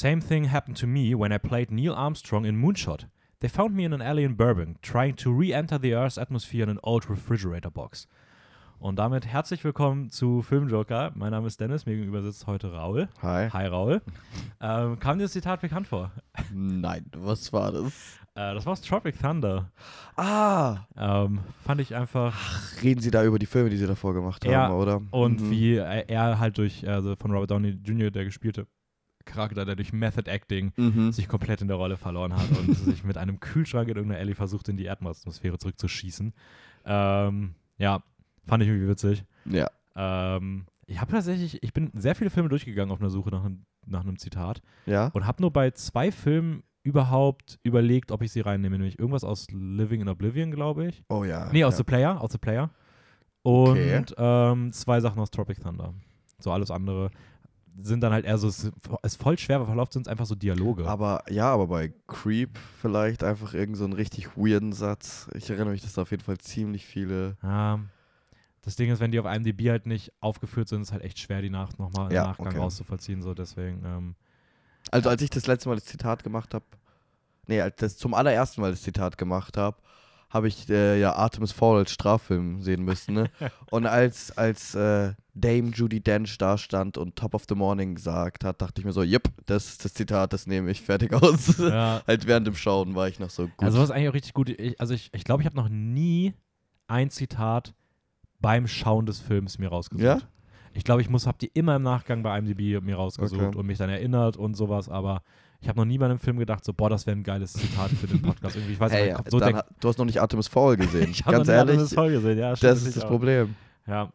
Same thing happened to me when I played Neil Armstrong in Moonshot. They found me in an alley in Burbank, trying to re-enter the Earth's atmosphere in an old refrigerator box. Und damit herzlich willkommen zu Filmjoker. Mein Name ist Dennis, mir gegenüber sitzt heute Raul. Hi. Hi Raul. Ähm, kam dir das Zitat bekannt vor? Nein, was war das? Äh, das war aus Tropic Thunder. Ah, Ähm, fand ich einfach. reden Sie da über die Filme, die Sie davor gemacht Ja, haben, oder? Und Mhm. wie er, er halt durch, also von Robert Downey Jr., der gespielte Charakter, der durch Method Acting Mhm. sich komplett in der Rolle verloren hat und sich mit einem Kühlschrank in irgendeiner Alley versucht, in die Erdatmosphäre zurückzuschießen. Ähm, ja, fand ich irgendwie witzig. Ja. Ähm, ich habe tatsächlich, ich bin sehr viele Filme durchgegangen auf einer Suche nach einem, nach einem Zitat Ja? und habe nur bei zwei Filmen überhaupt überlegt, ob ich sie reinnehme. Nämlich irgendwas aus Living in Oblivion, glaube ich. Oh ja. Nee, aus ja. The Player, aus The Player. Und Okay. ähm, zwei Sachen aus Tropic Thunder. So alles andere sind dann halt eher so, es ist voll schwer, weil verläuft sind es einfach so Dialoge. Aber ja, aber bei Creep vielleicht einfach irgend so einen richtig weirden Satz. Ich erinnere mich, dass da auf jeden Fall ziemlich viele. Ja. Das Ding ist, wenn die auf IMDb halt nicht aufgeführt sind, ist halt echt schwer, die nach, nochmal Ja, im Nachgang okay. rauszuvollziehen. So deswegen, ähm, Also als ich das letzte Mal das Zitat gemacht habe, nee, als das zum allerersten Mal das Zitat gemacht habe, habe ich äh, ja Artemis Fowl als Straffilm sehen müssen. Ne? und als, als äh, Dame Judy Dench da stand und Top of the Morning gesagt hat, dachte ich mir so, yep, das ist das Zitat, das nehme ich fertig aus. ja. halt während dem Schauen war ich noch so gut. Also was eigentlich auch richtig gut. Ich, also ich glaube, ich, glaub, ich habe noch nie ein Zitat beim Schauen des Films mir rausgesucht. Ja? Ich glaube, ich muss habe die immer im Nachgang bei IMDb mir rausgesucht Okay. und mich dann erinnert und sowas, aber ich habe noch nie bei einem Film gedacht, so, boah, das wäre ein geiles Zitat für den Podcast. Irgendwie, ich weiß nicht, hey, Kopf so dann, denkt, ha- du hast noch nicht Artemis Fowl gesehen. ich habe Ganz noch nie ehrlich, Artemis Fowl gesehen. Ja, stimmt das ist das auch. Problem. Ja.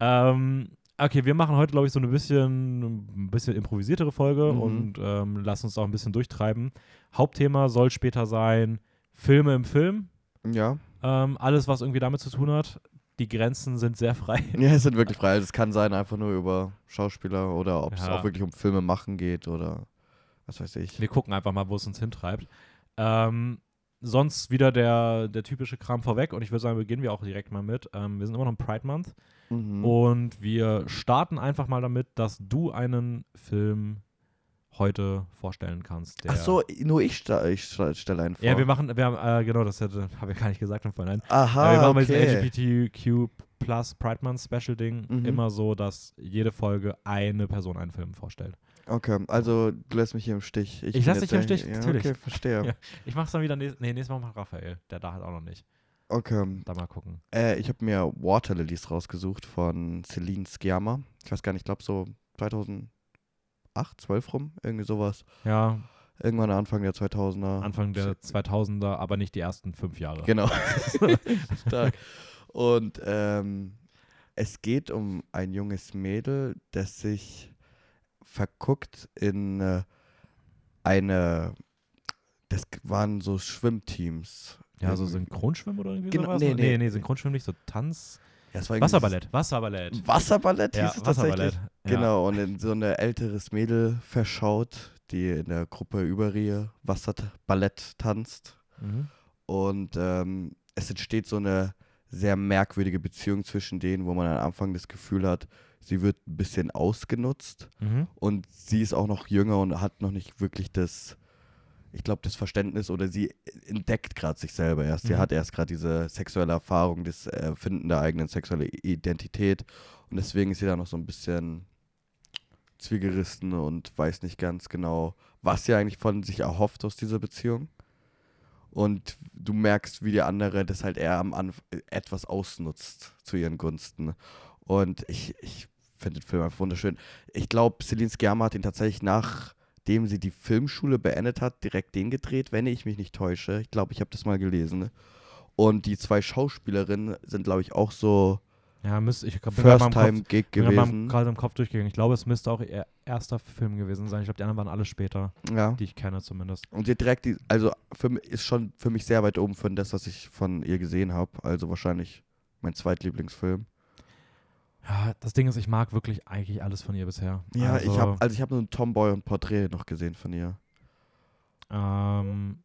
Ähm, okay, wir machen heute, glaube ich, so eine bisschen, ein bisschen improvisiertere Folge Mhm. und ähm, lassen uns auch ein bisschen durchtreiben. Hauptthema soll später sein Filme im Film. Ja. Ähm, alles, was irgendwie damit zu tun hat. Die Grenzen sind sehr frei. Ja, es sind wirklich frei. Also es kann sein, einfach nur über Schauspieler oder ob es Ja. auch wirklich um Filme machen geht oder was weiß ich. Wir gucken einfach mal, wo es uns hintreibt. Ähm, sonst wieder der, der typische Kram vorweg und ich würde sagen, beginnen wir auch direkt mal mit. Ähm, wir sind immer noch im Pride Month Mhm. und wir starten einfach mal damit, dass du einen Film heute vorstellen kannst. Der Ach so, nur ich, sta ich stelle einen vor. Ja, wir machen, wir haben, äh, genau, das habe ich gar nicht gesagt im Vorhinein. Aha, Ja, wir machen okay. diesem LGBTQ Plus Pride Month Special Ding Mhm. immer so, dass jede Folge eine Person einen Film vorstellt. Okay, also du lässt mich hier im Stich. Ich bin lass jetzt dich im Stich, ja, natürlich. Okay, verstehe. Ja. Ich mach's dann wieder nächstes, nee, nächstes Mal macht Raphael. Der da halt auch noch nicht. Okay, Da mal gucken. äh, ich habe mir Water Lilies rausgesucht von Celine Sciamma. Ich weiß gar nicht, ich glaube so 2008, 12 rum, irgendwie sowas. Ja, Irgendwann Anfang der 2000er. Anfang der 2000er, aber nicht die ersten fünf Jahre. Genau. Stark. Und ähm, es geht um ein junges Mädel, das sich verguckt in äh, eine. Das waren so Schwimmteams. Ja, so. Synchronschwimmen oder irgendwie Genau, sowas? nee, nee, nee. nee, Synchronschwimmen nicht, so Tanz. Ja, Wasserballett, Wasserballett. Wasserballett hieß Ja, es tatsächlich. Wasserballett. Ja. Genau, und in so ein älteres Mädel verschaut, die in der Gruppe über ihr Wasserballett tanzt. Mhm. Und ähm, es entsteht so eine sehr merkwürdige Beziehung zwischen denen, wo man am Anfang das Gefühl hat, sie wird ein bisschen ausgenutzt Mhm. und sie ist auch noch jünger und hat noch nicht wirklich das, ich glaube, das Verständnis oder sie entdeckt gerade sich selber erst. Sie Mhm. hat erst gerade diese sexuelle Erfahrung, das Erfinden der eigenen sexuellen Identität und deswegen ist sie da noch so ein bisschen zwiegerissen und weiß nicht ganz genau, was sie eigentlich von sich erhofft aus dieser Beziehung. Und du merkst, wie der andere das halt eher am Anfang etwas ausnutzt zu ihren Gunsten. Und ich, ich finde den Film einfach wunderschön. Ich glaube, Celine Sciamma hat ihn tatsächlich nachdem sie die Filmschule beendet hat, direkt den gedreht, wenn ich mich nicht täusche. Ich glaube, ich habe das mal gelesen. Und die zwei Schauspielerinnen sind, glaube ich, auch so Ja, müsste ich First-Time-Gig gewesen. gerade im Kopf durchgegangen. Ich glaube, es müsste auch ihr erster Film gewesen sein. Ich glaube, die anderen waren alle später, Ja. die ich kenne zumindest. Und sie direkt, die, also für, mich- ist schon für mich sehr weit oben von das, was ich von ihr gesehen habe. Also wahrscheinlich mein zweitlieblingsfilm. Ja, das Ding ist, ich mag wirklich eigentlich alles von ihr bisher. Ja, also, ich habe also ich habe nur ein Tomboy und Porträt noch gesehen von ihr. Ähm,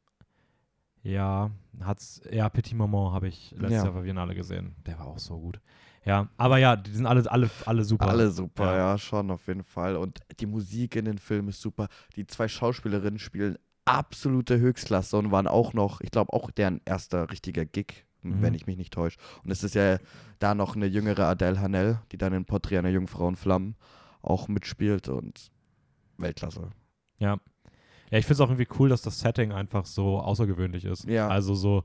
ja, hat's, ja, Petit Maman habe ich letztes Ja. Jahr bei Biennale gesehen. Der war auch so gut. Ja, aber ja, die sind alle, alle, alle super. Alle super, Ja. ja. schon auf jeden Fall. Und die Musik in den Filmen ist super. Die zwei Schauspielerinnen spielen absolute Höchstklasse und waren auch noch, ich glaube, auch deren erster richtiger Gig, Mhm. wenn ich mich nicht täusche. Und es ist ja da noch eine jüngere Adele Hanel, die dann in Porträt einer Jungfrau in Flammen auch mitspielt und Weltklasse. Ja. Ja, ich finde es auch irgendwie cool, dass das Setting einfach so außergewöhnlich ist. Ja. Also so,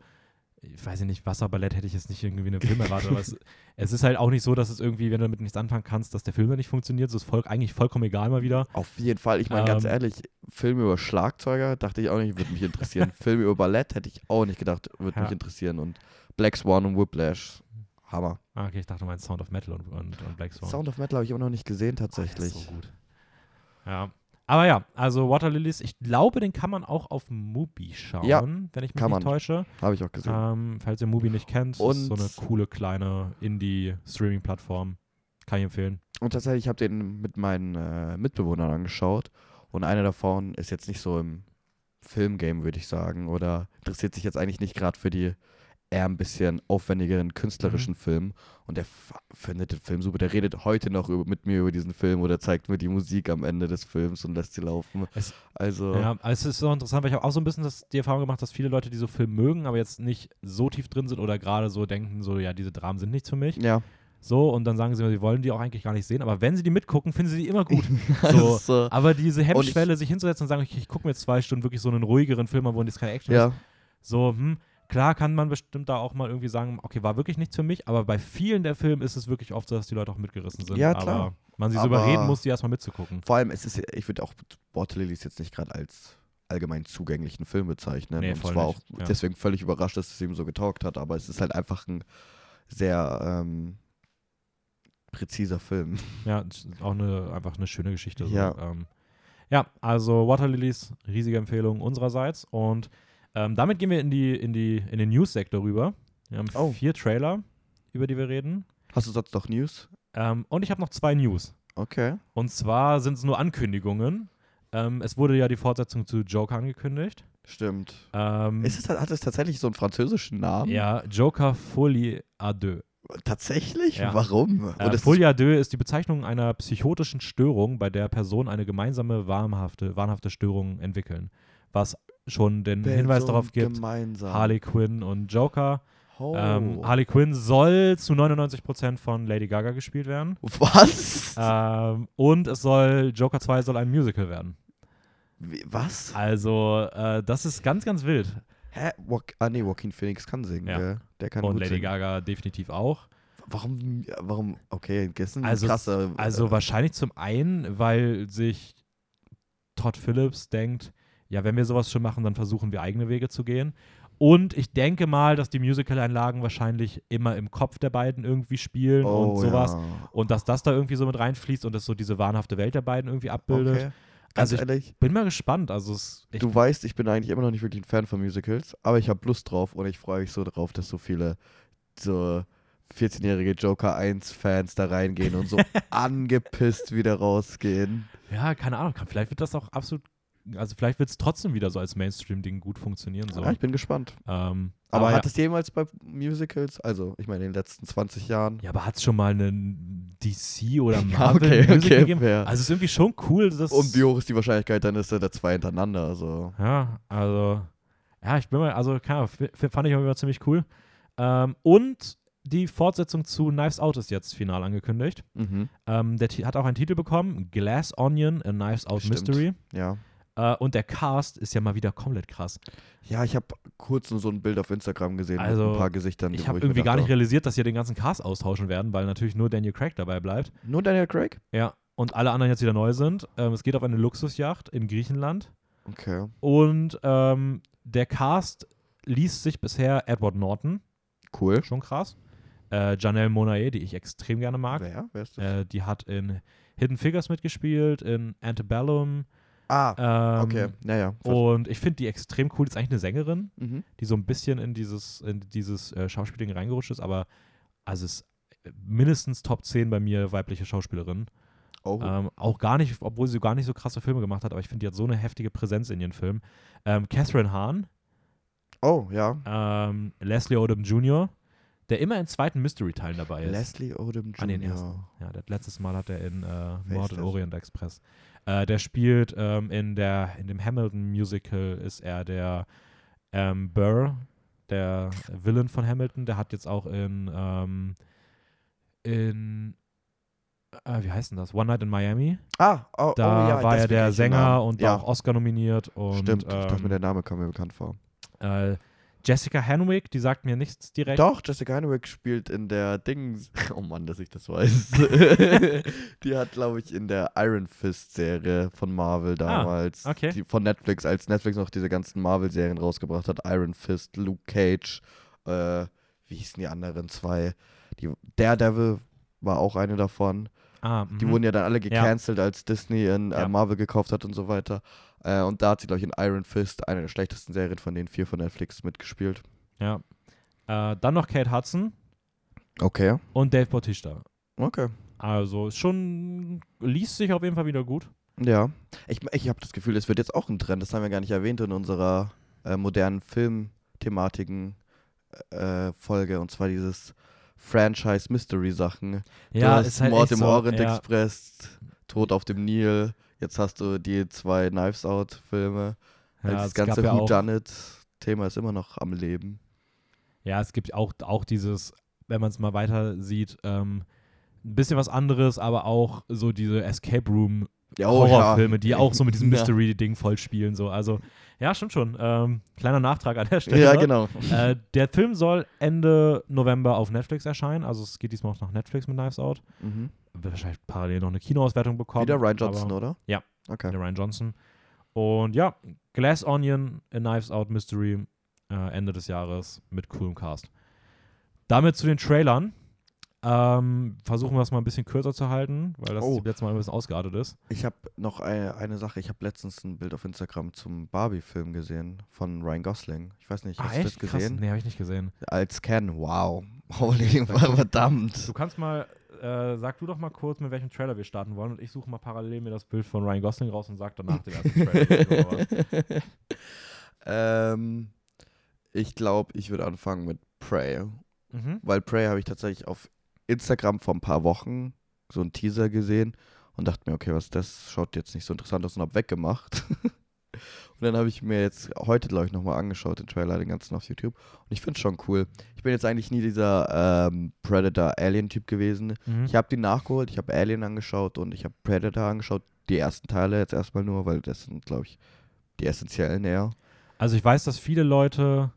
ich weiß nicht, Wasserballett hätte ich jetzt nicht irgendwie in einem Film erwartet, aber es, es ist halt auch nicht so, dass es irgendwie, wenn du damit nichts anfangen kannst, dass der Film dann nicht funktioniert. Es ist voll, eigentlich vollkommen egal mal wieder. Auf jeden Fall. Ich meine, ganz Ähm. ehrlich, Filme über Schlagzeuger dachte ich auch nicht, würde mich interessieren. Filme über Ballett hätte ich auch nicht gedacht, würde Ja. mich interessieren. Und Black Swan und Whiplash, Hammer. Ah, okay, ich dachte, du meinst Sound of Metal und, und, und Black Swan. Sound of Metal habe ich immer noch nicht gesehen, tatsächlich. ist so gut. Ja. Aber ja, also Water Lilies, ich glaube, den kann man auch auf Mubi schauen, Ja, wenn ich mich kann nicht man. täusche. Habe ich auch gesehen. Ähm, falls ihr Mubi nicht kennt, ist so Und- eine coole kleine Indie-Streaming-Plattform. Kann ich empfehlen. Und tatsächlich, ich habe den mit meinen äh, Mitbewohnern angeschaut. Und einer davon ist jetzt nicht so im Filmgame, würde ich sagen. Oder interessiert sich jetzt eigentlich nicht gerade für die eher ein bisschen aufwendigeren künstlerischen Mhm. Film. Und der findet den Film super. Der redet heute noch über, mit mir über diesen Film oder zeigt mir die Musik am Ende des Films und lässt sie laufen. Es- also, Ja, es ist so interessant, weil ich habe auch so ein bisschen das, die Erfahrung gemacht, dass viele Leute, die so Film mögen, aber jetzt nicht so tief drin sind oder gerade so denken, so, ja, diese Dramen sind nichts für mich. ja. So, und dann sagen sie, sie wollen die auch eigentlich gar nicht sehen, aber wenn sie die mitgucken, finden sie die immer gut. Also, So, aber diese Und ich- Hemmschwelle, sich hinzusetzen und sagen, ich, ich gucke mir jetzt zwei Stunden wirklich so einen ruhigeren Film an, wo jetzt keine Action ist, ja. so, hm, klar kann man bestimmt da auch mal irgendwie sagen, okay, war wirklich nichts für mich, aber bei vielen der Filme ist es wirklich oft so, dass die Leute auch mitgerissen sind. Ja, klar. Aber man sie so überreden muss, die erstmal mitzugucken. Vor allem, es ist, ich würde auch Water Lilies jetzt nicht gerade als allgemein zugänglichen Film bezeichnen. Nee, und ich war auch ja. deswegen völlig überrascht, dass es ihm so getaugt hat. Aber es ist halt einfach ein sehr ähm, präziser Film. Ja, auch eine, einfach eine schöne Geschichte. So. Ja. Ähm, ja, also Water Lilies, riesige Empfehlung unsererseits. Und ähm, damit gehen wir in, die, in, die, in den News-Sektor rüber. Wir haben Oh. vier Trailer, über die wir reden. Hast du sonst noch News? Ähm, und ich habe noch zwei News. Okay. Und zwar sind es nur Ankündigungen. Ähm, es wurde ja die Fortsetzung zu Joker angekündigt. Stimmt. Ähm, Ist es, hat es tatsächlich so einen französischen Namen? ja, Joker Folie à deux. Tatsächlich? Ja. Warum? Äh, es Folie à deux ist die Bezeichnung einer psychotischen Störung, bei der Personen eine gemeinsame wahnhafte, wahnhafte Störung entwickeln. Was schon den ist Hinweis darauf gibt, Gemeinsam. Harley Quinn und Joker. Oh. Ähm, Harley Quinn soll zu 99% von Lady Gaga gespielt werden. Was? Ähm, und es soll, Joker 2 soll ein Musical werden. Wie, was? Also, äh, das ist ganz, ganz wild. Hä? Joak ah, nee, Joaquin Phoenix kann singen, Ja. gell? Der kann Und Lady singen. Gaga definitiv auch. Warum, warum, okay, eine Also, krasse. Also äh, wahrscheinlich zum einen, weil sich Todd Phillips denkt, ja, wenn wir sowas schon machen, dann versuchen wir eigene Wege zu gehen. Und ich denke mal, dass die Musical-Einlagen wahrscheinlich immer im Kopf der beiden irgendwie spielen oh, und sowas. Ja. Und dass das da irgendwie so mit reinfließt und das so diese wahnhafte Welt der beiden irgendwie abbildet. Okay. Ganz Also ich ehrlich, bin mal gespannt. Also es, du weißt, ich bin eigentlich immer noch nicht wirklich ein Fan von Musicals, aber ich habe Lust drauf und ich freue mich so drauf, dass so viele so 14-jährige Joker 1-Fans da reingehen und so angepisst wieder rausgehen. ja, keine Ahnung. Vielleicht wird das auch absolut, also vielleicht wird es trotzdem wieder so als Mainstream-Ding gut funktionieren. So. Ja, ich bin gespannt. ähm, Aber ja. hat es jemals bei Musicals, also ich meine in den letzten 20 Jahren, Ja, aber hat es schon mal einen DC oder Ja, Marvel okay, Musical okay, gegeben? fair. Also es ist irgendwie schon cool, dass und wie hoch ist die Wahrscheinlichkeit, dann ist da der zwei hintereinander, also ja, also ja, ich bin mal, also keine Ahnung, fand ich auch immer ziemlich cool. Ähm, und die Fortsetzung zu Knives Out ist jetzt final angekündigt. mhm. Ähm, der hat auch einen Titel bekommen, Glass Onion, a Knives Out Stimmt. Mystery. ja. Äh, und der Cast ist ja mal wieder komplett krass. Ja, ich habe kurz nur so ein Bild auf Instagram gesehen Also, mit ein paar Gesichtern. Ich habe irgendwie gar nicht realisiert, dass sie den ganzen Cast austauschen werden, weil natürlich nur Daniel Craig dabei bleibt. Nur Daniel Craig? Ja. Und alle anderen jetzt wieder neu sind. Ähm, es geht auf eine Luxusjacht in Griechenland. Okay. Und ähm, der Cast liest sich bisher Edward Norton, Cool. schon krass. Äh, Janelle Monae, die ich extrem gerne mag. Wer? Wer ist das? Äh, die hat in Hidden Figures mitgespielt, in Antebellum. Ah, Ähm, okay. Naja. Und ich finde die extrem cool. Die ist eigentlich eine Sängerin, Mhm. die so ein bisschen in dieses, in dieses äh, Schauspielding reingerutscht ist, aber also es ist mindestens Top 10 bei mir weibliche Schauspielerin. Oh. Ähm, auch gar nicht, obwohl sie gar nicht so krasse Filme gemacht hat, aber ich finde, die hat so eine heftige Präsenz in ihren Filmen. Ähm, Catherine Hahn, oh, ja. ähm, Leslie Odom Jr., der immer in zweiten Mystery-Teilen dabei ist. Leslie Odom Jr. Nee, den ersten. Ja, letztes Mal hat er in äh, Mord das? Orient Express. Äh, der spielt ähm, in, der, in dem Hamilton-Musical ist er der ähm, Burr, der Villain von Hamilton. Der hat jetzt auch in, ähm, in äh, wie heißt denn das? One Night in Miami. Ah, oh, Da oh, ja, war er der Sänger und ja, auch Oscar nominiert. Und, Stimmt, ich dachte mir, ähm, der Name kam mir bekannt vor. äh, Jessica Henwick, die sagt mir nichts direkt. Doch, Jessica Henwick spielt in der Dings. Oh Mann, dass ich das weiß. die hat, glaube ich, in der Iron Fist-Serie von Marvel damals. Ah, okay. Die von Netflix, als Netflix noch diese ganzen Marvel-Serien rausgebracht hat. Iron Fist, Luke Cage, äh, wie hießen die anderen zwei? Die, Daredevil war auch eine davon. Ah, Die mhm. wurden ja dann alle gecancelt, als Disney in äh, Ja. Marvel gekauft hat und so weiter. Äh, und da hat sie, glaube ich, in Iron Fist, eine der schlechtesten Serien von den vier von Netflix, mitgespielt. Ja. Äh, dann noch Kate Hudson Okay. und Dave Bautista. Okay. Also schon liest sich auf jeden Fall wieder gut. Ja, ich, ich habe das Gefühl, es wird jetzt auch ein Trend, das haben wir gar nicht erwähnt in unserer äh, modernen Film-Thematiken-Folge, und zwar dieses Franchise-Mystery-Sachen. du hast ist halt Mord im so, Orient ja. Express, Tod auf dem Nil, jetzt hast du die zwei Knives Out-Filme. Ja, das es gab ganze ja Whodunit-Thema ist immer noch am Leben. ja, es gibt auch, auch dieses, wenn man es mal weiter sieht, ähm, ein bisschen was anderes, aber auch so diese Escape Room Ja, oh, Horrorfilme, die auch so mit diesem Ja. Mystery-Ding voll spielen. So. Also, ja, stimmt schon. Ähm, kleiner Nachtrag an der Stelle. Ja, genau. Äh, der Film soll Ende November auf Netflix erscheinen. Also es geht diesmal auch nach Netflix mit Knives Out. Mhm. Wird wahrscheinlich parallel noch eine Kinoauswertung bekommen. Wieder Ryan Johnson, aber, oder? Ja. Okay. Der Ryan Johnson. Und ja, Glass Onion, A Knives Out Mystery, äh, Ende des Jahres mit coolem Cast. Damit zu den Trailern. Ähm, versuchen wir es mal ein bisschen kürzer zu halten, weil das Oh. letztes Mal ein bisschen ausgeartet ist. Ich habe noch eine, eine Sache. Ich habe letztens ein Bild auf Instagram zum Barbie-Film gesehen von Ryan Gosling. Ich weiß nicht, hast du das Krass. gesehen? Nee, habe ich nicht gesehen. Als Ken. Wow. Holy verdammt. Du kannst mal, äh, sag du doch mal kurz, mit welchem Trailer wir starten wollen und ich suche mal parallel mir das Bild von Ryan Gosling raus und sag danach den ersten Trailer. ähm, ich glaube, ich würde anfangen mit Prey. mhm. Weil Prey habe ich tatsächlich auf Instagram vor ein paar Wochen so einen Teaser gesehen und dachte mir, okay, was ist das? Schaut jetzt nicht so interessant aus und habe weggemacht. und dann habe ich mir jetzt heute, glaube ich, nochmal angeschaut, den Trailer, den ganzen auf YouTube. Und ich finde es schon cool. Ich bin jetzt eigentlich nie dieser ähm, Predator-Alien-Typ gewesen. Mhm. Ich habe die nachgeholt, ich habe Alien angeschaut und ich habe Predator angeschaut. Die ersten Teile jetzt erstmal nur, weil das sind, glaube ich, die essentiellen eher. Also ich weiß, dass viele Leute,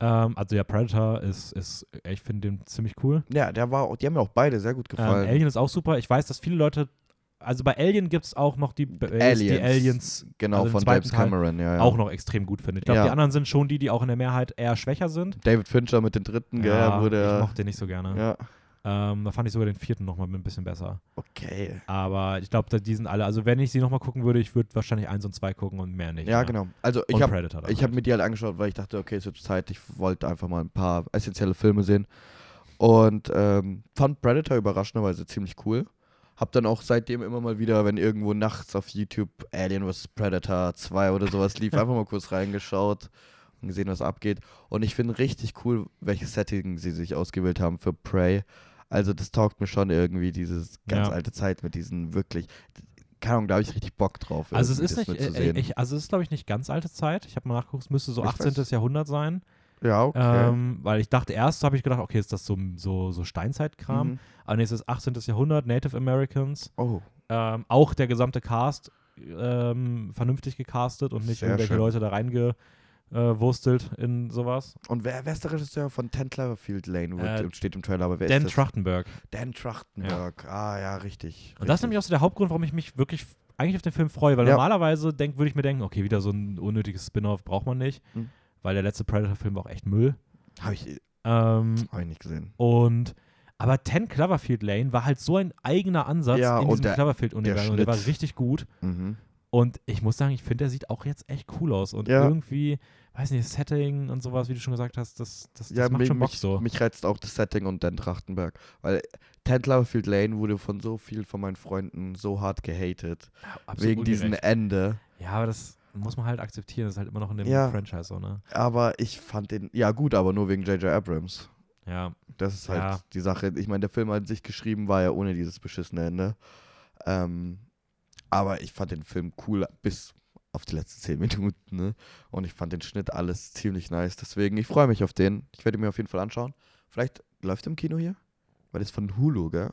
ähm, also ja, Predator ist, ist ich finde den ziemlich cool. Ja, der war auch, die haben mir auch beide sehr gut Ähm, gefallen. Alien ist auch super. Ich weiß, dass viele Leute, also bei Alien gibt es auch noch die, Aliens. die Aliens Genau, also von James Cameron, ja, ja. auch noch extrem gut finde. Ich glaube, Ja. die anderen sind schon die, die auch in der Mehrheit eher schwächer sind. David Fincher mit den dritten, gell, wo ich der. mochte den nicht so gerne. Ja, Ähm, da fand ich sogar den vierten nochmal ein bisschen besser. okay. Aber ich glaube, die sind alle, also wenn ich sie nochmal gucken würde, ich würde wahrscheinlich eins und zwei gucken und mehr nicht. Ja, mehr. genau. Also ich habe hab halt. mir die halt angeschaut, weil ich dachte, okay, es wird Zeit. Ich wollte einfach mal ein paar essentielle Filme sehen. Und ähm, fand Predator überraschenderweise ziemlich cool. Hab dann auch seitdem immer mal wieder, wenn irgendwo nachts auf YouTube Alien vs. Predator 2 oder sowas lief, einfach mal kurz reingeschaut und gesehen, was abgeht. Und ich finde richtig cool, welches Setting sie sich ausgewählt haben für Prey. Also das taugt mir schon irgendwie, dieses ganz Ja. alte Zeit mit diesen wirklich, keine Ahnung, da habe ich richtig Bock drauf. Also es ist nicht, äh, mitzusehen. ich, also es ist glaube ich nicht ganz alte Zeit. Ich habe mal nachgeguckt, es müsste so Ich 18. weiß. Jahrhundert sein. ja, okay. Ähm, weil ich dachte, erst habe ich gedacht, okay, ist das so, so, so Steinzeitkram. Mhm. Aber nee, es ist 18. Jahrhundert, Native Americans. Oh, Ähm, auch der gesamte Cast ähm, vernünftig gecastet und nicht Sehr irgendwelche schön. Leute da reingewurstelt in sowas. und wer, wer ist der Regisseur von 10 Cloverfield Lane? Äh, steht im Trailer, aber wer Dan ist das? Trachtenberg. Dan Trachtenberg. Ah, ja, richtig. Und das ist richtig. nämlich auch so der Hauptgrund, warum ich mich wirklich eigentlich auf den Film freue, weil Ja. normalerweise denk, würde ich mir denken, okay, wieder so ein unnötiges Spin-off braucht man nicht, Mhm. weil der letzte Predator-Film war auch echt Müll. Habe ich, Ähm, hab ich nicht gesehen. und aber 10 Cloverfield Lane war halt so ein eigener Ansatz Ja, in diesem Cloverfield-Universum. Und der war richtig gut. Mhm. Und ich muss sagen, ich finde, der sieht auch jetzt echt cool aus. Und Ja. irgendwie, weiß nicht, Setting und sowas, wie du schon gesagt hast, das, das, das Ja, macht mich, schon Bock mich, so. mich reizt auch das Setting und Dan Trachtenberg. Weil 10 Cloverfield Lane wurde von so viel von meinen Freunden so hart gehatet. Ja, wegen diesem. Ende. Ja, aber das muss man halt akzeptieren. Das ist halt immer noch in dem Ja. Franchise so, ne? Aber ich fand den, ja gut, aber nur wegen J.J. Abrams. Ja, Das ist halt die Sache. Ich meine, der Film an sich geschrieben war ja ohne dieses beschissene Ende. Ähm, aber ich fand den Film cool bis auf die letzten zehn Minuten. Ne? Und ich fand den Schnitt alles ziemlich nice. Deswegen, ich freue mich auf den. Ich werde ihn mir auf jeden Fall anschauen. Vielleicht läuft er im Kino hier? Weil das ist von Hulu, gell?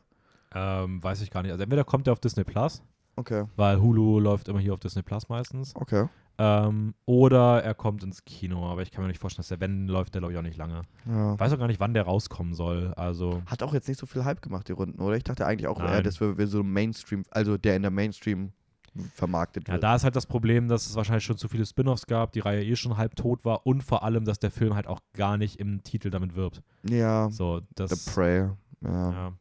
ähm, weiß ich gar nicht. Also entweder kommt er auf Disney Plus, Okay, weil Hulu läuft immer hier auf Disney Plus meistens. okay. Ähm, oder er kommt ins Kino, aber ich kann mir nicht vorstellen, dass der, wenn läuft, der glaube ich auch nicht lange. Ja. Ich weiß auch gar nicht, wann der rauskommen soll. Also, Hat auch jetzt nicht so viel Hype gemacht, die Runden, oder? Ich dachte eigentlich auch eher, dass wir, wir so Mainstream, also der in der Mainstream vermarktet ja, wird. da ist halt das Problem, dass es wahrscheinlich schon zu viele Spin-offs gab, die Reihe eh schon halb tot war und vor allem, dass der Film halt auch gar nicht im Titel damit wirbt. ja, So, das. The Prey. Ja. Ja.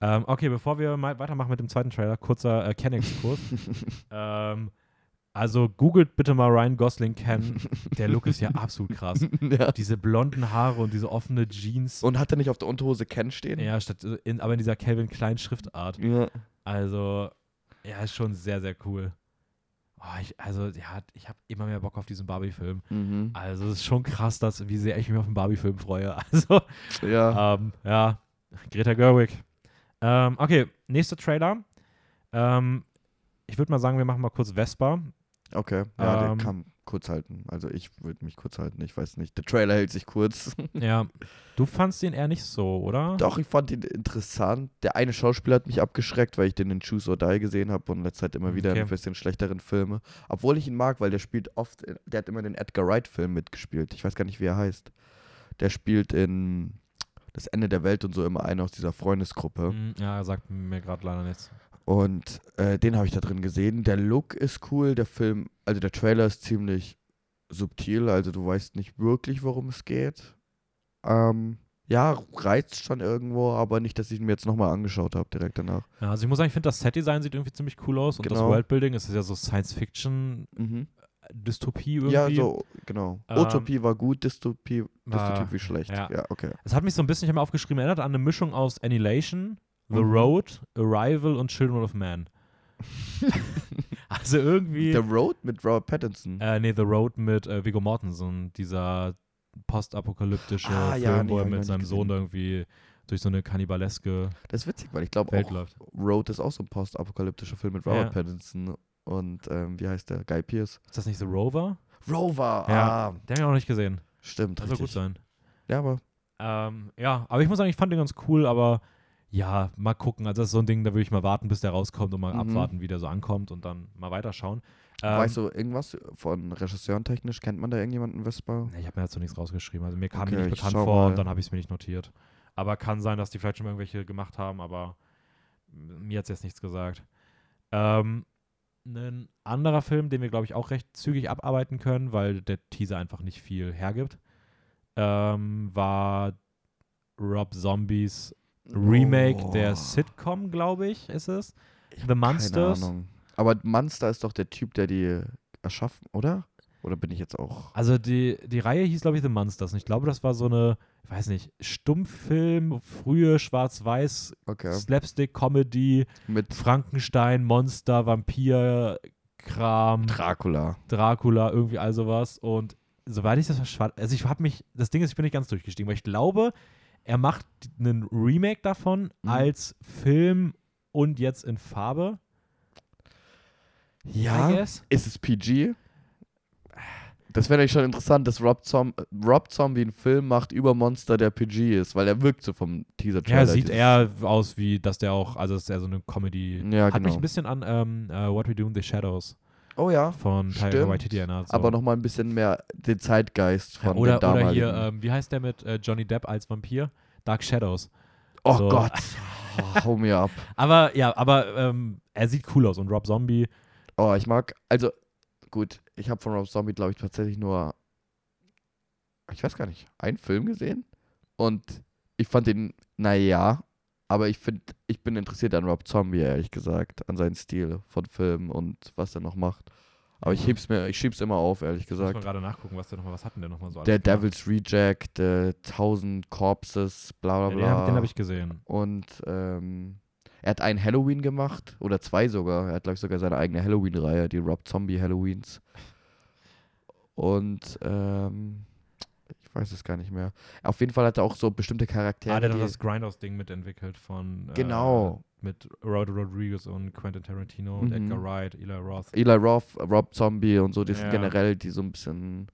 Ähm, okay, bevor wir mal weitermachen mit dem zweiten Trailer, kurzer äh, Ken-Exkurs. ähm, also googelt bitte mal Ryan Gosling Ken. Der Look ist ja absolut krass. ja. Diese blonden Haare und diese offene Jeans. Und hat er nicht auf der Unterhose Ken stehen? ja, statt, in, aber in dieser Calvin Klein Schriftart. Ja. Also, ja, ist schon sehr, sehr cool. Oh, ich, also, ja, ich habe immer mehr Bock auf diesen Barbie-Film. Mhm. Also, es ist schon krass, dass, wie sehr ich mich auf den Barbie-Film freue. Also, Ja. ähm, ja, Greta Gerwig. Ähm, okay, nächster Trailer. Ähm, ich würde mal sagen, wir machen mal kurz Vespa. Okay. Ja, ähm, der kann kurz halten. Also ich würde mich kurz halten. Ich weiß nicht. Der Trailer hält sich kurz. ja, du fandst den eher nicht so, oder? Doch, ich fand ihn interessant. Der eine Schauspieler hat mich abgeschreckt, weil ich den in Choose or Die gesehen habe und in letzter Zeit immer wieder Okay. in ein bisschen schlechteren Filme. Obwohl ich ihn mag, weil der spielt oft, der hat immer den Edgar Wright-Film mitgespielt. Ich weiß gar nicht, wie er heißt. Der spielt in Das Ende der Welt und so immer einen aus dieser Freundesgruppe. Hm, Ja, sagt mir gerade leider nichts. Und äh, den habe ich da drin gesehen. Der Look ist cool, der Film, also der Trailer ist ziemlich subtil, also du weißt nicht wirklich, worum es geht. Ähm, ja, reizt schon irgendwo, aber nicht, dass ich ihn mir jetzt nochmal angeschaut habe, direkt danach. Ja, also ich muss sagen, ich finde, das Set-Design sieht irgendwie ziemlich cool aus und das Genau. Worldbuilding es ist ja so Science-Fiction-Dystopie irgendwie. Ja, so, genau. Ähm, Utopie war gut, Dystopie, war- Dystopie schlecht. ja. Ja, okay. Es hat mich so ein bisschen, ich habe mir aufgeschrieben, erinnert an eine Mischung aus Annihilation, The Mhm. Road, Arrival und Children of Man. also irgendwie. The Road mit Robert Pattinson. Äh, nee, The Road mit äh, Viggo Mortensen, dieser postapokalyptische Ah, ja, Film, nee, wo er mit seinem Sohn irgendwie durch so eine kannibaleske Das ist witzig, weil ich glaube auch läuft. Road ist auch so ein postapokalyptischer Film mit Robert Ja. Pattinson und ähm, wie heißt der? Guy Pearce. Ist das nicht The Rover? Rover, Ja. ah, Den habe ich auch noch nicht gesehen. stimmt, Das soll gut richtig. sein. Ja, aber Ähm, ja, aber ich muss sagen, ich fand den ganz cool, aber ja, mal gucken. Also das ist so ein Ding, da würde ich mal warten, bis der rauskommt und mal Mhm. abwarten, wie der so ankommt und dann mal weiterschauen. Ähm, weißt du irgendwas von Regisseuren technisch? Kennt man da irgendjemanden Vespa? Nee, ich habe mir dazu nichts rausgeschrieben. Also mir kam die Okay, nicht ich bekannt vor mal. und dann habe ich es mir nicht notiert. Aber kann sein, dass die vielleicht schon irgendwelche gemacht haben, aber mir hat es jetzt nichts gesagt. Ähm, ein anderer Film, den wir, glaube ich, auch recht zügig abarbeiten können, weil der Teaser einfach nicht viel hergibt, ähm, war Rob Zombies Remake Oh, der Sitcom, glaube ich, ist es. ich The Monsters. Keine Ahnung. Aber Monster ist doch der Typ, der die erschaffen, oder? Oder bin ich jetzt auch? Also die, die Reihe hieß, glaube ich, The Monsters. Und ich glaube, das war so eine, ich weiß nicht, Stummfilm, frühe Schwarz-Weiß, Okay. Slapstick-Comedy, Mit Frankenstein, Monster, Vampir, Kram, Dracula. Dracula, irgendwie all sowas. Und soweit ich das verstanden, also ich habe mich, das Ding ist, ich bin nicht ganz durchgestiegen, weil ich glaube, er macht einen Remake davon Mhm. als Film und jetzt in Farbe. Ja. Ist es PG? Das wäre nämlich schon interessant, dass Rob, Zom Rob Zombie einen Film macht über Monster, der PG ist, weil er wirkt so vom Teaser-Trailer. Ja, sieht eher aus wie, dass der auch, also dass er so eine Comedy Ja, Hat mich genau. ein bisschen an ähm, äh, What We Do in the Shadows Oh ja, von Taika Stimmt. Waititi erinnert. So. aber nochmal ein bisschen mehr den Zeitgeist ja, von oder, dem oder hier, ähm, wie heißt der mit äh, Johnny Depp als Vampir? Dark Shadows. oh so. Gott, oh, hau mir ab. Aber ja, aber ähm, er sieht cool aus und Rob Zombie. Oh, ich mag, also gut, ich habe von Rob Zombie, glaube ich, tatsächlich nur, ich weiß gar nicht, einen Film gesehen und ich fand den, naja, aber ich finde, ich bin interessiert an Rob Zombie, ehrlich gesagt, an seinen Stil von Filmen und was er noch macht. Aber ich heb's mir, ich schieb's immer auf, ehrlich Muss mal gesagt. gerade nachgucken, was der nochmal, was hatten der nochmal so Der gemacht? Devil's Reject, äh, 1000 Corpses, bla Ja, bla den habe bla. hab ich gesehen. Und ähm, er hat einen Halloween gemacht, oder zwei sogar. Er hat, glaube ich, sogar seine eigene Halloween-Reihe, die Rob Zombie Halloweens. Und ähm, weiß es gar nicht mehr. Auf jeden Fall hat er auch so bestimmte Charaktere. Ah, der hat das Grindhouse-Ding mitentwickelt von. Genau. Äh, mit Robert Rodriguez und Quentin Tarantino und Mhm. Edgar Wright, Eli Roth. Eli Roth, Rob Zombie und so, die sind Ja. generell, die so ein bisschen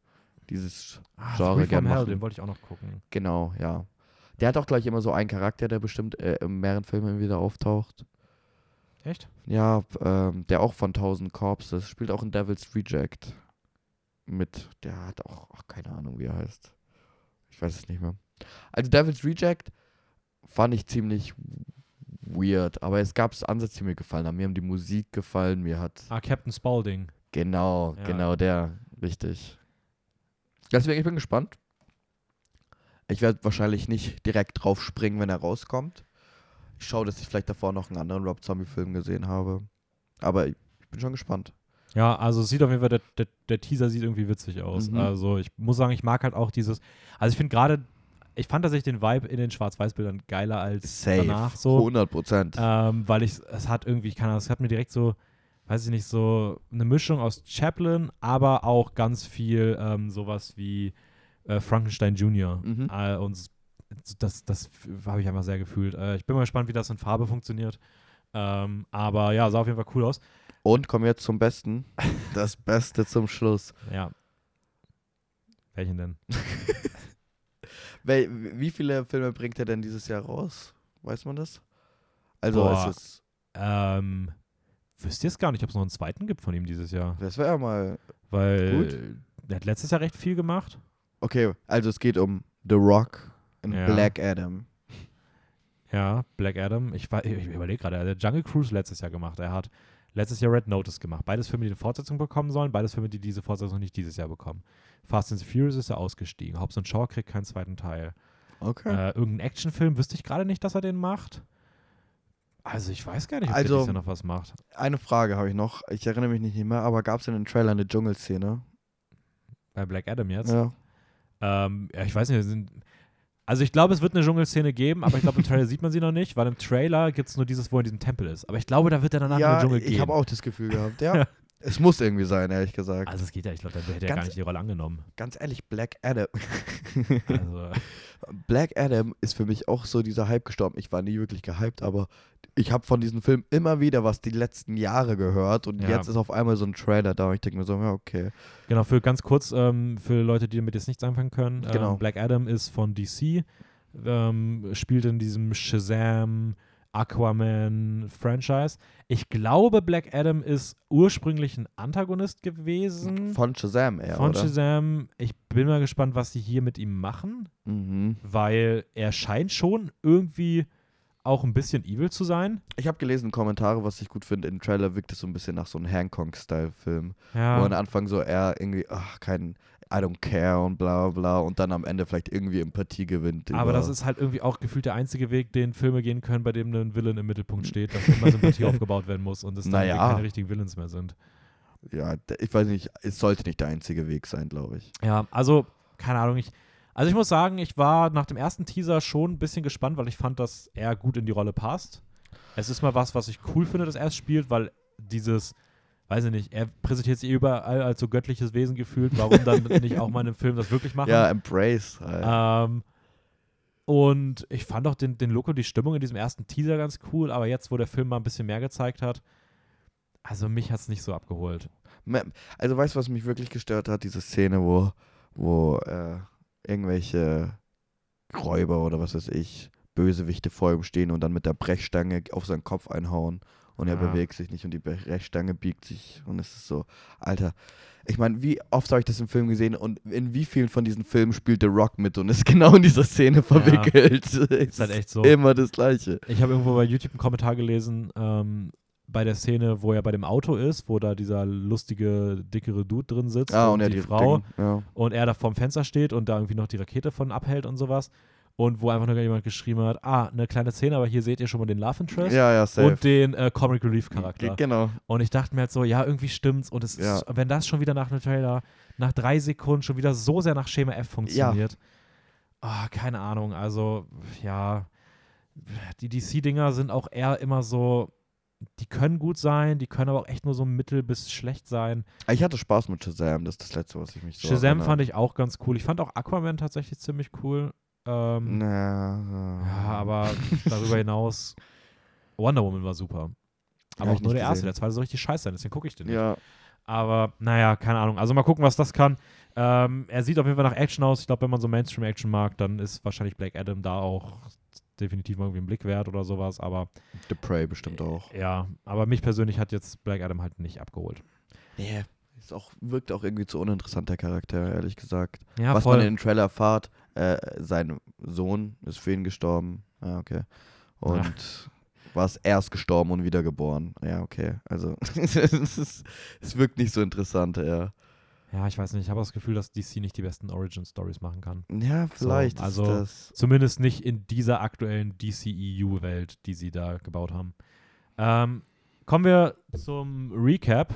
dieses Ah, Genre Free gern from Hell, machen. den wollte ich auch noch gucken. Genau, ja. Der hat auch gleich immer so einen Charakter, der bestimmt äh, in mehreren Filmen wieder auftaucht. Echt? Ja, ähm, der auch von 1000 Corpses spielt auch in Devil's Reject mit. Der hat auch, ach, keine Ahnung, wie er heißt. Ich weiß es nicht mehr. Also Devil's Reject fand ich ziemlich weird, aber es gab Ansätze, die mir gefallen haben. Mir haben die Musik gefallen, mir hat Ah, Captain Spaulding. genau, Ja. genau der, richtig. Deswegen, ich bin gespannt. Ich werde wahrscheinlich nicht direkt drauf springen, wenn er rauskommt. Ich schaue, dass ich vielleicht davor noch einen anderen Rob Zombie-Film gesehen habe. Aber ich bin schon gespannt. Ja, also es sieht auf jeden Fall, der, der, der Teaser sieht irgendwie witzig aus. Mhm. Also ich muss sagen, ich mag halt auch dieses, also ich finde gerade, ich fand tatsächlich den Vibe in den Schwarz-Weiß-Bildern geiler als danach so. 100 Prozent. Ähm, weil ich, es hat irgendwie, ich kann, es hat mir direkt so, weiß ich nicht, so eine Mischung aus Chaplin, aber auch ganz viel ähm, sowas wie äh, Frankenstein Jr. Mhm. Äh, und das, das habe ich einfach sehr gefühlt. Äh, ich bin mal gespannt, wie das in Farbe funktioniert. Ähm, aber ja, sah auf jeden Fall cool aus. Und kommen jetzt zum Besten. Das Beste zum Schluss. Ja. Welchen denn? Wie viele Filme bringt er denn dieses Jahr raus? Weiß man das? Also Boah. es ist, Ähm, wüsst ihr es gar nicht, ob es noch einen zweiten gibt von ihm dieses Jahr? das wäre ja mal. Weil er hat letztes Jahr recht viel gemacht. Okay, also es geht um The Rock und Ja. Black Adam. Ja, Black Adam. Ich, ich überlege gerade, er hat Jungle Cruise letztes Jahr gemacht. Er hat letztes Jahr Red Notice gemacht. Beides Filme, die eine Fortsetzung bekommen sollen. Beides Filme, die diese Fortsetzung nicht dieses Jahr bekommen. Fast and the Furious ist er ausgestiegen. Hobbs und Shaw kriegt keinen zweiten Teil. Okay. Äh, irgendein Actionfilm wüsste ich gerade nicht, dass er den macht. Also ich weiß gar nicht, ob Also- der dieses Jahr noch was macht. Eine Frage habe ich noch. Ich erinnere mich nicht mehr, aber gab es in den Trailer eine Dschungelszene? Bei Black Adam jetzt. Ja. Ähm, ja, ich weiß nicht. Sind, also ich glaube, es wird eine Dschungelszene geben, aber ich glaube, im Trailer sieht man sie noch nicht, weil im Trailer gibt es nur dieses, wo er in diesem Tempel ist. Aber ich glaube, da wird er danach in den Ja, Dschungel gehen. ich habe auch das Gefühl gehabt. Ja. es muss irgendwie sein, ehrlich gesagt. also es geht ja, ich glaube, da hätte er gar Ganz- nicht die Rolle angenommen. Ganz ehrlich, Black Adam. Also, Black Adam ist für mich auch so dieser Hype gestorben. Ich war nie wirklich gehypt, aber ich habe von diesem Film immer wieder was die letzten Jahre gehört und Ja. jetzt ist auf einmal so ein Trailer da und ich denke mir so, ja, okay. genau, für ganz kurz, ähm, für Leute, die damit jetzt nichts anfangen können. Ähm, Genau. Black Adam ist von DC, ähm, spielt in diesem Shazam, Aquaman-Franchise. Ich glaube, Black Adam ist ursprünglich ein Antagonist gewesen. Von Shazam eher, von oder? Shazam. Ich bin mal gespannt, was sie hier mit ihm machen, Mhm. weil er scheint schon irgendwie auch ein bisschen evil zu sein. Ich habe gelesen Kommentare, was ich gut finde. Im Trailer wirkt es so ein bisschen nach so einem Hancock-Style-Film. Ja. Wo am Anfang so er irgendwie, ach, kein I don't care und bla bla und dann am Ende vielleicht irgendwie Empathie gewinnt. Aber das ist halt irgendwie auch gefühlt der einzige Weg, den Filme gehen können, bei dem ein Villain im Mittelpunkt steht, dass immer Sympathie aufgebaut werden muss und es dann Naja. keine richtigen Villains mehr sind. Ja, ich weiß nicht, es sollte nicht der einzige Weg sein, glaube ich. Ja, also, keine Ahnung, ich. Also ich muss sagen, ich war nach dem ersten Teaser schon ein bisschen gespannt, weil ich fand, dass er gut in die Rolle passt. Es ist mal was, was ich cool finde, dass er es spielt, weil dieses, weiß ich nicht, er präsentiert sich überall als so göttliches Wesen gefühlt. Warum dann nicht auch mal in einem Film das wirklich machen? Ja, Embrace. Halt. Ähm, und ich fand auch den, den Look und die Stimmung in diesem ersten Teaser ganz cool, aber jetzt, wo der Film mal ein bisschen mehr gezeigt hat, also mich hat es nicht so abgeholt. Also weißt du, was mich wirklich gestört hat? Diese Szene, wo, wo äh, irgendwelche Räuber oder was weiß ich, Bösewichte vor ihm stehen und dann mit der Brechstange auf seinen Kopf einhauen und er Ja. bewegt sich nicht und die Brechstange biegt sich und es ist so, Alter, ich meine, wie oft habe ich das im Film gesehen und in wie vielen von diesen Filmen spielt The Rock mit und ist genau in dieser Szene verwickelt. Es Ist halt echt so. Immer das Gleiche. Ich habe irgendwo bei YouTube einen Kommentar gelesen, ähm, bei der Szene, wo er bei dem Auto ist, wo da dieser lustige, dickere Dude drin sitzt Ah, und, und er die, die Frau Ding, ja. und er da vorm Fenster steht und da irgendwie noch die Rakete von abhält und sowas. Und wo einfach nur jemand geschrieben hat, ah, eine kleine Szene, aber hier seht ihr schon mal den Love Interest ja, ja, safe. und den äh, Comic Relief Charakter. Genau. Und ich dachte mir halt so, ja, irgendwie stimmt's. Und es ist, wenn das schon wieder nach einem Trailer, nach drei Sekunden schon wieder so sehr nach Schema F funktioniert. Ah, keine Ahnung. Also, ja, die DC-Dinger sind auch eher immer so, die können gut sein, die können aber auch echt nur so mittel bis schlecht sein. Ich hatte Spaß mit Shazam, das ist das Letzte, was ich mich so Shazam erinnere. fand ich auch ganz cool. Ich fand auch Aquaman tatsächlich ziemlich cool. Ähm, Na, Ja, aber darüber hinaus, Wonder Woman war super. Ja, Aber hab auch nur der erste, gesehen. der zweite soll richtig scheiße sein, deswegen gucke ich den nicht. Ja, Aber naja, keine Ahnung. Also mal gucken, was das kann. Ähm, er sieht auf jeden Fall nach Action aus. Ich glaube, wenn man so Mainstream-Action mag, dann ist wahrscheinlich Black Adam da auch definitiv mal irgendwie einen Blick wert oder sowas. Aber The Prey bestimmt auch. ja, aber mich persönlich hat jetzt Black Adam halt nicht abgeholt. Nee, ist auch, wirkt auch irgendwie zu uninteressant, der Charakter, ehrlich gesagt. Ja, Was voll. man in den Trailer erfahrt, äh, sein Sohn ist für ihn gestorben. Ja, okay. Und war es erst gestorben und wiedergeboren. Ja, okay. Also, es wirkt nicht so interessant, ja. Ja, ich weiß nicht. Ich habe das Gefühl, dass DC nicht die besten Origin-Stories machen kann. Ja, vielleicht So, also- ist das. Zumindest nicht in dieser aktuellen DCEU-Welt, die sie da gebaut haben. Ähm, kommen wir zum Recap.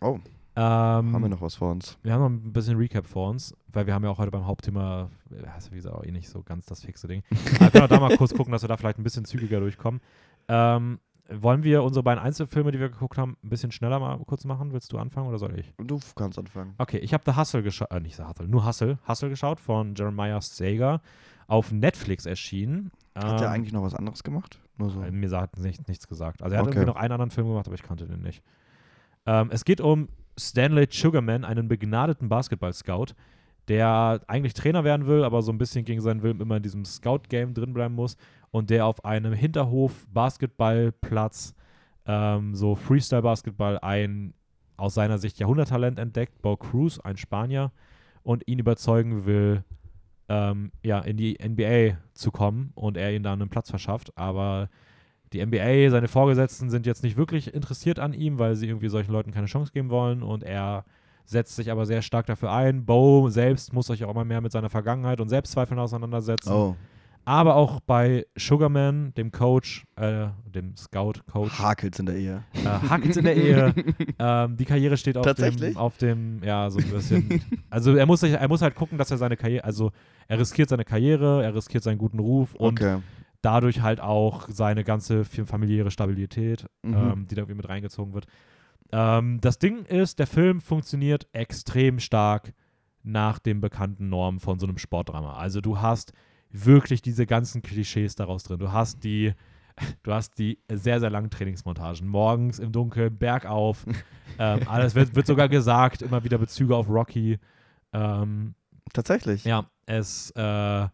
Oh, Ähm, haben wir noch was vor uns? wir haben noch ein bisschen Recap vor uns, weil wir haben ja auch heute beim Hauptthema, ist wie gesagt auch eh nicht so ganz das fixe Ding. Aber wir können auch da mal kurz gucken, dass wir da vielleicht ein bisschen zügiger durchkommen. Ähm, wollen wir unsere beiden Einzelfilme, die wir geguckt haben, ein bisschen schneller mal kurz machen? Willst du anfangen oder soll ich? Du kannst anfangen. Okay, ich habe The Hustle geschaut, äh, nicht The Hustle, nur Hustle, Hustle geschaut von Jeremiah Sager, auf Netflix erschienen. Hat er Ähm, eigentlich noch was anderes gemacht? Nur so. äh, Mir sagt nicht, nichts gesagt. Also er hat Okay. irgendwie noch einen anderen Film gemacht, aber ich kannte den nicht. Ähm, es geht um Stanley Sugarman, einen begnadeten Basketball-Scout, der eigentlich Trainer werden will, aber so ein bisschen gegen seinen Willen immer in diesem Scout-Game drinbleiben muss und der auf einem Hinterhof-Basketballplatz ähm, so Freestyle-Basketball ein aus seiner Sicht Jahrhunderttalent entdeckt, Bo Cruz, ein Spanier, und ihn überzeugen will, ähm, ja, in die NBA zu kommen und er ihm da einen Platz verschafft. Aber die NBA, seine Vorgesetzten sind jetzt nicht wirklich interessiert an ihm, weil sie irgendwie solchen Leuten keine Chance geben wollen und er setzt sich aber sehr stark dafür ein. Bo selbst muss sich auch immer mehr mit seiner Vergangenheit und Selbstzweifeln auseinandersetzen. Oh, Aber auch bei Sugarman, dem Coach, äh, dem Scout-Coach, Hakels in der Ehe. äh, Hackens in der Ehe. ähm, die Karriere steht auf dem, auf dem, ja, so ein bisschen. also er muss, sich, er muss halt gucken, dass er seine Karriere, also er riskiert seine Karriere, er riskiert seinen guten Ruf und okay. dadurch halt auch seine ganze familiäre Stabilität, Mhm. ähm, die da irgendwie mit reingezogen wird. Ähm, das Ding ist, der Film funktioniert extrem stark nach den bekannten Normen von so einem Sportdrama. Also du hast wirklich diese ganzen Klischees daraus drin. Du hast die, du hast die sehr, sehr langen Trainingsmontagen. Morgens im Dunkeln, bergauf. ähm, alles wird, wird sogar gesagt, immer wieder Bezüge auf Rocky. Ähm, Tatsächlich. ja, es äh,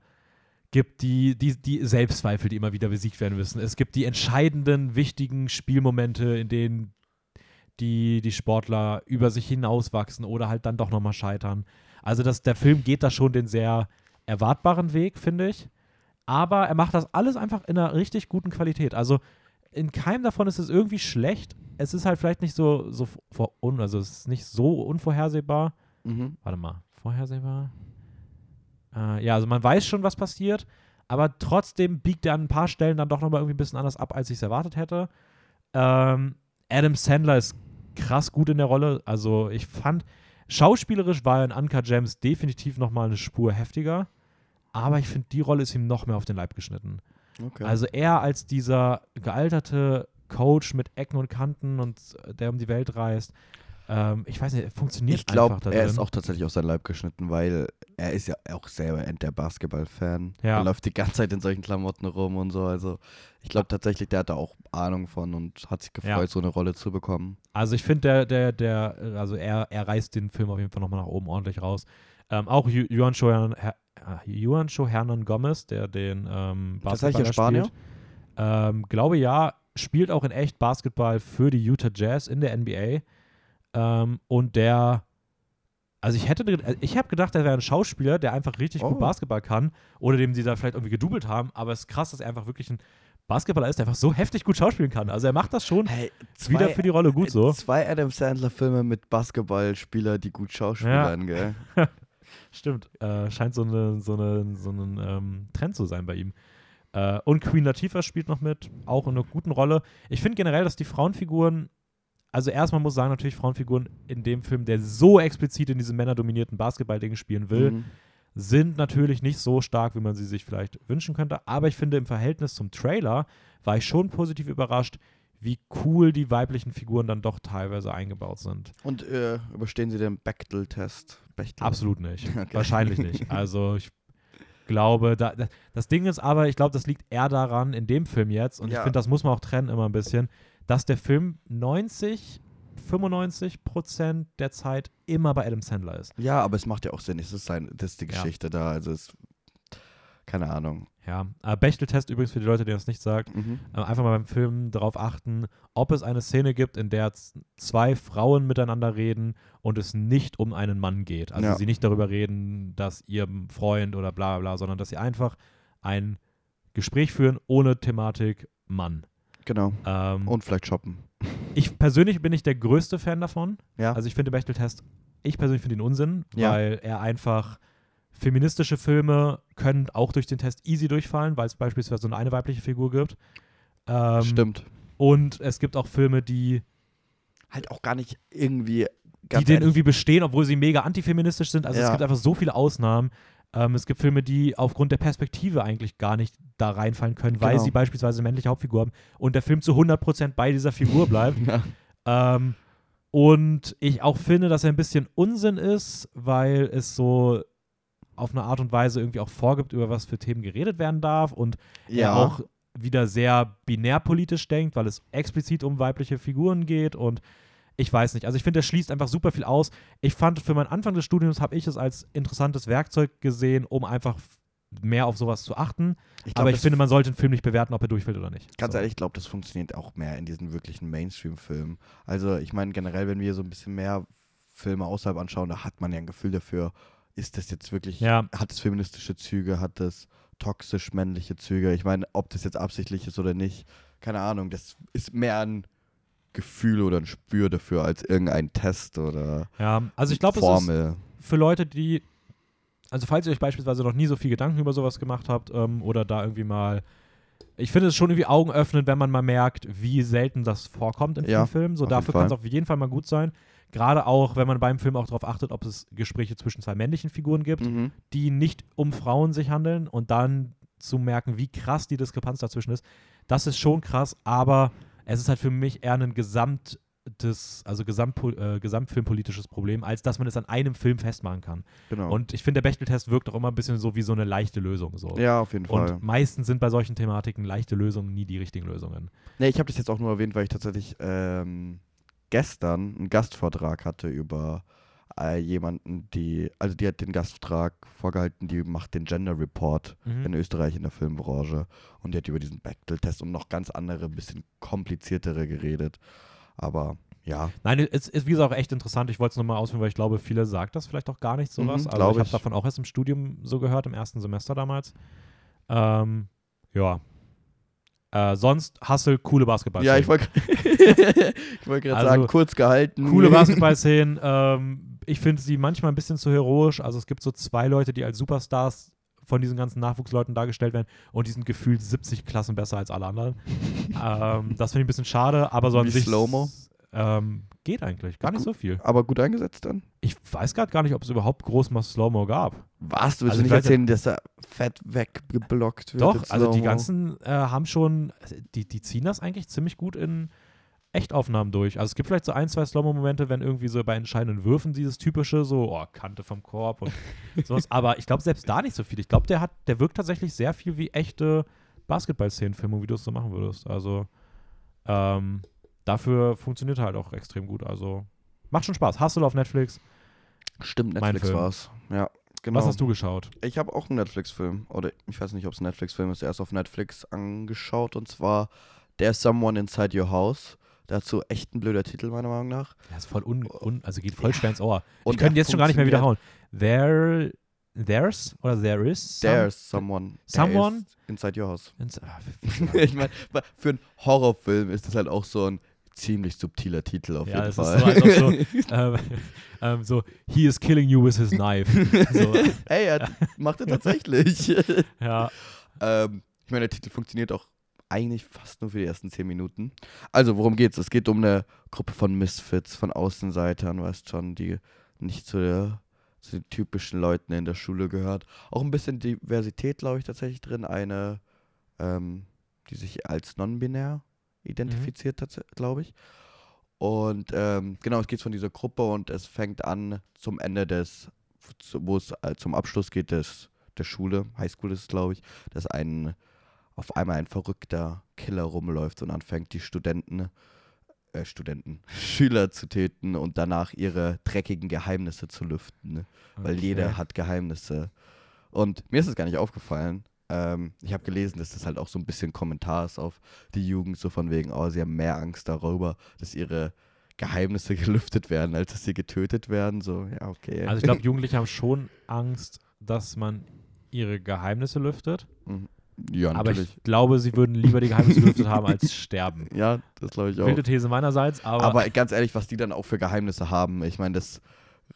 gibt die, die, die Selbstzweifel, die immer wieder besiegt werden müssen. Es gibt die entscheidenden, wichtigen Spielmomente, in denen die, die Sportler über sich hinauswachsen oder halt dann doch nochmal scheitern. Also das, der Film geht da schon den sehr erwartbaren Weg, finde ich. Aber er macht das alles einfach in einer richtig guten Qualität. Also in keinem davon ist es irgendwie schlecht. Es ist halt vielleicht nicht so, so vor, un, also es ist nicht so unvorhersehbar. Mhm. Warte mal, vorhersehbar? Äh, ja, also man weiß schon, was passiert, aber trotzdem biegt er an ein paar Stellen dann doch nochmal irgendwie ein bisschen anders ab, als ich es erwartet hätte. Ähm, Adam Sandler ist krass gut in der Rolle. Also ich fand, schauspielerisch war er in Uncut Gems definitiv nochmal eine Spur heftiger, aber ich finde, die Rolle ist ihm noch mehr auf den Leib geschnitten. Okay. Also er als dieser gealterte Coach mit Ecken und Kanten und äh, der um die Welt reist. Ähm, ich weiß nicht, er funktioniert ich glaube, einfach da er drin. ist auch tatsächlich auf sein Leib geschnitten, weil er ist ja auch selber der Basketball-Fan. Ja. Er läuft die ganze Zeit in solchen Klamotten rum und so. Also ich glaube tatsächlich, der hat da auch Ahnung von und hat sich gefreut, Ja. so eine Rolle zu bekommen. Also ich finde, der, der, der, also er, er reißt den Film auf jeden Fall nochmal nach oben ordentlich raus. Ähm, auch Ju- Juan Hernan, Her, Juan Hernan Gomez, der den ähm, Basketballer ein Spanier? spielt. Ähm, glaube ja, spielt auch in echt Basketball für die Utah Jazz in der NBA. Ähm, und der, also ich hätte, ich habe gedacht, er wäre ein Schauspieler, der einfach richtig Oh. gut Basketball kann oder dem sie da vielleicht irgendwie gedoubelt haben. Aber es ist krass, dass er einfach wirklich ein Basketballer ist, der einfach so heftig gut schauspielen kann. Also er macht das schon Hey, wieder für die Rolle gut so. Zwei Adam Sandler-Filme mit Basketballspieler, die gut schauspielern, gell? Stimmt, äh, scheint so, eine, so, eine, so ein ähm, Trend zu sein bei ihm. Äh, und Queen Latifah spielt noch mit, auch in einer guten Rolle. Ich finde generell, dass die Frauenfiguren, also erstmal muss ich sagen, natürlich Frauenfiguren in dem Film, der so explizit in diesem männerdominierten Basketball-Ding spielen will, Mhm. sind natürlich nicht so stark, wie man sie sich vielleicht wünschen könnte. Aber ich finde, im Verhältnis zum Trailer war ich schon positiv überrascht, wie cool die weiblichen Figuren dann doch teilweise eingebaut sind. Und äh, überstehen sie den Bechtel-Test? Bechtel? Absolut nicht. Okay. Wahrscheinlich nicht. Also ich glaube, da, da, das Ding ist aber, ich glaube, das liegt eher daran, in dem Film jetzt, und ich Ja. finde, das muss man auch trennen immer ein bisschen, dass der Film 90, 95 Prozent der Zeit immer bei Adam Sandler ist. Ja, aber es macht ja auch Sinn. Es ist, sein, das ist die Ja. Geschichte da. Also es. Keine Ahnung. Ja, äh, Bechtel-Test übrigens für die Leute, die das nicht sagt, Mhm. äh, einfach mal beim Film darauf achten, ob es eine Szene gibt, in der zwei Frauen miteinander reden und es nicht um einen Mann geht. Also Ja. sie nicht darüber reden, dass ihr Freund oder bla bla, sondern dass sie einfach ein Gespräch führen ohne Thematik Mann. Genau. Ähm, Und vielleicht shoppen. ich persönlich bin nicht der größte Fan davon. Ja. Also ich finde Bechtel-Test, ich persönlich finde ihn Unsinn, Ja. weil er einfach feministische Filme können auch durch den Test easy durchfallen, weil es beispielsweise nur eine weibliche Figur gibt. Ähm, Stimmt. Und es gibt auch Filme, die, Halt auch gar nicht irgendwie. die ehrlich, irgendwie bestehen, obwohl sie mega antifeministisch sind. Also es Ja. gibt einfach so viele Ausnahmen. Ähm, es gibt Filme, die aufgrund der Perspektive eigentlich gar nicht da reinfallen können, weil Genau. sie beispielsweise männliche Hauptfigur haben und der Film zu 100% bei dieser Figur bleibt. Ja. Ähm, und ich auch finde, dass er ein bisschen Unsinn ist, weil es so auf eine Art und Weise irgendwie auch vorgibt, über was für Themen geredet werden darf und ja. er auch wieder sehr binärpolitisch denkt, weil es explizit um weibliche Figuren geht und ich weiß nicht. Also ich finde, er schließt einfach super viel aus. Ich fand, für meinen Anfang des Studiums habe ich es als interessantes Werkzeug gesehen, um einfach mehr auf sowas zu achten. Ich glaub, Aber ich finde, man sollte einen Film nicht bewerten, ob er durchfällt oder nicht. Ganz so. ehrlich, ich glaube, das funktioniert auch mehr in diesen wirklichen Mainstream-Filmen. Also, ich meine, generell, wenn wir so ein bisschen mehr Filme außerhalb anschauen, da hat man ja ein Gefühl dafür, ist das jetzt wirklich, Ja. hat es feministische Züge, hat es toxisch männliche Züge? Ich meine, ob das jetzt absichtlich ist oder nicht, keine Ahnung, das ist mehr ein Gefühl oder ein Spür dafür als irgendein Test oder Ja, also ich glaube, es ist Formel. für Leute, die, also falls ihr euch beispielsweise noch nie so viel Gedanken über sowas gemacht habt ähm, oder da irgendwie mal, ich finde es schon irgendwie Augen öffnen, wenn man mal merkt, wie selten das vorkommt in Ja, vielen Filmen. So dafür kann es auf jeden Fall mal gut sein. Gerade auch, wenn man beim Film auch darauf achtet, ob es Gespräche zwischen zwei männlichen Figuren gibt, Mhm. die nicht um Frauen sich handeln und dann zu merken, wie krass die Diskrepanz dazwischen ist. Das ist schon krass, aber es ist halt für mich eher ein gesamtes, also Gesamtpo äh, gesamtfilmpolitisches Problem, als dass man es an einem Film festmachen kann. Genau. Und ich finde, der Bechtel-Test wirkt auch immer ein bisschen so wie so eine leichte Lösung. So. ja, auf jeden Fall. Und meistens sind bei solchen Thematiken leichte Lösungen nie die richtigen Lösungen. Nee, ich habe das jetzt auch nur erwähnt, weil ich tatsächlich ähm, gestern einen Gastvortrag hatte über äh, jemanden, die, also die hat den Gastvortrag vorgehalten, die macht den Gender Report Mhm. in Österreich in der Filmbranche und die hat über diesen Bechtel-Test und noch ganz andere, bisschen kompliziertere geredet. Aber ja, Nein, es ist wie gesagt auch echt interessant. Ich wollte es nochmal ausführen, weil ich glaube, viele sagt das vielleicht auch gar nicht sowas. Mhm, also ich habe ich. davon auch erst im Studium so gehört, im ersten Semester damals. Ähm, ja. Äh, sonst Hustle, coole Basketball. ja, ich wollte wollt gerade Also, sagen, kurz gehalten. Coole Basketballszenen. ähm, ich finde sie manchmal ein bisschen zu heroisch. Also es gibt so zwei Leute, die als Superstars von diesen ganzen Nachwuchsleuten dargestellt werden und die sind gefühlt 70 Klassen besser als alle anderen. ähm, das finde ich ein bisschen schade, aber so an Wie sich Slow-Mo? ähm, geht eigentlich. Gar nicht so viel. Aber gut eingesetzt dann. Ich weiß gerade gar nicht, ob es überhaupt groß mal Slow-Mo gab. Was? Du willst Also nicht erzählen, dass er fett weggeblockt wird? Doch, also die ganzen äh, haben schon, die, die ziehen das eigentlich ziemlich gut in Echtaufnahmen durch. Also es gibt vielleicht so ein, zwei Slow-Mo-Momente, wenn irgendwie so bei entscheidenden Würfen dieses typische so, oh, Kante vom Korb und sowas. Aber ich glaube selbst da nicht so viel. Ich glaube, der hat, der wirkt tatsächlich sehr viel wie echte Basketball-Szenenfilmung, wie du es so machen würdest. Also ähm, dafür funktioniert er halt auch extrem gut. Also macht schon Spaß. Hustle auf Netflix. Stimmt, Netflix war's. Ja, genau. Was hast du geschaut? Ich habe auch einen Netflix-Film. Oder ich weiß nicht, ob es ein Netflix-Film ist. Erst auf Netflix angeschaut. Und zwar There's Someone Inside Your House. Dazu echt ein blöder Titel, meiner Meinung nach. Ja, ist voll un, un also geht voll Ja. schwer ins Ohr. Und ich könnte jetzt schon gar nicht mehr wiederhauen. There, there's oder there is. some- There's Someone. there Someone? is Inside Your House. ins- ah, ich meine, für einen Horrorfilm ist das halt auch so ein ziemlich subtiler Titel auf Ja, jeden es ist Fall. so, als ob so, ähm, ähm, so, he is killing you with his knife. So, hey, er macht er tatsächlich. ja, Ähm, ich meine, der Titel funktioniert auch eigentlich fast nur für die ersten zehn Minuten. Also, worum geht's? Es geht um eine Gruppe von Misfits, von Außenseitern, weißt schon, die nicht zu, der, zu den typischen Leuten in der Schule gehört. Auch ein bisschen Diversität, glaube ich, tatsächlich drin. Eine, ähm, die sich als non-binär identifiziert, glaube ich. Und ähm, genau, es geht von dieser Gruppe und es fängt an zum Ende des, wo es äh, zum Abschluss geht des, der Schule, Highschool ist es, glaube ich, dass ein auf einmal ein verrückter Killer rumläuft und anfängt, die Studenten, äh, Studenten, Schüler zu töten und danach ihre dreckigen Geheimnisse zu lüften. Ne? Weil Okay. jeder hat Geheimnisse. Und mir ist es gar nicht aufgefallen. Ähm, ich habe gelesen, dass das halt auch so ein bisschen Kommentar ist auf die Jugend, so von wegen, oh, sie haben mehr Angst darüber, dass ihre Geheimnisse gelüftet werden, als dass sie getötet werden. So, ja, okay. Also ich glaube, Jugendliche haben schon Angst, dass man ihre Geheimnisse lüftet. Mhm. Ja, Aber natürlich. ich glaube, sie würden lieber die Geheimnisse gelüftet haben, als sterben. ja, das glaube ich auch. Wilde These meinerseits, aber, Aber ganz ehrlich, was die dann auch für Geheimnisse haben, ich meine, das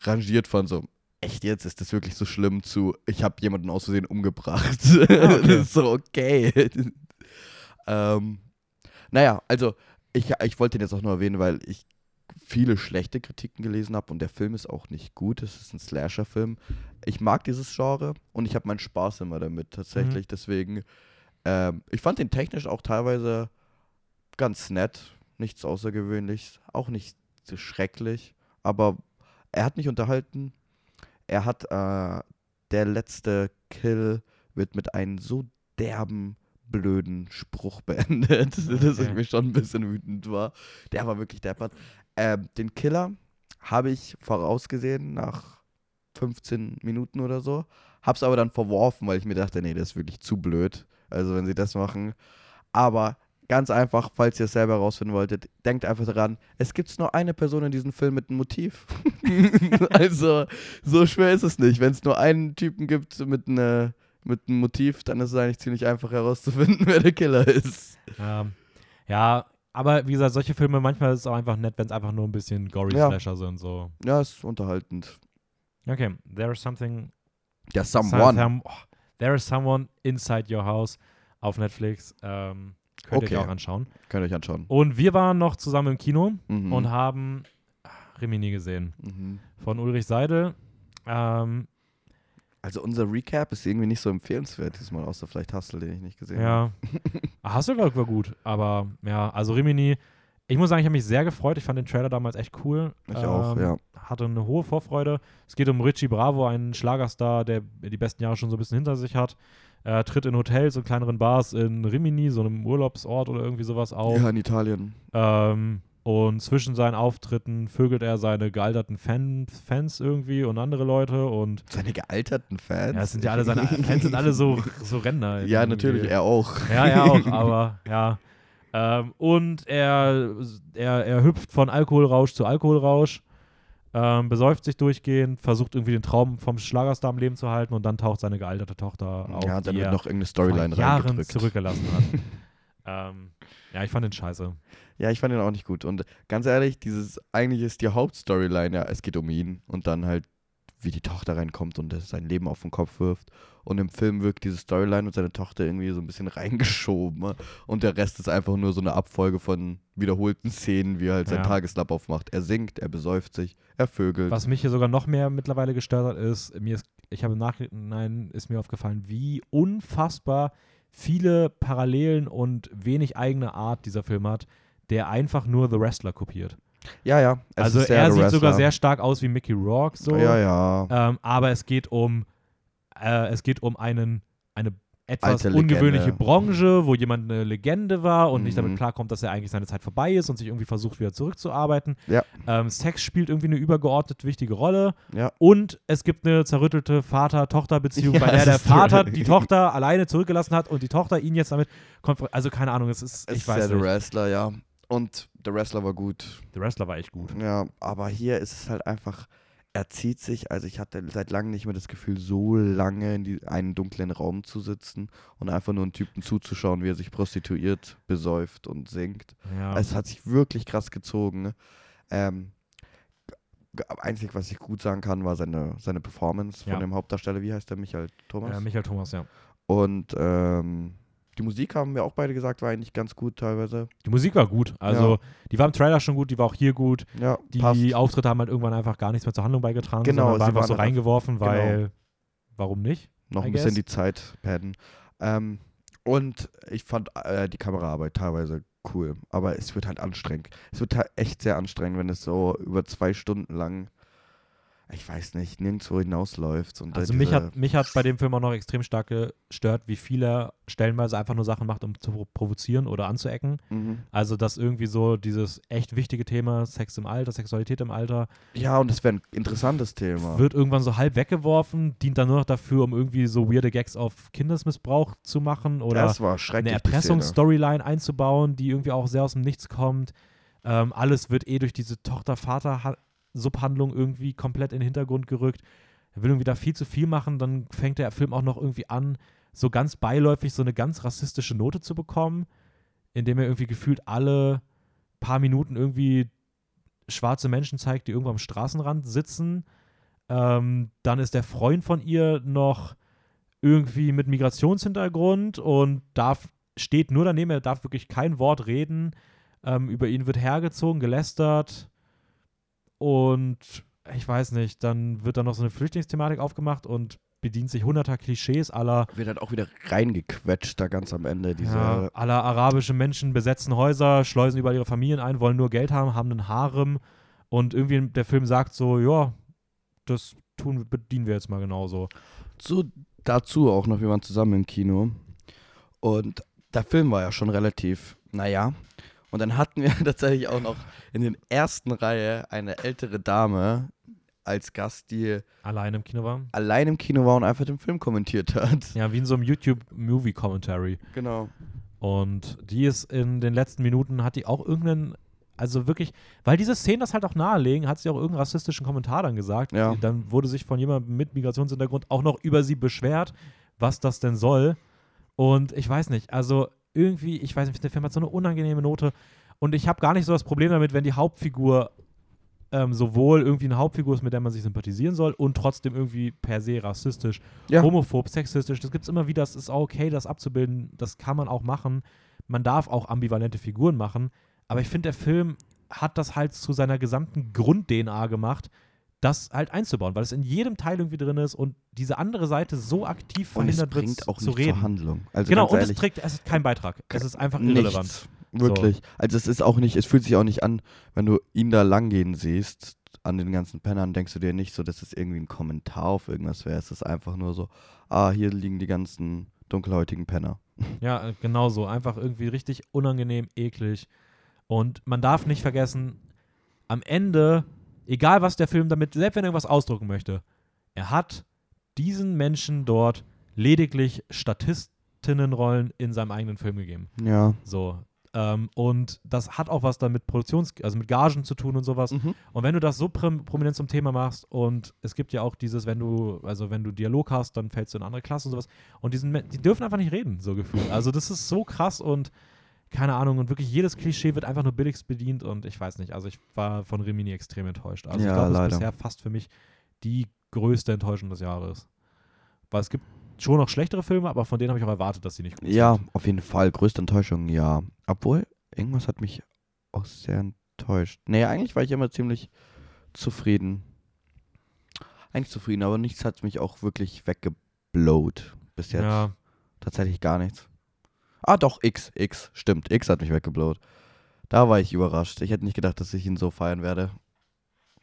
rangiert von so, echt jetzt, ist das wirklich so schlimm zu, ich habe jemanden aus Versehen umgebracht. das ist so, okay. ähm, naja, also ich, ich wollte den jetzt auch nur erwähnen, weil ich viele schlechte Kritiken gelesen habe und der Film ist auch nicht gut. Es ist ein Slasher-Film. Ich mag dieses Genre und ich habe meinen Spaß immer damit tatsächlich. Deswegen, ähm, ich fand den technisch auch teilweise ganz nett. Nichts Außergewöhnliches, auch nicht so schrecklich, aber er hat mich unterhalten. Er hat, äh, der letzte Kill wird mit einem so derben, blöden Spruch beendet, dass ich Okay. mir schon ein bisschen wütend war. Der war wirklich deppert. Ähm, den Killer habe ich vorausgesehen nach 15 Minuten oder so. Hab's aber dann verworfen, weil ich mir dachte, nee, das ist wirklich zu blöd. Also wenn sie das machen. Aber ganz einfach, falls ihr es selber herausfinden wolltet, denkt einfach daran, es gibt nur eine Person in diesem Film mit einem Motiv. also so schwer ist es nicht. Wenn es nur einen Typen gibt mit, ne, mit einem Motiv, dann ist es eigentlich ziemlich einfach herauszufinden, wer der Killer ist. ähm, ja, aber wie gesagt, solche Filme, manchmal ist es auch einfach nett, wenn es einfach nur ein bisschen gory Ja. Sind. So. Ja, ist unterhaltend. Okay, there is something Der Someone. Some, oh, there is someone inside your house auf Netflix. Ähm, könnt ihr Okay. euch auch anschauen. Könnt ihr euch anschauen. Und wir waren noch zusammen im Kino Mhm. und haben ah, Rimini gesehen. mhm. Von Ulrich Seidel. Ähm, Also unser Recap ist irgendwie nicht so empfehlenswert diesmal, außer vielleicht Hustle, den ich nicht gesehen habe. ja. Hustle war, war gut, aber ja, also Rimini. Ich muss sagen, ich habe mich sehr gefreut. Ich fand den Trailer damals echt cool. Ich auch, Ähm, ja. Hatte eine hohe Vorfreude. Es geht um Richie Bravo, einen Schlagerstar, der die besten Jahre schon so ein bisschen hinter sich hat. Er tritt in Hotels und kleineren Bars in Rimini, so einem Urlaubsort oder irgendwie sowas auf. Ja, in Italien. Ähm, und zwischen seinen Auftritten vögelt er seine gealterten Fan Fans irgendwie und andere Leute und Seine gealterten Fans. ja, es sind ja alle seine Fans sind alle so, so Ränder. Ja, irgendwie. natürlich, er auch. Ja, er auch, aber ja. Ähm, und er, er, er hüpft von Alkoholrausch zu Alkoholrausch, ähm, besäuft sich durchgehend, versucht irgendwie den Traum vom Schlagerstar am Leben zu halten und dann taucht seine gealterte Tochter auf, ja, dann wird noch irgendeine Storyline Jahren reingedrückt. zurückgelassen hat. ähm, ja, ich fand den scheiße. Ja, ich fand ihn auch nicht gut. Und ganz ehrlich, dieses, eigentlich ist die Hauptstoryline, ja, es geht um ihn und dann halt, wie die Tochter reinkommt und sein Leben auf den Kopf wirft. Und im Film wirkt diese Storyline und seine Tochter irgendwie so ein bisschen reingeschoben. ne? Und der Rest ist einfach nur so eine Abfolge von wiederholten Szenen, wie er halt seinen Ja. Tagesablauf macht. Er singt, er besäuft sich, er vögelt. Was mich hier sogar noch mehr mittlerweile gestört hat, ist, mir ist, ich habe im Nachhinein ist mir aufgefallen, wie unfassbar viele Parallelen und wenig eigene Art dieser Film hat, der einfach nur The Wrestler kopiert. Ja, ja. also er sieht sogar sehr stark aus wie Mickey Rourke, so. Ja, ja. Ähm, aber es geht um äh, es geht um einen eine etwas ungewöhnliche Branche, wo jemand eine Legende war und nicht damit Mhm. klarkommt, dass er eigentlich seine Zeit vorbei ist und sich irgendwie versucht wieder zurückzuarbeiten. Ja. Ähm, Sex spielt irgendwie eine übergeordnet wichtige Rolle. Ja. Und es gibt eine zerrüttelte Vater-Tochter-Beziehung, Ja, bei der der Vater die Tochter alleine zurückgelassen hat und die Tochter ihn jetzt damit. Also keine Ahnung, es ist, Es ich ist weiß The nicht. Wrestler, ja. Und der Wrestler war gut. Der Wrestler war echt gut. Ja, aber hier ist es halt einfach, er zieht sich, also ich hatte seit langem nicht mehr das Gefühl, so lange in die, einen dunklen Raum zu sitzen und einfach nur einen Typen zuzuschauen, wie er sich prostituiert, besäuft und singt. Ja. Es hat sich wirklich krass gezogen. ne? Ähm, einzig, was ich gut sagen kann, war seine, seine Performance von Ja. dem Hauptdarsteller, wie heißt der, Michael Thomas? äh, Michael Thomas, ja. und ähm, die Musik haben wir auch beide gesagt, war eigentlich ganz gut teilweise. Die Musik war gut. Also, die war im Trailer schon gut, die war auch hier gut. Ja, Die passt. Auftritte haben halt irgendwann einfach gar nichts mehr zur Handlung beigetragen, Genau, sondern war sie einfach waren so reingeworfen, genau. weil warum nicht? noch ein bisschen die Zeit padden. Ähm, und ich fand äh, die Kameraarbeit teilweise cool. Aber es wird halt anstrengend. Es wird halt echt sehr anstrengend, wenn es so über zwei Stunden lang, ich weiß nicht, nirgendwo hinausläuft. Und Also mich hat, mich hat bei dem Film auch noch extrem stark gestört, wie viel er stellenweise einfach nur Sachen macht, um zu pro- provozieren oder anzuecken. Mhm. Also dass irgendwie so dieses echt wichtige Thema Sex im Alter, Sexualität im Alter, Ja, und es wäre ein interessantes Thema. wird irgendwann so halb weggeworfen, dient dann nur noch dafür, um irgendwie so weirde Gags auf Kindesmissbrauch zu machen oder das war eine. Erpressungsstoryline einzubauen, die irgendwie auch sehr aus dem Nichts kommt. Ähm, alles wird eh durch diese Tochter-Vater-Subhandlung irgendwie komplett in den Hintergrund gerückt. Er will irgendwie da viel zu viel machen, dann fängt der Film auch noch irgendwie an, so ganz beiläufig so eine ganz rassistische Note zu bekommen, indem er irgendwie gefühlt alle paar Minuten irgendwie schwarze Menschen zeigt, die irgendwo am Straßenrand sitzen. Ähm, dann ist der Freund von ihr noch irgendwie mit Migrationshintergrund und darf, steht nur daneben, er darf wirklich kein Wort reden. Ähm, über ihn wird hergezogen, gelästert und ich weiß nicht, dann wird da noch so eine Flüchtlingsthematik aufgemacht und bedient sich hunderter Klischees aller Wird halt auch wieder reingequetscht da ganz am Ende. Diese, ja, aller arabische Menschen besetzen Häuser, schleusen überall ihre Familien ein, wollen nur Geld haben, haben einen Harem und irgendwie der Film sagt so, ja, das tun, bedienen wir jetzt mal genauso. zu, dazu auch noch, wir waren zusammen im Kino. Und der Film war ja schon relativ, naja. Und dann hatten wir tatsächlich auch noch in der ersten Reihe eine ältere Dame als Gast, die Allein im Kino war. allein im Kino war und einfach den Film kommentiert hat. Ja, wie in so einem YouTube-Movie-Commentary. Genau. Und die ist in den letzten Minuten, hat die auch irgendeinen, also wirklich, weil diese Szenen das halt auch nahelegen, hat sie auch irgendeinen rassistischen Kommentar dann gesagt. Ja. Dann wurde sich von jemandem mit Migrationshintergrund auch noch über sie beschwert, was das denn soll. Und ich weiß nicht, also irgendwie, ich weiß nicht, der Film hat so eine unangenehme Note. Und ich habe gar nicht so das Problem damit, wenn die Hauptfigur ähm, sowohl irgendwie eine Hauptfigur ist, mit der man sich sympathisieren soll, und trotzdem irgendwie per se rassistisch, Ja. homophob, sexistisch. Das gibt es immer wieder. Das ist auch okay, das abzubilden. Das kann man auch machen. Man darf auch ambivalente Figuren machen. Aber ich finde, der Film hat das halt zu seiner gesamten Grund-DNA gemacht, das halt einzubauen, weil es in jedem Teil irgendwie drin ist und diese andere Seite so aktiv verhindert wird, zu nicht reden. zur Handlung. Also genau, und ehrlich, es trägt, es ist kein Beitrag. Es ist einfach irrelevant. Nichts. Wirklich. Also es ist auch nicht, es fühlt sich auch nicht an, wenn du ihn da langgehen siehst, an den ganzen Pennern, denkst du dir nicht so, dass es irgendwie ein Kommentar auf irgendwas wäre. Es ist einfach nur so, ah, hier liegen die ganzen dunkelhäutigen Penner. Ja, äh, genau so. Einfach irgendwie richtig unangenehm, eklig. Und man darf nicht vergessen, am Ende, egal was der Film damit, selbst wenn er irgendwas ausdrücken möchte, er hat diesen Menschen dort lediglich Statistinnenrollen in seinem eigenen Film gegeben. Ja. So. Ähm, und das hat auch was dann mit Produktions-, also mit Gagen zu tun und sowas. Mhm. Und wenn du das so prim- prominent zum Thema machst und es gibt ja auch dieses, wenn du, also wenn du Dialog hast, dann fällst du in andere Klasse und sowas. Und diesen, die dürfen einfach nicht reden, so gefühlt. Also das ist so krass und keine Ahnung, und wirklich jedes Klischee wird einfach nur billigst bedient und ich weiß nicht, also ich war von Rimini extrem enttäuscht. Also ich Ja, glaube, das ist bisher fast für mich die größte Enttäuschung des Jahres. Weil es gibt schon noch schlechtere Filme, aber von denen habe ich auch erwartet, dass sie nicht gut Ja, sind. auf jeden Fall. Größte Enttäuschung, ja. Obwohl, irgendwas hat mich auch sehr enttäuscht. Nee, eigentlich war ich immer ziemlich zufrieden. Eigentlich zufrieden, aber nichts hat mich auch wirklich weggeblowt bis jetzt. Ja, Tatsächlich gar nichts. Ah, doch, X, X, stimmt. X hat mich weggeblowt. Da war ich überrascht. Ich hätte nicht gedacht, dass ich ihn so feiern werde.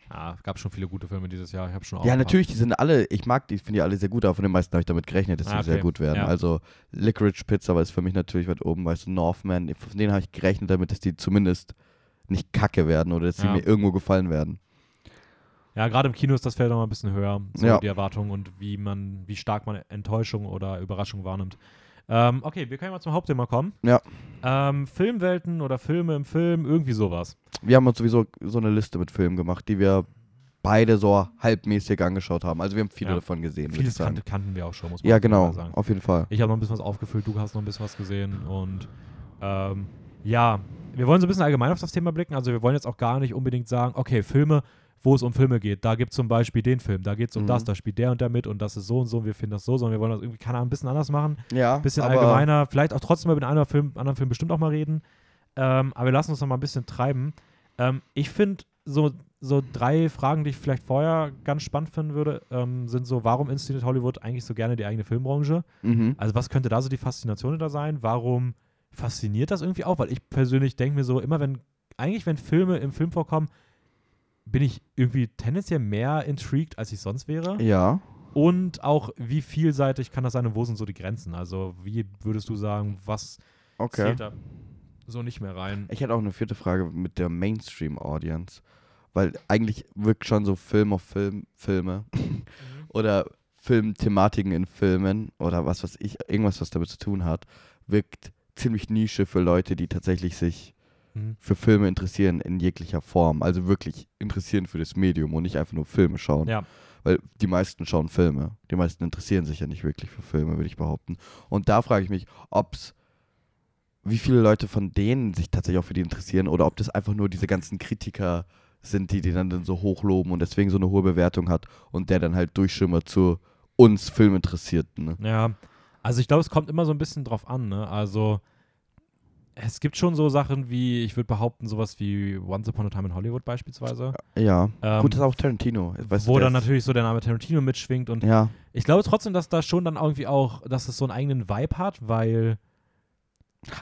ja gab schon viele gute Filme dieses Jahr. Ich habe schon auch ja, natürlich, die sind alle, ich mag die, finde die alle sehr gut, aber von den meisten habe ich damit gerechnet, dass sie Ah, sehr okay. gut werden. Ja. Also Licorice Pizza war ist für mich natürlich weit oben, weißt du, Northman, von denen habe ich gerechnet damit, dass die zumindest nicht kacke werden oder dass sie Ja. mir irgendwo gefallen werden. Ja, gerade im Kino ist das Feld noch mal ein bisschen höher, so Ja. die Erwartungen und wie man, wie stark man Enttäuschung oder Überraschung wahrnimmt. Ähm, okay, wir können mal zum Hauptthema kommen. Ja. Ähm, Filmwelten oder Filme im Film, irgendwie sowas. Wir haben uns sowieso so eine Liste mit Filmen gemacht, die wir beide so halbmäßig angeschaut haben. Also wir haben viele Ja. davon gesehen. Vieles ich sagen. kannte, kannten wir auch schon, muss man Ja, genau, sagen. auf jeden Fall. Ich habe noch ein bisschen was aufgefüllt, du hast noch ein bisschen was gesehen und ähm, ja, wir wollen so ein bisschen allgemein auf das Thema blicken. Also wir wollen jetzt auch gar nicht unbedingt sagen, okay, Filme, wo es um Filme geht, da gibt es zum Beispiel den Film, da geht es um Mhm. das, da spielt der und der mit und das ist so und so und wir finden das so, sondern wir wollen das irgendwie, keine Ahnung, ein bisschen anders machen. Ja, bisschen aber allgemeiner, vielleicht auch trotzdem über den anderen Film, anderen Film bestimmt auch mal reden. Ähm, aber wir lassen uns noch mal ein bisschen treiben. Ähm, ich finde so, so drei Fragen, die ich vielleicht vorher ganz spannend finden würde, ähm, sind so, warum inszeniert Hollywood eigentlich so gerne die eigene Filmbranche? Mhm. Also was könnte da so die Faszination da sein? Warum fasziniert das irgendwie auch, weil ich persönlich denke mir so, immer wenn, eigentlich wenn Filme im Film vorkommen, bin ich irgendwie tendenziell mehr intrigued, als ich sonst wäre. Ja. Und auch, wie vielseitig kann das sein und wo sind so die Grenzen? Also, wie würdest du sagen, was Okay. zählt da so nicht mehr rein? Ich hätte auch eine vierte Frage mit der Mainstream-Audience. Weil eigentlich wirkt schon so Film auf Film, Filme oder Filmthematiken in Filmen oder was weiß ich, irgendwas, was damit zu tun hat, wirkt ziemlich Nische für Leute, die tatsächlich sich Mhm. für Filme interessieren in jeglicher Form. Also wirklich interessieren für das Medium und nicht einfach nur Filme schauen. Ja. Weil die meisten schauen Filme. Die meisten interessieren sich ja nicht wirklich für Filme, würde ich behaupten. Und da frage ich mich, ob's wie viele Leute von denen sich tatsächlich auch für die interessieren oder ob das einfach nur diese ganzen Kritiker sind, die die dann, dann so hochloben und deswegen so eine hohe Bewertung hat und der dann halt durchschimmert zu uns Filminteressierten. Ne? Ja, also ich glaube, es kommt immer so ein bisschen drauf an, ne? Also es gibt schon so Sachen wie, ich würde behaupten, sowas wie Once Upon a Time in Hollywood beispielsweise. Ja. Ähm, Gut, das ist auch Tarantino. Weißt wo dann natürlich so der Name Tarantino mitschwingt und Ja. ich glaube trotzdem, dass da schon dann irgendwie auch, dass es so einen eigenen Vibe hat, weil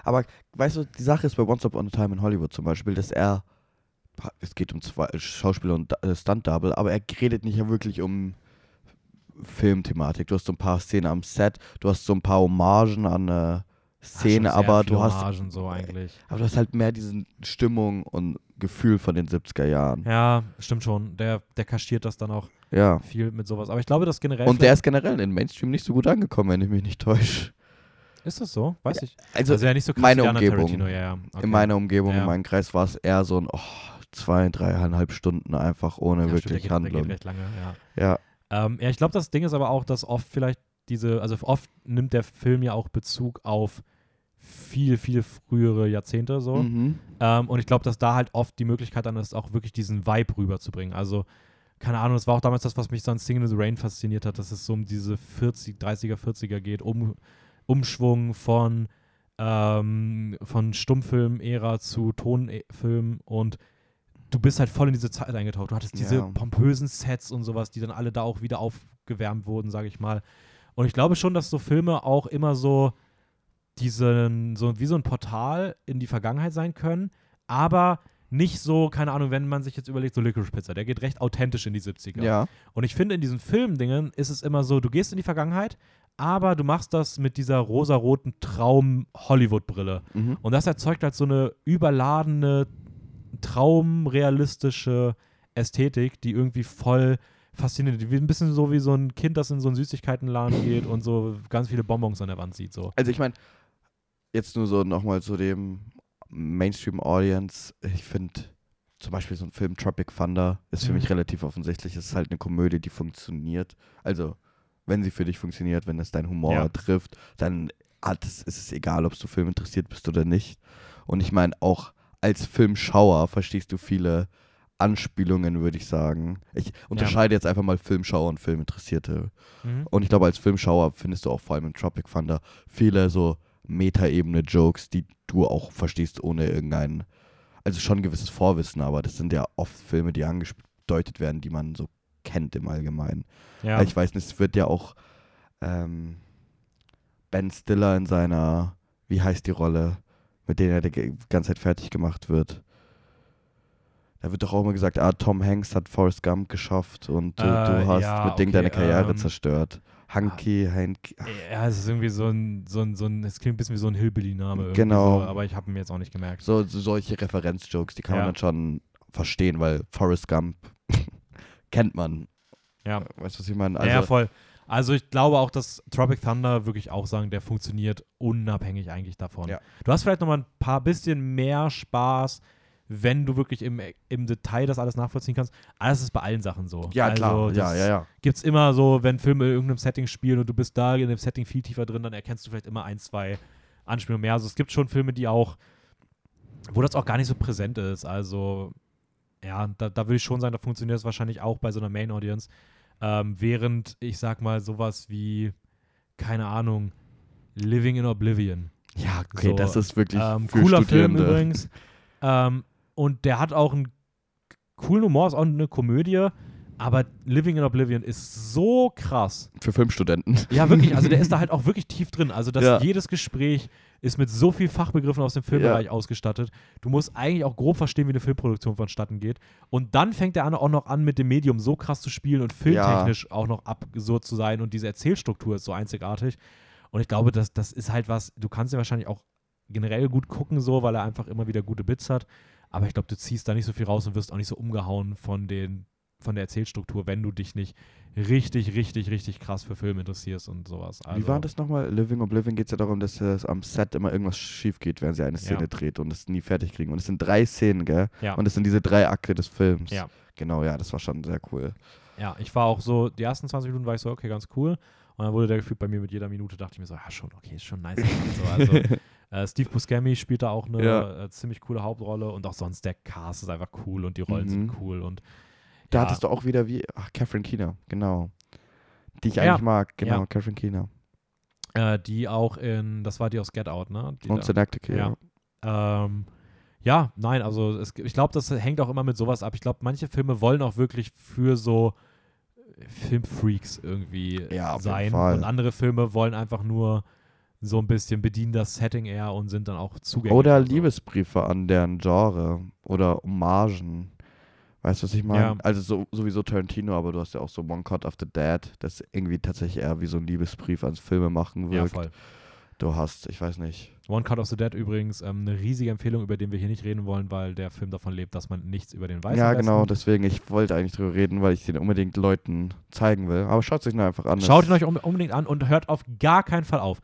Aber weißt du, die Sache ist bei Once Upon a Time in Hollywood zum Beispiel, dass er, es geht um zwei Schauspieler und äh, Stunt-Double, aber er redet nicht wirklich um Filmthematik. Du hast so ein paar Szenen am Set, du hast so ein paar Hommagen an äh, Szene, Ah, sehr aber du hast, so aber du hast halt mehr diesen Stimmung und Gefühl von den 70er Jahren. Ja, stimmt schon. Der, der kaschiert das dann auch Ja. viel mit sowas. Aber ich glaube, dass generell. Und der ist generell in Mainstream nicht so gut angekommen, wenn ich mich nicht täusche. ist das so? Weiß ich. Also, Also ja, nicht so krass meine Umgebung. Ja, ja. Okay. in meiner Umgebung, in meinem Kreis war es eher so ein oh, zwei, dreieinhalb Stunden einfach ohne ja, stimmt, wirklich der geht, der Handlung. geht recht lange, ja. Ja. Ähm, ja, ich glaube, das Ding ist aber auch, dass oft vielleicht diese, also oft nimmt der Film ja auch Bezug auf viel, viel frühere Jahrzehnte so. Mhm. Ähm, und ich glaube, dass da halt oft die Möglichkeit dann ist, auch wirklich diesen Vibe rüberzubringen. Also, keine Ahnung, das war auch damals das, was mich so an Singing in the Rain fasziniert hat, dass es so um diese 40, 30er, 40er geht, um, Umschwung von, ähm, von Stummfilm-Ära zu Tonfilm und du bist halt voll in diese Zeit eingetaucht. Du hattest diese Ja. pompösen Sets und sowas, die dann alle da auch wieder aufgewärmt wurden, sage ich mal. Und ich glaube schon, dass so Filme auch immer so diesen, so wie so ein Portal in die Vergangenheit sein können, aber nicht so, keine Ahnung, wenn man sich jetzt überlegt, so Licorice Pizza, der geht recht authentisch in die 70er. Ja. Und ich finde, in diesen Filmdingen ist es immer so, du gehst in die Vergangenheit, aber du machst das mit dieser rosaroten Traum-Hollywood-Brille. Mhm. Und das erzeugt halt so eine überladene, traumrealistische Ästhetik, die irgendwie voll faszinierend ein bisschen so wie so ein Kind, das in so einen Süßigkeitenladen geht und so ganz viele Bonbons an der Wand sieht. So. Also ich meine, jetzt nur so nochmal zu dem Mainstream-Audience. Ich finde zum Beispiel so ein Film Tropic Thunder ist für Mhm. mich relativ offensichtlich. Es ist halt eine Komödie, die funktioniert. Also, wenn sie für dich funktioniert, wenn es deinen Humor Ja. trifft, dann hat es, ist es egal, ob du Film interessiert bist oder nicht. Und ich meine, auch als Filmschauer verstehst du viele Anspielungen, würde ich sagen. Ich unterscheide jetzt einfach mal Filmschauer und Filminteressierte. Mhm. Und ich glaube, als Filmschauer findest du auch vor allem in Tropic Thunder viele so Metaebene-Jokes, die du auch verstehst ohne irgendein, also schon ein gewisses Vorwissen, aber das sind ja oft Filme, die angedeutet werden, die man so kennt im Allgemeinen. Ja. Ich weiß nicht, es wird ja auch ähm, Ben Stiller in seiner, wie heißt die Rolle, mit der er die ganze Zeit fertig gemacht wird. Da wird doch auch immer gesagt, ah, Tom Hanks hat Forrest Gump geschafft und du, Äh, du hast ja, mit Ding okay, deine Karriere ähm, zerstört. Hanky, Hanky. Ja, es ist irgendwie so ein, so ein, so ein, es klingt ein bisschen wie so ein Hillbilly-Name. Genau. So, aber ich habe ihn jetzt auch nicht gemerkt. So, so solche Referenzjokes, die kann Ja. man dann schon verstehen, weil Forrest Gump kennt man. Ja. Weißt du, was ich meine? ja, Also, ja, voll. Also ich glaube auch, dass Tropic Thunder wirklich auch sagen, der funktioniert unabhängig eigentlich davon. Ja. Du hast vielleicht noch mal ein paar bisschen mehr Spaß, wenn du wirklich im, im Detail das alles nachvollziehen kannst. Das ist bei allen Sachen so. ja, also, klar. Ja, ja, ja. Gibt es immer so, wenn Filme in irgendeinem Setting spielen und du bist da in dem Setting viel tiefer drin, dann erkennst du vielleicht immer ein, zwei Anspielungen mehr. Also es gibt schon Filme, die auch, wo das auch gar nicht so präsent ist. Also ja, da, da würde ich schon sagen, da funktioniert es wahrscheinlich auch bei so einer Main Audience. Ähm, während ich sag mal sowas wie, keine Ahnung, Living in Oblivion. Ja, okay, So, das ist wirklich Ähm, cooler Film übrigens. Ähm, und der hat auch einen coolen Humor, ist auch eine Komödie. Aber Living in Oblivion ist so krass. Für Filmstudenten. Ja, wirklich. Also der ist da halt auch wirklich tief drin. Also dass Ja. jedes Gespräch ist mit so viel Fachbegriffen aus dem Filmbereich ausgestattet. Du musst eigentlich auch grob verstehen, wie eine Filmproduktion vonstatten geht. Und dann fängt er an, auch noch an, mit dem Medium so krass zu spielen und filmtechnisch auch noch absurd zu sein. Und diese Erzählstruktur ist so einzigartig. Und ich glaube, das, das ist halt was, du kannst ihn wahrscheinlich auch generell gut gucken, so, weil er einfach immer wieder gute Bits hat. Aber ich glaube, du ziehst da nicht so viel raus und wirst auch nicht so umgehauen von den von der Erzählstruktur, wenn du dich nicht richtig, richtig, richtig krass für Film interessierst und sowas. Also, Wie war das nochmal? Living Oblivion geht es ja darum, dass es am Set immer irgendwas schief geht, während sie eine Szene Ja. dreht und es nie fertig kriegen. Und es sind drei Szenen, gell? Ja. Und es sind diese drei Akte des Films. Ja. Genau, ja, das war schon sehr cool. Ja, ich war auch so, die ersten 20 Minuten war ich so, okay, ganz cool. Und dann wurde der gefühlt bei mir mit jeder Minute, dachte ich mir so, ja, schon, okay, ist schon nice. so, also, äh, Steve Buscemi spielt da auch eine Ja. äh, ziemlich coole Hauptrolle und auch sonst der Cast ist einfach cool und die Rollen Mhm. sind cool und Da ja, hattest du auch wieder wie, ach, Catherine Keener, genau. Die ich Ja. eigentlich mag, genau. Catherine Keener. äh, die auch in, das war die aus Get Out, ne? Die Und Synecdoche, ja. ja. Ähm, ja, nein, also es, ich glaube, das hängt auch immer mit sowas ab. Ich glaube, manche Filme wollen auch wirklich für so Filmfreaks irgendwie Ja, sein. Und andere Filme wollen einfach nur so ein bisschen bedienen das Setting eher und sind dann auch zugänglich. Oder. Liebesbriefe an deren Genre oder Hommagen. Weißt du, was ich meine? Ja. Also so, sowieso Tarantino, aber du hast ja auch so One Cut of the Dead, das irgendwie tatsächlich eher wie so ein Liebesbrief ans Filme machen Ja, wirkt. voll. du hast, ich weiß nicht. One Cut of the Dead übrigens ähm, eine riesige Empfehlung, über den wir hier nicht reden wollen, weil der Film davon lebt, dass man nichts über den weiß. ja, genau, deswegen, ich wollte eigentlich drüber reden, weil ich den unbedingt Leuten zeigen will. Aber schaut sich nur einfach an. Schaut ihn euch unbedingt an und hört auf gar keinen Fall auf.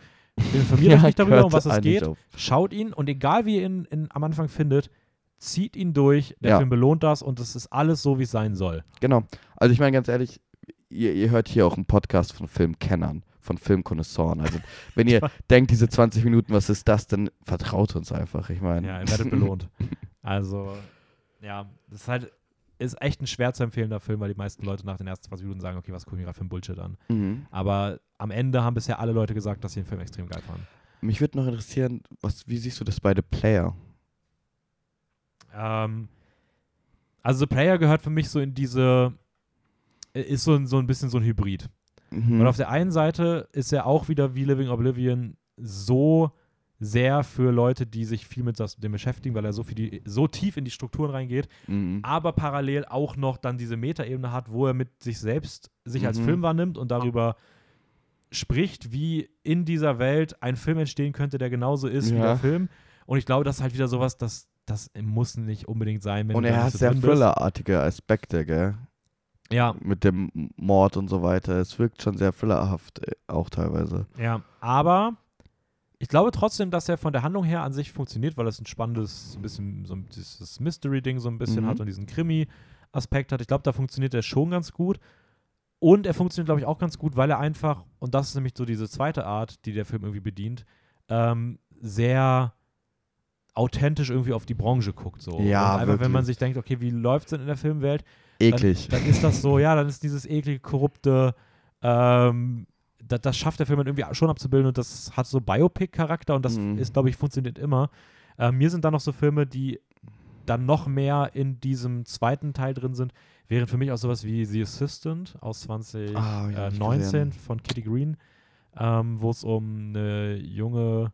Informiert Ja, euch nicht darüber, um was es geht. auf. Schaut ihn und egal wie ihr ihn in, am Anfang findet, zieht ihn durch. Der Ja. Film belohnt das und es ist alles so, wie es sein soll. Genau. Also ich meine ganz ehrlich, ihr, ihr hört hier auch einen Podcast von Filmkennern, von Filmkonnoisseuren. Also wenn ihr denkt, diese 20 Minuten, was ist das, dann vertraut uns einfach. Ich meine. Ja, ihr werdet belohnt. Also, ja, das ist halt, ist echt ein schwer zu empfehlender Film, weil die meisten Leute nach den ersten 20 Minuten sagen, okay, was gucke ich mir gerade für ein Bullshit an. Mhm. Aber am Ende haben bisher alle Leute gesagt, dass sie den Film extrem geil fanden. Mich würde noch interessieren, was, wie siehst du das bei The Player? Ähm, also The Player gehört für mich so in diese, ist so, ein- so ein bisschen so ein Hybrid. Mhm. Und auf der einen Seite ist er auch wieder wie Living Oblivion so sehr für Leute, die sich viel mit dem beschäftigen, weil er so, viel die, so tief in die Strukturen reingeht, Mhm. aber parallel auch noch dann diese Metaebene hat, wo er mit sich selbst sich als Mhm. Film wahrnimmt und darüber spricht, wie in dieser Welt ein Film entstehen könnte, der genauso ist wie Ja. der Film. Und ich glaube, das ist halt wieder sowas, das, das muss nicht unbedingt sein, wenn Und er hat sehr thrillerartige Aspekte, gell? Ja, Mit dem Mord und so weiter. Es wirkt schon sehr thrillerhaft, äh, auch teilweise. Ja, aber ich glaube trotzdem, dass er von der Handlung her an sich funktioniert, weil es ein spannendes, so ein bisschen so ein, dieses Mystery-Ding so ein bisschen Mhm. hat und diesen Krimi-Aspekt hat. Ich glaube, da funktioniert er schon ganz gut. Und er funktioniert, glaube ich, auch ganz gut, weil er einfach, und das ist nämlich so diese zweite Art, die der Film irgendwie bedient, ähm, sehr authentisch irgendwie auf die Branche guckt. So. Ja, und einfach, wenn man sich denkt, okay, wie läuft es denn in der Filmwelt? Eklig. Dann, dann ist das so, ja, dann ist dieses eklige, korrupte, ähm, das, das schafft der Film dann irgendwie schon abzubilden und das hat so Biopic-Charakter und das Mhm. ist, glaube ich, funktioniert immer. Ähm, mir sind dann noch so Filme, die dann noch mehr in diesem zweiten Teil drin sind, während für mich auch sowas wie The Assistant aus 2019 Ah, ja, hab ich äh, von Kitty Green, ähm, wo es um eine junge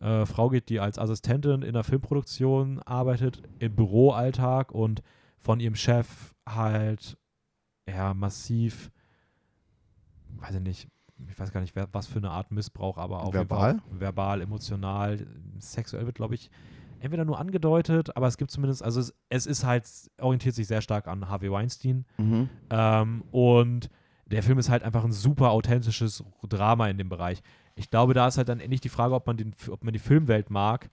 äh, Frau geht, die als Assistentin in einer Filmproduktion arbeitet, im Büroalltag und von ihrem Chef halt ja massiv, weiß ich nicht, ich weiß gar nicht, was für eine Art Missbrauch, aber auf Verbal? auch verbal, emotional, sexuell wird, glaube ich, entweder nur angedeutet, aber es gibt zumindest, also es, es ist halt, orientiert sich sehr stark an Harvey Weinstein Mhm. ähm, und der Film ist halt einfach ein super authentisches Drama in dem Bereich. Ich glaube, da ist halt dann nicht die Frage, ob man, den, ob man die Filmwelt mag,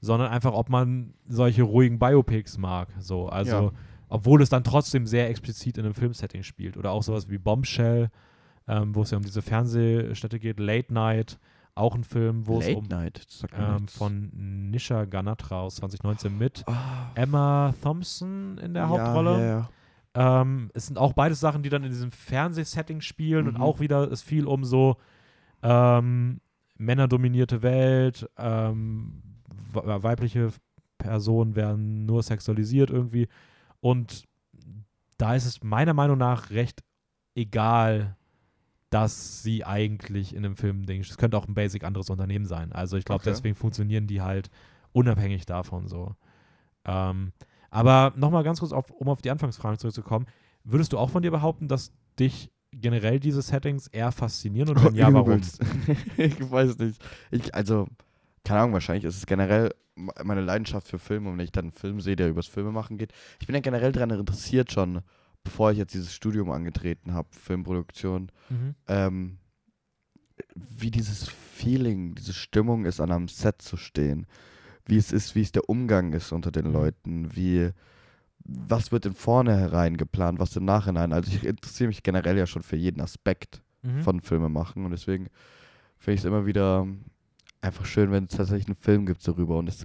sondern einfach, ob man solche ruhigen Biopics mag. So, also, Ja. obwohl es dann trotzdem sehr explizit in einem Filmsetting spielt. Oder auch sowas wie Bombshell, ähm, wo es ja um diese Fernsehstätte geht, Late Night, auch ein Film, wo es Late um Night. ähm, von Nisha Ganatra aus 2019 mit Ah, Emma Thompson in der ja, Hauptrolle. Ja, ja. Ähm, es sind auch beides Sachen, die dann in diesem Fernsehsetting spielen und Mhm. auch wieder ist viel um so ähm, männerdominierte Welt, ähm, we- weibliche Personen werden nur sexualisiert irgendwie und da ist es meiner Meinung nach recht egal, dass sie eigentlich in einem Film Ding. Es könnte auch ein basic anderes Unternehmen sein. Also ich glaube, Okay. deswegen funktionieren die halt unabhängig davon so. Ähm, aber nochmal ganz kurz, auf, um auf die Anfangsfrage zurückzukommen. Würdest du auch von dir behaupten, dass dich generell diese Settings eher faszinieren und wenn ja, warum? Ich weiß nicht. Ich, also, keine Ahnung, wahrscheinlich ist es generell meine Leidenschaft für Filme und wenn ich dann einen Film sehe, der übers Filme machen geht. Ich bin ja generell daran interessiert schon, bevor ich jetzt dieses Studium angetreten habe, Filmproduktion, Mhm. ähm, wie dieses Feeling, diese Stimmung ist, an einem Set zu stehen. Wie es ist, wie es der Umgang ist unter den Mhm. Leuten, wie was wird in vornherein geplant, was im Nachhinein. Also ich interessiere mich generell ja schon für jeden Aspekt Mhm. von Filme machen und deswegen finde ich es immer wieder einfach schön, wenn es tatsächlich einen Film gibt darüber und es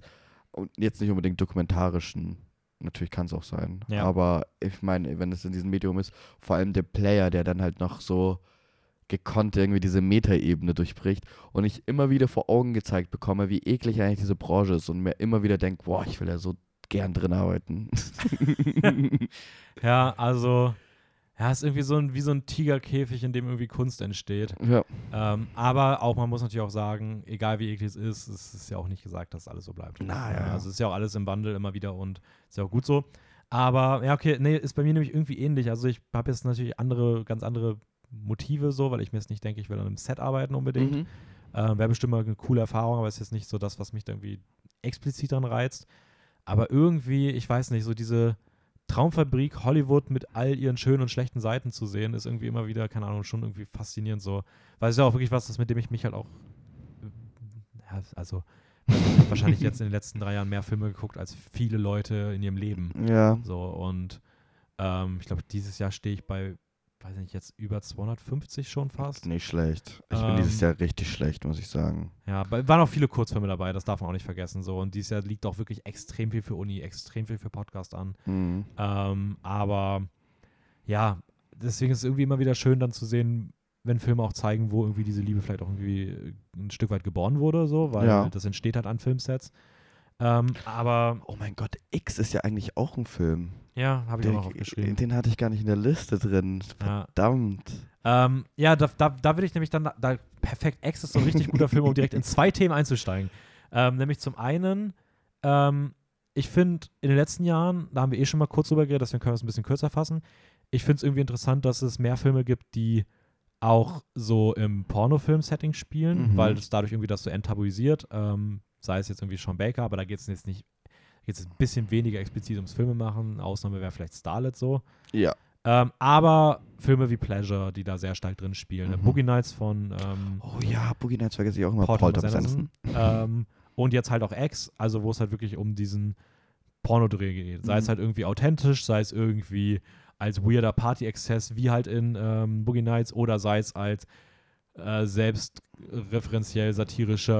und jetzt nicht unbedingt dokumentarischen, natürlich kann es auch sein, Ja. aber ich meine, wenn es in diesem Medium ist, vor allem der Player, der dann halt noch so gekonnt irgendwie diese Metaebene durchbricht und ich immer wieder vor Augen gezeigt bekomme, wie eklig eigentlich diese Branche ist und mir immer wieder denke, boah, ich will ja so gern drin arbeiten. Ja, also, ja, ist irgendwie so ein, wie so ein Tigerkäfig, in dem irgendwie Kunst entsteht. ja, Ähm, aber auch, man muss natürlich auch sagen, egal wie eklig es ist, es ist ja auch nicht gesagt, dass alles so bleibt. Na, ja. Also es ist ja auch alles im Wandel immer wieder und ist ja auch gut so. Aber ja, okay, nee, ist bei mir nämlich irgendwie ähnlich. Also ich habe jetzt natürlich andere, ganz andere Motive so, weil ich mir jetzt nicht denke, ich will an einem Set arbeiten unbedingt. Mhm. Ähm, Wäre bestimmt mal eine coole Erfahrung, aber ist jetzt nicht so das, was mich irgendwie explizit dran reizt. Aber irgendwie, ich weiß nicht, so diese Traumfabrik Hollywood mit all ihren schönen und schlechten Seiten zu sehen, ist irgendwie immer wieder, keine Ahnung, schon irgendwie faszinierend so. Weil es ist ja auch wirklich was, das mit dem ich mich halt auch, ja, also ich habe wahrscheinlich jetzt in den letzten drei Jahren mehr Filme geguckt als viele Leute in ihrem Leben. ja. So, und ähm, ich glaube, dieses Jahr stehe ich bei, weiß nicht, jetzt über 250 schon fast. Nicht schlecht. Ich bin Ähm, dieses Jahr richtig schlecht, muss ich sagen. Ja, waren auch viele Kurzfilme dabei, das darf man auch nicht vergessen. So. Und dieses Jahr liegt auch wirklich extrem viel für Uni, extrem viel für Podcast an. Mhm. Ähm, aber ja, deswegen ist es irgendwie immer wieder schön, dann zu sehen, wenn Filme auch zeigen, wo irgendwie diese Liebe vielleicht auch irgendwie ein Stück weit geboren wurde, so, weil Ja. das entsteht halt an Filmsets. Ähm, aber Oh mein Gott, X ist ja eigentlich auch ein Film. ja, habe ich auch Den, noch aufgeschrieben. den hatte ich gar nicht in der Liste drin. Ja. Verdammt. Ähm, ja, da, da, da will ich nämlich dann, da, perfekt, X ist so ein richtig guter Film, um direkt in zwei Themen einzusteigen. Ähm, nämlich zum einen, ähm, ich finde, in den letzten Jahren, da haben wir eh schon mal kurz drüber geredet, deswegen können wir es ein bisschen kürzer fassen. Ich finde es irgendwie interessant, dass es mehr Filme gibt, die auch so im Pornofilm-Setting spielen, Mhm. weil es dadurch irgendwie das so enttabuisiert. Ähm, sei es jetzt irgendwie Sean Baker, aber da geht es jetzt nicht, geht es ein bisschen weniger explizit ums Filmemachen. Ausnahme wäre vielleicht Starlet so. Ja. Ähm, aber Filme wie Pleasure, die da sehr stark drin spielen. Mhm. Boogie Nights von ähm, Oh ja, Boogie Nights vergesse ich auch immer. Paul Paul Thomas Anderson. Anderson. ähm, und jetzt halt auch X, also wo es halt wirklich um diesen Pornodreh geht. Sei es Mhm. halt irgendwie authentisch, sei es irgendwie als weirder Party-Exzess, wie halt in ähm, Boogie Nights, oder sei es als äh, selbstreferenziell satirischer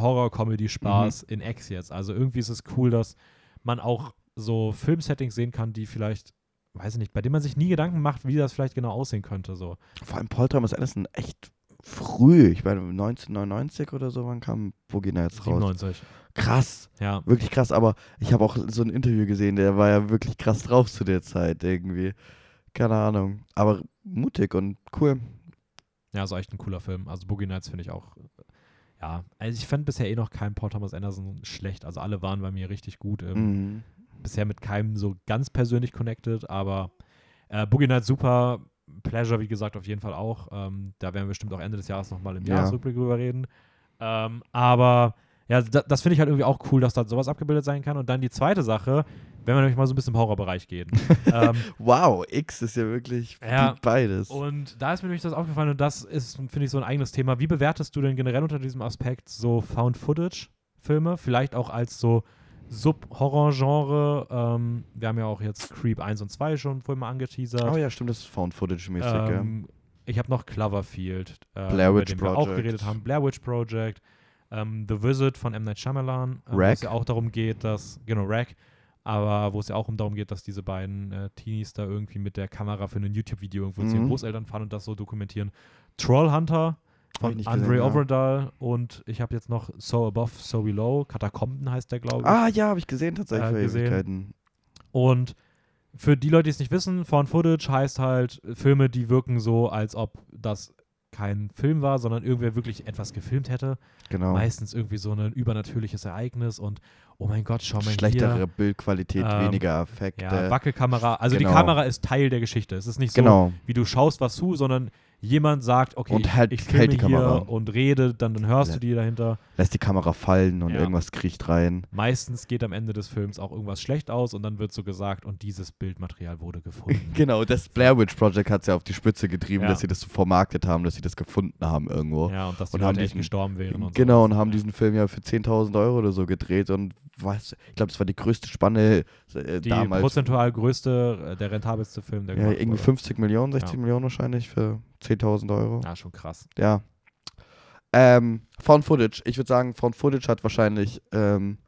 Horror-Comedy-Spaß Mhm. in X jetzt. Also irgendwie ist es cool, dass man auch so Filmsettings sehen kann, die vielleicht, weiß ich nicht, bei denen man sich nie Gedanken macht, wie das vielleicht genau aussehen könnte. So. Vor allem Paul Thomas Anderson echt früh. Ich meine, 1999 oder so, wann kam Boogie Nights raus? 97. Krass. Ja. Wirklich krass. Aber ich habe auch so ein Interview gesehen, der war ja wirklich krass drauf zu der Zeit irgendwie. Keine Ahnung. Aber mutig und cool. Ja, ist echt ein cooler Film. Also Boogie Nights finde ich auch. äh, Ja, also ich fand bisher eh noch keinen Paul Thomas Anderson schlecht. Also alle waren bei mir richtig gut. Ähm, Mhm. Bisher mit keinem so ganz persönlich connected, aber äh, Boogie Nights super. Pleasure, wie gesagt, auf jeden Fall auch. Ähm, da werden wir bestimmt auch Ende des Jahres nochmal im Ja. Jahresrückblick drüber reden. Ähm, aber ja, da, das finde ich halt irgendwie auch cool, dass da sowas abgebildet sein kann. Und dann die zweite Sache, wenn wir nämlich mal so ein bisschen im Horrorbereich gehen. ähm, Wow, X ist ja wirklich Ja. beides. Und da ist mir nämlich das aufgefallen und das ist, finde ich, so ein eigenes Thema. Wie bewertest du denn generell unter diesem Aspekt so Found-Footage-Filme? Vielleicht auch als so Sub-Horror-Genre. Ähm, wir haben ja auch jetzt Creep 1 und 2 schon vorhin mal angeteasert. oh ja, stimmt, das ist Found-Footage-mäßig, ähm, Ich habe noch Cloverfield, äh, Blair über Witch den wir auch Project. geredet haben. Blair Witch Project. Ähm, The Visit von M. Night Shyamalan. Ähm, wo Rack. es ja auch darum geht, dass, genau, Rack, aber wo es ja auch um darum geht, dass diese beiden äh, Teenies da irgendwie mit der Kamera für ein YouTube-Video irgendwo zu ihren Mhm. Großeltern fahren und das so dokumentieren. Trollhunter von Andre gesehen, ja. Overdahl und ich habe jetzt noch So Above, So Below, Katakomben heißt der, glaube ich. Ah ja, habe ich gesehen tatsächlich Äh, gesehen. Und für die Leute, die es nicht wissen, Found Footage heißt halt Filme, die wirken so, als ob das kein Film war, sondern irgendwer wirklich etwas gefilmt hätte. Genau. Meistens irgendwie so ein übernatürliches Ereignis und oh mein Gott, schau mal Schlechtere hier. Bildqualität, Ähm, weniger Effekte. Ja, Wackelkamera. Also Genau. die Kamera ist Teil der Geschichte. Es ist nicht so, genau. wie du schaust was zu, sondern jemand sagt, okay, Und ich, hält- ich filme die hier Kamera. und rede, dann, dann hörst Ja. du die dahinter. Lässt die Kamera fallen und Ja. irgendwas kriecht rein. Meistens geht am Ende des Films auch irgendwas schlecht aus und dann wird so gesagt, und dieses Bildmaterial wurde gefunden. Genau, das Blair Witch Project hat es ja auf die Spitze getrieben, Ja. dass sie das so vermarktet haben, dass sie das gefunden haben irgendwo. ja, und dass die Und haben Leute echt diesen- gestorben wären und genau, so. und haben diesen Film ja für 10.000 Euro oder so gedreht und was, ich glaube, das war die größte Spanne äh, Die damals. prozentual größte, äh, der rentabelste Film, der ja, irgendwie wurde. 50 Millionen, 60 Ja. Millionen wahrscheinlich für 10.000 Euro. Ja, schon krass. Ja. Ähm, Found Footage. Ich würde sagen, Found Footage hat wahrscheinlich. Ähm,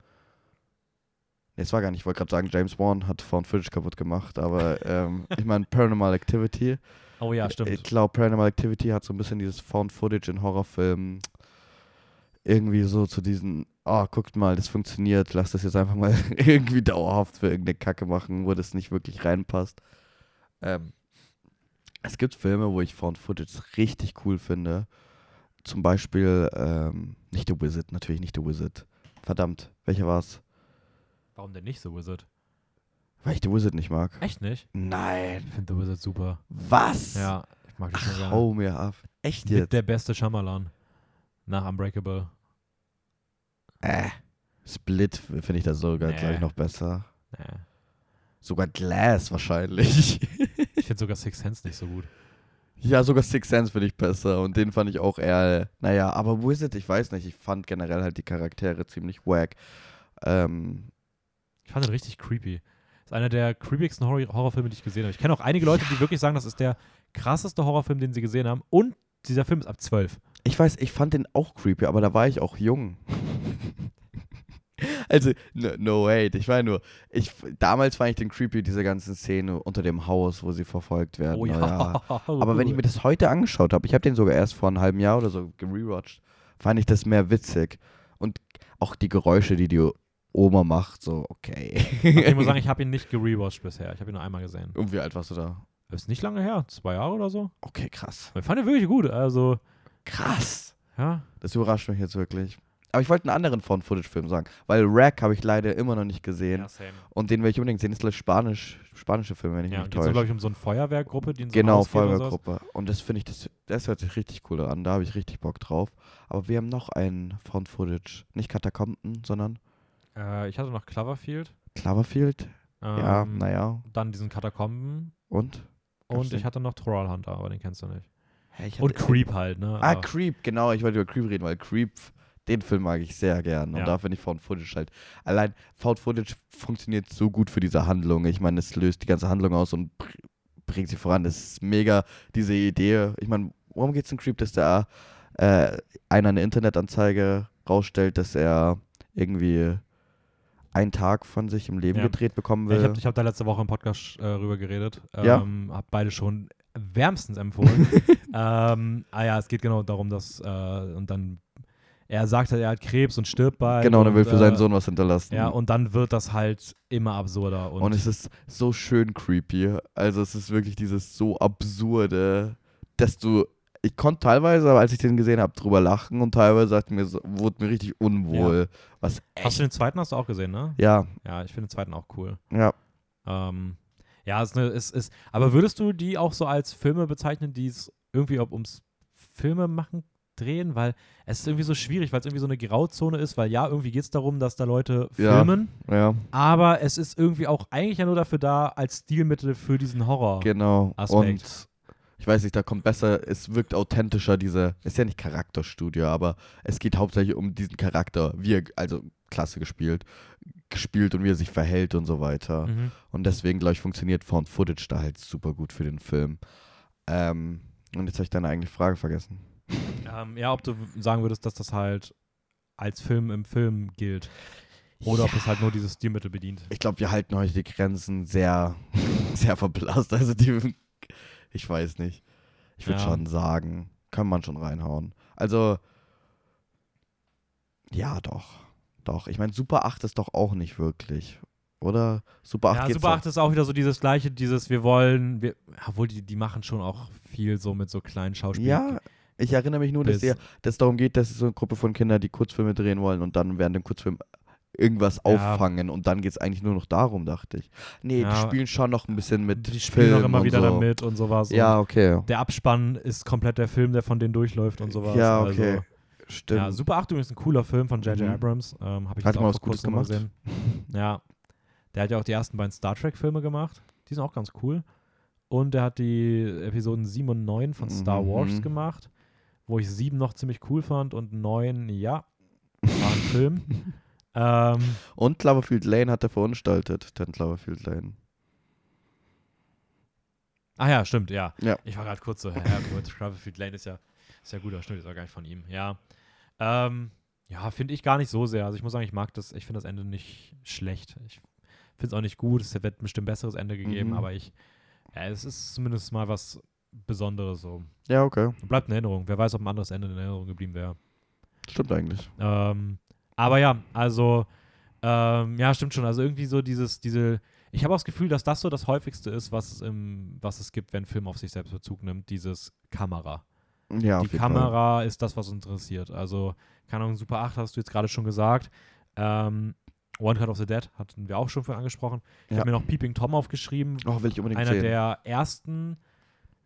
nee, es war gar nicht, ich wollte gerade sagen, James Wan hat Found Footage kaputt gemacht, aber ähm, ich meine, Paranormal Activity. Oh ja, Ich stimmt. glaube, Paranormal Activity hat so ein bisschen dieses Found Footage in Horrorfilmen irgendwie so zu diesen, oh, guckt mal, das funktioniert, lass das jetzt einfach mal irgendwie dauerhaft für irgendeine Kacke machen, wo das nicht wirklich reinpasst. Ähm, es gibt Filme, wo ich Found Footage richtig cool finde. Zum Beispiel, ähm, nicht The Wizard, natürlich nicht The Wizard. Verdammt, welcher war's? Warum denn nicht The Wizard? Weil ich The Wizard nicht mag. Echt nicht? Nein. Ich finde The Wizard super. Was? Ja, ich mag das schon gerne. hau mir ab. Echt Mit jetzt? der beste Shyamalan. Nach Unbreakable. Äh. Split finde ich da sogar Nee. gleich noch besser. Nee. Sogar Glass wahrscheinlich. Ich finde sogar Six Sense nicht so gut. ja, sogar Six Sense finde ich besser. Und den fand ich auch eher, naja, aber Wizard, ich weiß nicht. Ich fand generell halt die Charaktere ziemlich wack. Ähm, Ich fand den richtig creepy. Ist einer der creepigsten Horror Horrorfilme, die ich gesehen habe. Ich kenne auch einige Leute, die wirklich sagen, das ist der krasseste Horrorfilm, den sie gesehen haben. Und dieser Film ist ab 12. ich weiß, ich fand den auch creepy, aber da war ich auch jung. also, no, no wait, ich war nur, ich, damals fand ich den creepy, diese ganzen Szene unter dem Haus, wo sie verfolgt werden. Oh ja. Aber wenn ich mir das heute angeschaut habe, ich habe den sogar erst vor einem halben Jahr oder so gerewatcht, fand ich das mehr witzig. Und auch die Geräusche, die die Oma macht, so, okay. ich muss sagen, ich habe ihn nicht gerewatcht bisher. Ich habe ihn nur einmal gesehen. Und wie alt warst du da? Ist nicht lange her. Zwei Jahre oder so. Okay, krass. Ich fand ihn wirklich gut. Also, Krass. ja. Das überrascht mich jetzt wirklich. Aber ich wollte einen anderen Found-Footage-Film sagen, weil Rack habe ich leider immer noch nicht gesehen. Ja, same. Und den will ich unbedingt sehen. Das ist ich, Spanisch, spanische Film, wenn ich Ja, mich geht es, nicht glaube ich, täusche. um so eine Feuerwehrgruppe, die in so ein Genau. Feuerwehrgruppe. Und das finde ich, das, das hört sich richtig cool an. Da habe ich richtig Bock drauf. Aber wir haben noch einen Found-Footage. Nicht Katakomben, sondern Äh, ich hatte noch Cloverfield. Cloverfield. ja, Ähm, naja. Dann diesen Katakomben. Und? Und ich hatte noch Troll Hunter, aber den kennst du nicht. Ich Und hatte- Creep halt, ne? Ah, Aber- Creep, genau. Ich wollte über Creep reden, weil Creep, den Film mag ich sehr gern. Und Ja. da finde ich Found Footage halt. Allein Found Footage funktioniert so gut für diese Handlung. Ich meine, es löst die ganze Handlung aus und br bringt sie voran. Das ist mega, diese Idee. Ich meine, worum geht es in Creep, dass da äh, einer eine Internetanzeige rausstellt, dass er irgendwie einen Tag von sich im Leben Ja. gedreht bekommen Ja, will. ich habe hab da letzte Woche im Podcast äh, rüber geredet. Ja. Ähm, hab beide schon wärmstens empfohlen. ähm, ah ja, es geht genau darum, dass äh, und dann er sagt halt, er hat Krebs und stirbt bald. genau, und er will für äh, seinen Sohn was hinterlassen. Ja, und dann wird das halt immer absurder. Und, Und es ist so schön creepy. Also es ist wirklich dieses so absurde, dass du. Ich konnte teilweise, aber als ich den gesehen habe, drüber lachen und teilweise sagt mir, wurde mir richtig unwohl. Was hast du echt. den zweiten hast du auch gesehen, ne? Ja, Ja, ich finde den zweiten auch cool. ja. Ähm, ja, es ist, eine, es ist. Aber würdest du die auch so als Filme bezeichnen, die es irgendwie ob ums Filme machen drehen? Weil es ist irgendwie so schwierig, weil es irgendwie so eine Grauzone ist, weil ja, irgendwie geht es darum, dass da Leute Ja. filmen, Ja, aber es ist irgendwie auch eigentlich ja nur dafür da, als Stilmittel für diesen Horror. genau. Aspekt. Und ich weiß nicht, da kommt besser, es wirkt authentischer, diese, ist ja nicht Charakterstudie, aber es geht hauptsächlich um diesen Charakter, wie er, also klasse gespielt, gespielt und wie er sich verhält und so weiter. Mhm. Und deswegen, glaube ich, funktioniert Found Footage da halt super gut für den Film. Ähm, und jetzt habe ich deine eigene Frage vergessen. Ähm, ja, ob du sagen würdest, dass das halt als Film im Film gilt. Oder ob es halt nur dieses Stilmittel bedient. Ich glaube, wir halten heute die Grenzen sehr, sehr verblasst. Also die, ich weiß nicht. Ich würde Ja. schon sagen, kann man schon reinhauen. Also, ja, doch. Doch. Ich meine, Super 8 ist doch auch nicht wirklich. oder? Super 8 Ja, Super doch. 8 ist auch wieder so dieses gleiche, dieses wir wollen, wir, obwohl die, die machen schon auch viel so mit so kleinen Schauspielern. Ja, ich erinnere mich nur, dass es darum geht, dass es so eine Gruppe von Kindern, die Kurzfilme drehen wollen und dann während dem Kurzfilm irgendwas Ja. auffangen und dann geht es eigentlich nur noch darum, dachte ich. Nee, Ja. die spielen schon noch ein bisschen mit die spielen auch Film immer und wieder so. damit und sowas. Ja, okay. der Abspann ist komplett der Film, der von denen durchläuft und sowas. Ja, okay. Also, Stimmt. ja, Super 8 übrigens ein cooler Film von J.J. Mhm. Abrams. Ähm, Habe ich Hat jetzt mal auch was Gutes gemacht. gesehen. Ja. Der hat ja auch die ersten beiden Star Trek-Filme gemacht. Die sind auch ganz cool. Und der hat die Episoden 7 und 9 von Star Mhm. Wars gemacht, wo ich 7 noch ziemlich cool fand und 9, ja, war ein Film. Ähm, Und Cloverfield Lane hat er verunstaltet, den Cloverfield Lane. ah ja, stimmt, ja. Ja. Ich war gerade kurz so, ja, gut, Cloverfield Lane ist ja, ist ja guter Schnitt, ist auch gar nicht von ihm, ja. Ähm, ja, finde ich gar nicht so sehr. Also ich muss sagen, ich mag das, ich finde das Ende nicht schlecht. Ich finde es auch nicht gut, es wird bestimmt ein besseres Ende gegeben, Mhm. aber ich, ja, es ist zumindest mal was Besonderes so. Ja, okay. Bleibt in Erinnerung. Wer weiß, ob ein anderes Ende in Erinnerung geblieben wäre. Stimmt eigentlich. Ähm, aber ja, also, ähm, ja, stimmt schon. Also irgendwie so dieses, diese, ich habe auch das Gefühl, dass das so das häufigste ist, was es, im, was es gibt, wenn ein Film auf sich selbst Bezug nimmt, dieses Kamera. Ja, Die jeden Fall. Kamera ist das, was uns interessiert. Also, keine Ahnung, Super 8 hast du jetzt gerade schon gesagt. Ähm, One Cut of the Dead hatten wir auch schon vorhin angesprochen. Ich Ja. habe mir noch Peeping Tom aufgeschrieben. Oh, will ich unbedingt Einer sehen. der ersten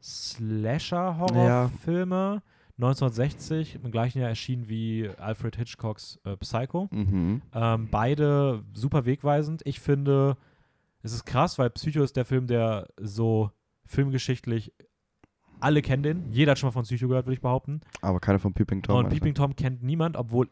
Slasher-Horrorfilme. 1960, im gleichen Jahr erschienen wie Alfred Hitchcocks äh, Psycho. mhm. Ähm, beide super wegweisend. Ich finde, es ist krass, weil Psycho ist der Film, der so filmgeschichtlich alle kennen den. Jeder hat schon mal von Psycho gehört, würde ich behaupten. Aber keiner von Peeping Tom. und. Peeping Tom kennt niemand, obwohl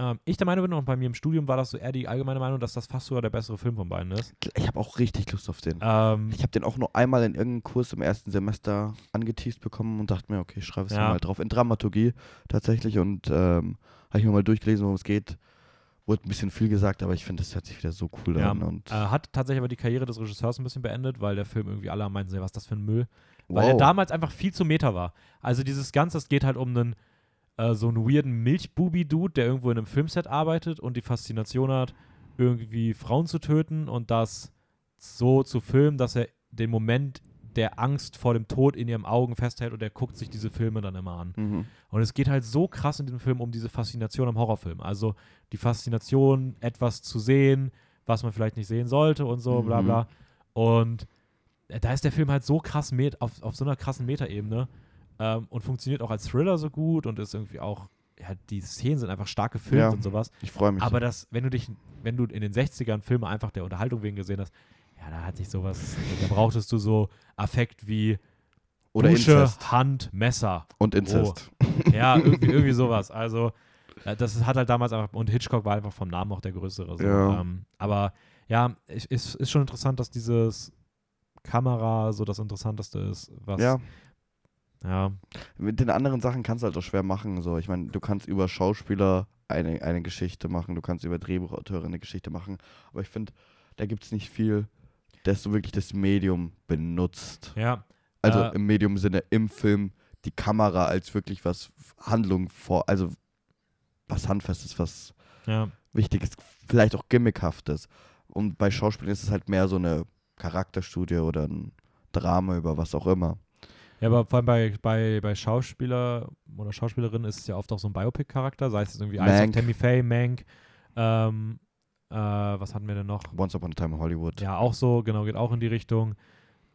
ähm, ich der Meinung bin, und bei mir im Studium war das so eher die allgemeine Meinung, dass das fast sogar der bessere Film von beiden ist. Ich habe auch richtig Lust auf den. Ähm, Ich habe den auch nur einmal in irgendeinem Kurs im ersten Semester angeteased bekommen und dachte mir, okay, ich schreibe es Ja. mal drauf. In Dramaturgie tatsächlich und ähm, habe ich mir mal durchgelesen, worum es geht. Wurde ein bisschen viel gesagt, aber ich finde, das hört sich wieder so cool Ja, an. Und äh, hat tatsächlich aber die Karriere des Regisseurs ein bisschen beendet, weil der Film irgendwie alle meinten, was ist das für ein Müll. Weil er wow. damals einfach viel zu meta war. Also dieses Ganze, es geht halt um einen äh, so einen weirden Milchbubi-Dude, der irgendwo in einem Filmset arbeitet und die Faszination hat, irgendwie Frauen zu töten und das so zu filmen, dass er den Moment der Angst vor dem Tod in ihren Augen festhält und er guckt sich diese Filme dann immer an. Mhm. Und es geht halt so krass in diesem Film um diese Faszination am Horrorfilm. Also die Faszination, etwas zu sehen, was man vielleicht nicht sehen sollte und so, bla Mhm. bla. Und äh, da ist der Film halt so krass met auf, auf so einer krassen Metaebene ähm, und funktioniert auch als Thriller so gut und ist irgendwie auch, ja, die Szenen sind einfach stark gefilmt Ja. und sowas. Ich freue mich. Aber das, wenn du dich, wenn du in den 60ern Filme einfach der Unterhaltung wegen gesehen hast, ja, da hat sich sowas, da brauchtest du so Affekt wie Oder Dusche, Inzest. Hand, Messer. Und Inzest. Ja, irgendwie, irgendwie sowas. Also, äh, das hat halt damals einfach, und Hitchcock war einfach vom Namen auch der größere. So. Ja. Ähm, aber ja, es ist, ist schon interessant, dass dieses Kamera so das Interessanteste ist, was. Ja, ja. mit den anderen Sachen kannst du halt auch schwer machen. So. Ich meine, du kannst über Schauspieler eine, eine Geschichte machen, du kannst über Drehbuchauteure eine Geschichte machen, aber ich finde, da gibt es nicht viel, dass du wirklich das Medium benutzt. Ja. Also Äh, im Medium-Sinne im Film die Kamera als wirklich was Handlung vor, also was Handfestes, was Ja. Wichtiges, vielleicht auch Gimmickhaftes. Und bei Schauspielern ist es halt mehr so eine Charakterstudie oder ein Drama über was auch immer. Ja, aber vor allem bei, bei, bei Schauspieler oder Schauspielerinnen ist es ja oft auch so ein Biopic-Charakter, sei es irgendwie Eyes of. Tammy Faye, Mank, ähm, äh, was hatten wir denn noch? Once Upon a Time in Hollywood. Ja, auch so, genau, geht auch in die Richtung.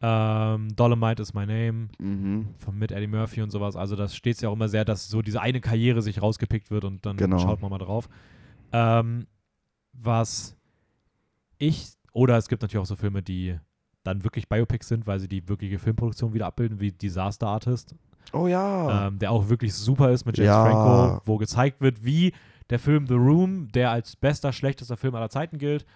Ähm, Dolomite is my name. Mhm. von mit Eddie Murphy und sowas. Also das steht ja auch immer sehr, dass so diese eine Karriere sich rausgepickt wird und dann Genau. schaut man mal drauf. Ähm, was ich, oder es gibt natürlich auch so Filme, die dann wirklich Biopics sind, weil sie die wirkliche Filmproduktion wieder abbilden, wie Disaster Artist, Oh ja. ähm, der auch wirklich super ist mit James Ja. Franco, wo gezeigt wird, wie der Film The Room, der als bester, schlechtester Film aller Zeiten gilt,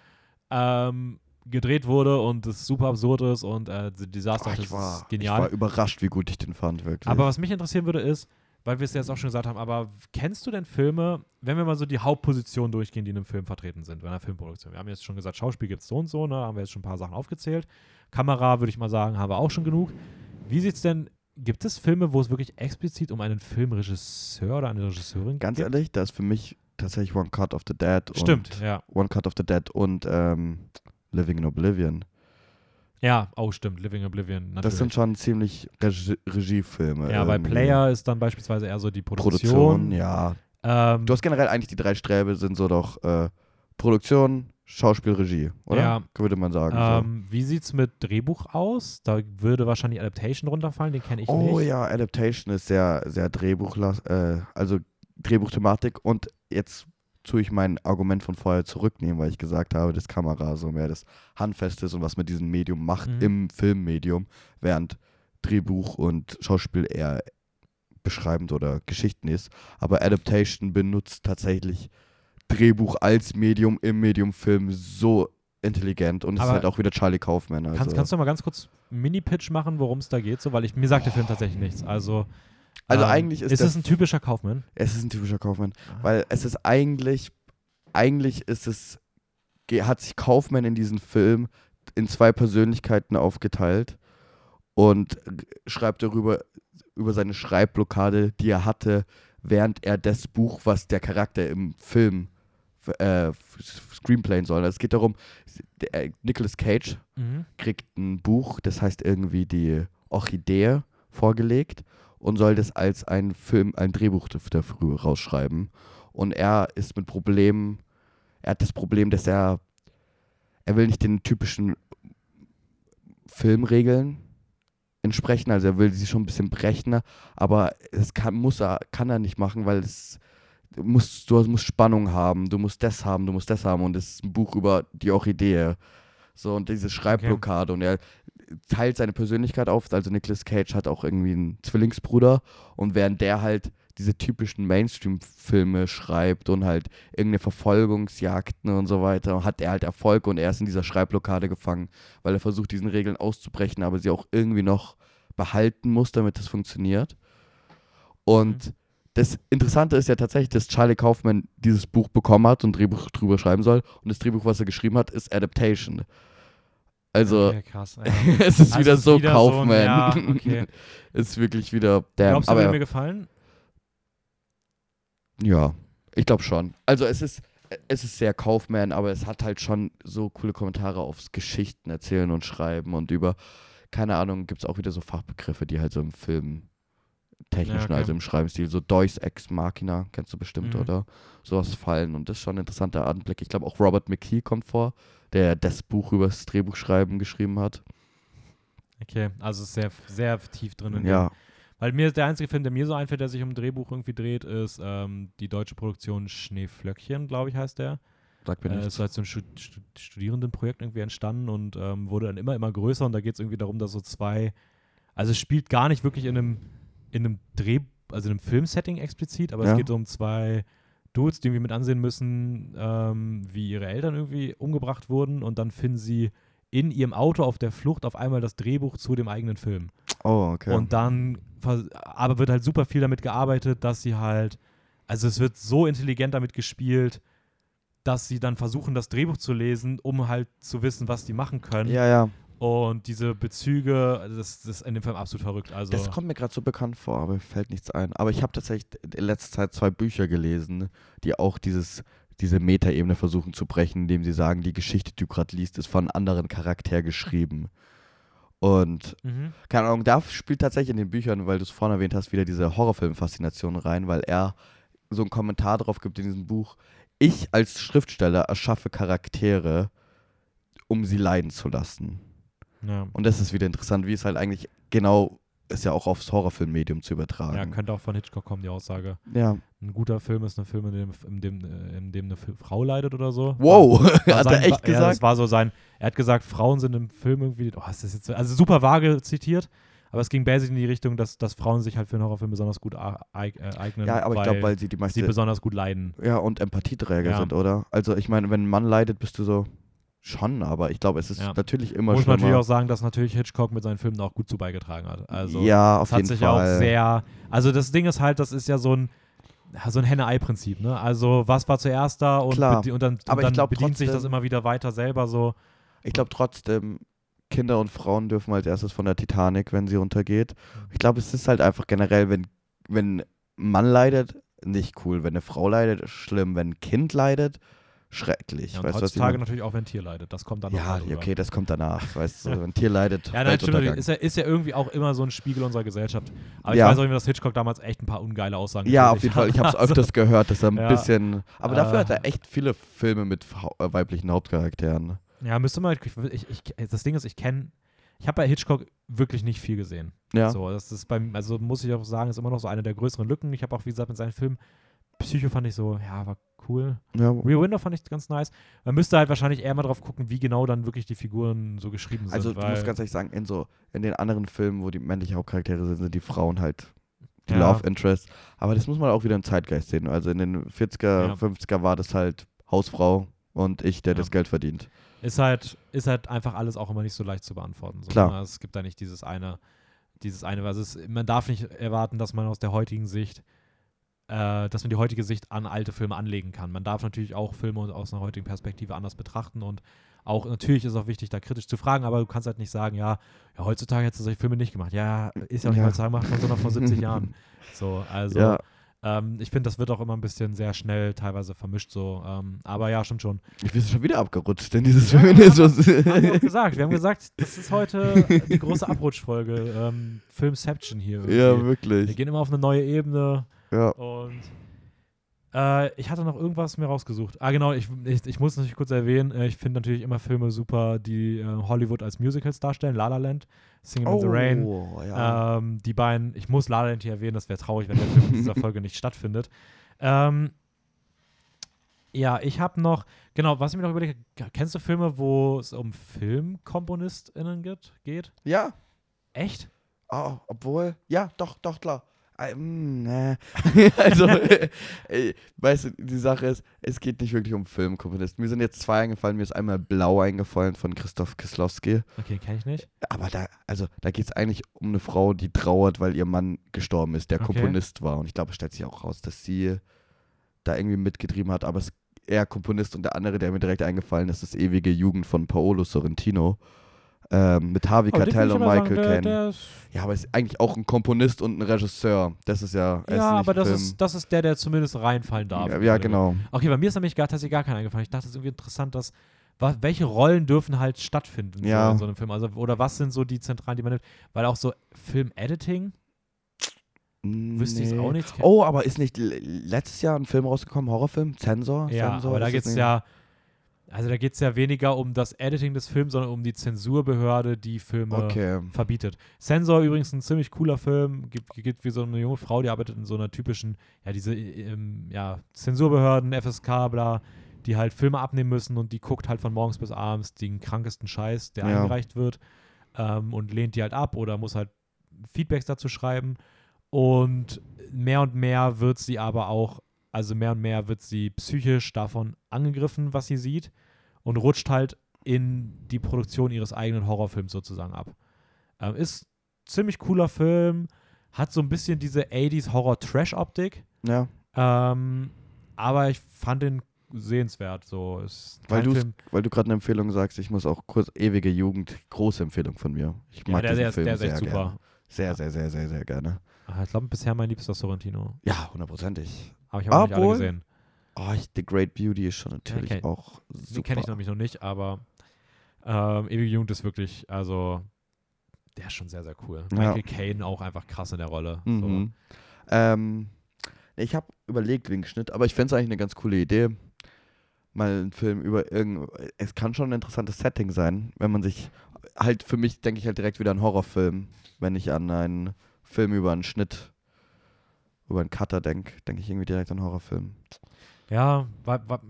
ähm, gedreht wurde und es super absurd ist und äh, The Disaster Oh, Artist ich, war, ist genial. ich war überrascht, wie gut ich den fand, wirklich. Aber was mich interessieren würde, ist, weil wir es jetzt auch schon gesagt haben, aber kennst du denn Filme, wenn wir mal so die Hauptpositionen durchgehen, die in einem Film vertreten sind, bei einer Filmproduktion? Wir haben jetzt schon gesagt, Schauspiel gibt es so und so, ne? Da haben wir jetzt schon ein paar Sachen aufgezählt. Kamera, würde ich mal sagen, haben wir auch schon genug. Wie sieht's denn, gibt es Filme, wo es wirklich explizit um einen Filmregisseur oder eine Regisseurin Ganz geht? ehrlich, da ist für mich tatsächlich One Cut of the Dead Stimmt, und ja. One Cut of the Dead und ähm, Living in Oblivion. Ja, oh stimmt, Living Oblivion. Natürlich. Das sind schon ziemlich Regie Regiefilme. ja, bei. Player ist dann beispielsweise eher so die Produktion. Produktion, ja. Ähm, Du hast generell eigentlich die drei Sträbe sind so doch äh, Produktion, Schauspiel, Regie, oder? Ja. Würde man sagen. ähm, wie sieht's mit Drehbuch aus? Da würde wahrscheinlich Adaptation runterfallen, den kenne ich so. Oh nicht. ja, Adaptation ist sehr, sehr Drehbuchlas äh, also Drehbuchthematik und jetzt tue ich mein Argument von vorher zurücknehmen, weil ich gesagt habe, dass Kamera so mehr das Handfest ist und was mit diesem Medium macht Mhm. im Filmmedium, während Drehbuch und Schauspiel eher beschreibend oder Geschichten ist. Aber Adaptation benutzt tatsächlich Drehbuch als Medium im Medium Film so intelligent und es ist halt auch wieder Charlie Kaufman. Also. Kannst, kannst du mal ganz kurz einen Mini-Pitch machen, worum es da geht? So, weil ich, mir sagt der Film tatsächlich nichts. Also, Also ähm, eigentlich ist ist es ein typischer Kaufmann. Es ist ein typischer Kaufmann, weil es ist eigentlich, eigentlich ist es, hat sich Kaufmann in diesem Film in zwei Persönlichkeiten aufgeteilt und schreibt darüber, über seine Schreibblockade, die er hatte, während er das Buch, was der Charakter im Film äh, screenplayen soll. Also es geht darum, äh, Nicolas Cage Mhm. kriegt ein Buch, das heißt irgendwie die Orchidee vorgelegt und soll das als ein Film, ein Drehbuch daf- dafür rausschreiben. Und er ist mit Problemen, er hat das Problem, dass er, er will nicht den typischen Filmregeln entsprechen, also er will sie schon ein bisschen brechen, aber es kann, muss er, kann er nicht machen, weil es musst, du musst Spannung haben, du musst das haben, du musst das haben und es ist ein Buch über die Orchidee. So, und diese Schreibblockade und er teilt seine Persönlichkeit auf. Also Nicolas Cage hat auch irgendwie einen Zwillingsbruder und während der halt diese typischen Mainstream-Filme schreibt und halt irgendeine Verfolgungsjagden und so weiter, hat er halt Erfolg und er ist in dieser Schreibblockade gefangen, weil er versucht, diesen Regeln auszubrechen, aber sie auch irgendwie noch behalten muss, damit es funktioniert. Und das Interessante ist ja tatsächlich, dass Charlie Kaufman dieses Buch bekommen hat und ein Drehbuch drüber schreiben soll. Und das Drehbuch, was er geschrieben hat, ist Adaptation. Also, Okay, krass. Ja. es ist Also wieder ist so wieder so ein- Kaufman. ja, okay. ist wirklich wieder der. Glaubst du, aber mir gefallen? ja, ich glaube schon. Also es ist, es ist sehr Kaufman, aber es hat halt schon so coole Kommentare aufs Geschichten erzählen und schreiben und über, keine Ahnung, gibt es auch wieder so Fachbegriffe, die halt so im Film technischen, Ja, okay. also im Schreibenstil, so Deus Ex Machina, kennst du bestimmt, Mhm. oder? Sowas fallen und das ist schon ein interessanter Anblick. Ich glaube auch Robert McKee kommt vor, der das Buch über das Drehbuchschreiben geschrieben hat. Okay, also sehr, sehr tief drin. in dem. Ja, Weil mir der einzige Film, der mir so einfällt, der sich um ein Drehbuch irgendwie dreht, ist ähm, die deutsche Produktion Schneeflöckchen, glaube ich, heißt der. sag mir Äh, nichts. ist halt so ein Stud Stud Studierendenprojekt irgendwie entstanden und ähm, wurde dann immer, immer größer und da geht es irgendwie darum, dass so zwei, also es spielt gar nicht wirklich in einem, in einem Dreh, also in einem Filmsetting explizit, aber Ja. es geht um zwei Dudes, die irgendwie mit ansehen müssen, ähm, wie ihre Eltern irgendwie umgebracht wurden und dann finden sie in ihrem Auto auf der Flucht auf einmal das Drehbuch zu dem eigenen Film. Oh, okay. Und dann, aber wird halt super viel damit gearbeitet, dass sie halt, also es wird so intelligent damit gespielt, dass sie dann versuchen, das Drehbuch zu lesen, um halt zu wissen, was die machen können. ja, ja. Und diese Bezüge, also das, das ist in dem Film absolut verrückt. Also, Das kommt mir gerade so bekannt vor, aber mir fällt nichts ein. Aber ich habe tatsächlich in letzter Zeit zwei Bücher gelesen, die auch dieses, diese Metaebene versuchen zu brechen, indem sie sagen, die Geschichte, die du gerade liest, ist von einem anderen Charakter geschrieben. Und mhm. keine Ahnung, da spielt tatsächlich in den Büchern, weil du es vorhin erwähnt hast, wieder diese Horrorfilm-Faszination rein, weil er so einen Kommentar drauf gibt in diesem Buch. Ich als Schriftsteller erschaffe Charaktere, um sie leiden zu lassen. Ja. Und das ist wieder interessant, wie es halt eigentlich genau ist ja auch aufs Horrorfilmmedium zu übertragen. ja, könnte auch von Hitchcock kommen, die Aussage. Ja. Ein guter Film ist ein Film, in dem, in dem, in dem eine Frau leidet oder so. Wow, War hat sein- er echt war- Ja, gesagt? das war so sein. Er hat gesagt, Frauen sind im Film irgendwie. Oh, ist das jetzt so, also super vage zitiert, aber es ging basic in die Richtung, dass, dass Frauen sich halt für einen Horrorfilm besonders gut äh, eignen. ja, aber ich glaube, weil sie die sie meiste besonders gut leiden. ja und Empathieträger Ja. sind, oder? Also ich meine, wenn ein Mann leidet, bist du so schon, aber ich glaube, es ist Ja. natürlich immer Muss man natürlich auch sagen, dass natürlich Hitchcock mit seinen Filmen auch gut zu beigetragen hat. Also ja, auf es hat jeden sich Fall. auch sehr. Also das Ding ist halt, das ist ja so ein so ein Henne-Ei-Prinzip, ne? Also was war zuerst da und, Klar. und dann, und Aber dann glaub bedient sich das trotzdem- immer wieder weiter selber so. ich glaube trotzdem, Kinder und Frauen dürfen als erstes von der Titanic, wenn sie untergeht. Ich glaube, es ist halt einfach generell, wenn, wenn ein Mann leidet, nicht cool. Wenn eine Frau leidet, schlimm. Wenn ein Kind leidet, schrecklich. Ja, und weißt heutzutage natürlich auch, wenn ein Tier leidet. Das kommt dann noch Ja, drüber. okay, das kommt danach. Weißt du, wenn ein Tier leidet, Ja, nein, stimmt. Ist ja, ist ja irgendwie auch immer so ein Spiegel unserer Gesellschaft. Aber Ja. ich weiß auch immer, dass Hitchcock damals echt ein paar ungeile Aussagen Ja, auf jeden Fall. Ich habe es hat. öfters gehört, dass er ein Ja. bisschen. Aber dafür Äh. hat er echt viele Filme mit äh, weiblichen Hauptcharakteren. Ja, müsste. Ich, ich, ich, das Ding ist, ich kenne. Ich habe bei Hitchcock wirklich nicht viel gesehen. Ja. So, das ist beim, also muss ich auch sagen, ist immer noch so eine der größeren Lücken. Ich habe auch, wie gesagt, mit seinen Filmen Psycho fand ich so, ja, war cool. ja. Rear Window fand ich ganz nice. Man müsste halt wahrscheinlich eher mal drauf gucken, wie genau dann wirklich die Figuren so geschrieben sind. Also, du musst ganz ehrlich sagen, in so in den anderen Filmen, wo die männlichen Hauptcharaktere sind, sind die Frauen halt die Ja. Love Interest. Aber das muss man auch wieder im Zeitgeist sehen. Also in den 40er, Ja. 50er war das halt Hausfrau und ich, der Ja. das Geld verdient. ist halt, ist halt einfach alles auch immer nicht so leicht zu beantworten. So, Klar. ne? Also es gibt da nicht dieses eine, dieses eine, es, man darf nicht erwarten, dass man aus der heutigen Sicht, äh, dass man die heutige Sicht an alte Filme anlegen kann. Man darf natürlich auch Filme aus einer heutigen Perspektive anders betrachten und auch, natürlich ist auch wichtig, da kritisch zu fragen, aber du kannst halt nicht sagen, ja, ja heutzutage hättest du solche Filme nicht gemacht. Ja, ist ja auch nicht Ja. heutzutage gemacht, sondern vor 70 Jahren. So, also ja, ähm, ich finde, das wird auch immer ein bisschen sehr schnell teilweise vermischt so. Ähm, aber ja, stimmt schon. ich bin schon wieder abgerutscht in dieses Ja, Feminismus. Haben wir auch gesagt. Wir haben gesagt, das ist heute die große Abrutschfolge. Ähm, Filmception hier. Irgendwie. ja, wir wirklich. gehen immer auf eine neue Ebene Ja. und äh, ich hatte noch irgendwas mir rausgesucht. Ah, genau, ich, ich, ich muss natürlich kurz erwähnen, äh, ich finde natürlich immer Filme super, die äh, Hollywood als Musicals darstellen. La La Land, Singing in the Rain. Oh, ja. Ähm, die beiden, ich muss La La Land hier erwähnen, das wäre traurig, wenn der Film in dieser Folge nicht stattfindet. Ähm, ja, ich habe noch, genau, was ich mir noch überlege, kennst du Filme, wo es um FilmkomponistInnen geht? geht? ja. Echt? Oh, obwohl, ja, doch, doch, klar. Ähm, nee. also, äh, weißt du, die Sache ist, es geht nicht wirklich um Filmkomponisten. Mir sind jetzt zwei eingefallen. Mir ist einmal Blau eingefallen von Christoph Kislowski. Okay, kenne ich nicht. Aber da, also, da geht es eigentlich um eine Frau, die trauert, weil ihr Mann gestorben ist, der Okay. Komponist war. Und ich glaube, es stellt sich auch raus, dass sie da irgendwie mitgetrieben hat. Aber es er Komponist und der andere, der mir direkt eingefallen ist, ist Ewige Jugend von Paolo Sorrentino. Ähm, mit Harvey Keitel und Michael der, Caine. der ist, Ja, aber ist eigentlich auch ein Komponist und ein Regisseur. Das ist ja. ist Ja, nicht aber das Film. ist, das ist der, der zumindest reinfallen darf. Ja, ja, genau. Okay, bei mir ist nämlich gar, tatsächlich gar keiner eingefallen. Ich dachte, es ist irgendwie interessant, dass welche Rollen dürfen halt stattfinden Ja. so in so einem Film? Also, oder was sind so die zentralen, die man nimmt? Weil auch so Film-Editing, wüsste ich Nee. auch nicht. Oh, aber ist nicht letztes Jahr ein Film rausgekommen, Horrorfilm? Zensor? Ja, Sensor? aber da Ist geht es ja, also da geht es ja weniger um das Editing des Films, sondern um die Zensurbehörde, die Filme Okay. verbietet. Sensor übrigens ein ziemlich cooler Film, gibt, gibt wie so eine junge Frau, die arbeitet in so einer typischen, ja, diese ähm, ja, Zensurbehörden, FSK, bla, die halt Filme abnehmen müssen und die guckt halt von morgens bis abends den krankesten Scheiß, der Ja. eingereicht wird ähm, und lehnt die halt ab oder muss halt Feedbacks dazu schreiben. Und mehr und mehr wird sie aber auch, also mehr und mehr wird sie psychisch davon angegriffen, was sie sieht und rutscht halt in die Produktion ihres eigenen Horrorfilms sozusagen ab. Ähm, ist ziemlich cooler Film, hat so ein bisschen diese 80s Horror-Trash-Optik, Ja, ähm, aber ich fand den sehenswert. So. Ist weil du Film, weil du gerade eine Empfehlung sagst, ich muss auch kurz ewige Jugend, große Empfehlung von mir. Ich ja, mag der, diesen der, ist, Film der ist sehr echt super. gerne. Sehr, sehr, sehr, sehr, sehr gerne. Ah, Ich glaube, bisher mein liebster Sorrentino. Ja, hundertprozentig. Aber ich habe auch nicht alle gesehen. Oh, The Great Beauty ist schon natürlich kenn- auch Den super. kenne ich nämlich noch nicht, aber ähm, Ewige Jugend ist wirklich, also, der ist schon sehr, sehr cool. Ja. Michael Caine auch einfach krass in der Rolle. Mhm. Ähm, ich habe überlegt wegen Schnitt, aber ich fände es eigentlich eine ganz coole Idee. Mal einen Film über irgend. Es kann schon ein interessantes Setting sein, wenn man sich. Halt für mich denke ich halt direkt wieder an Horrorfilm, wenn ich an einen Film über einen Schnitt, über einen Cutter denke, denke ich irgendwie direkt an Horrorfilm. Ja, war, war,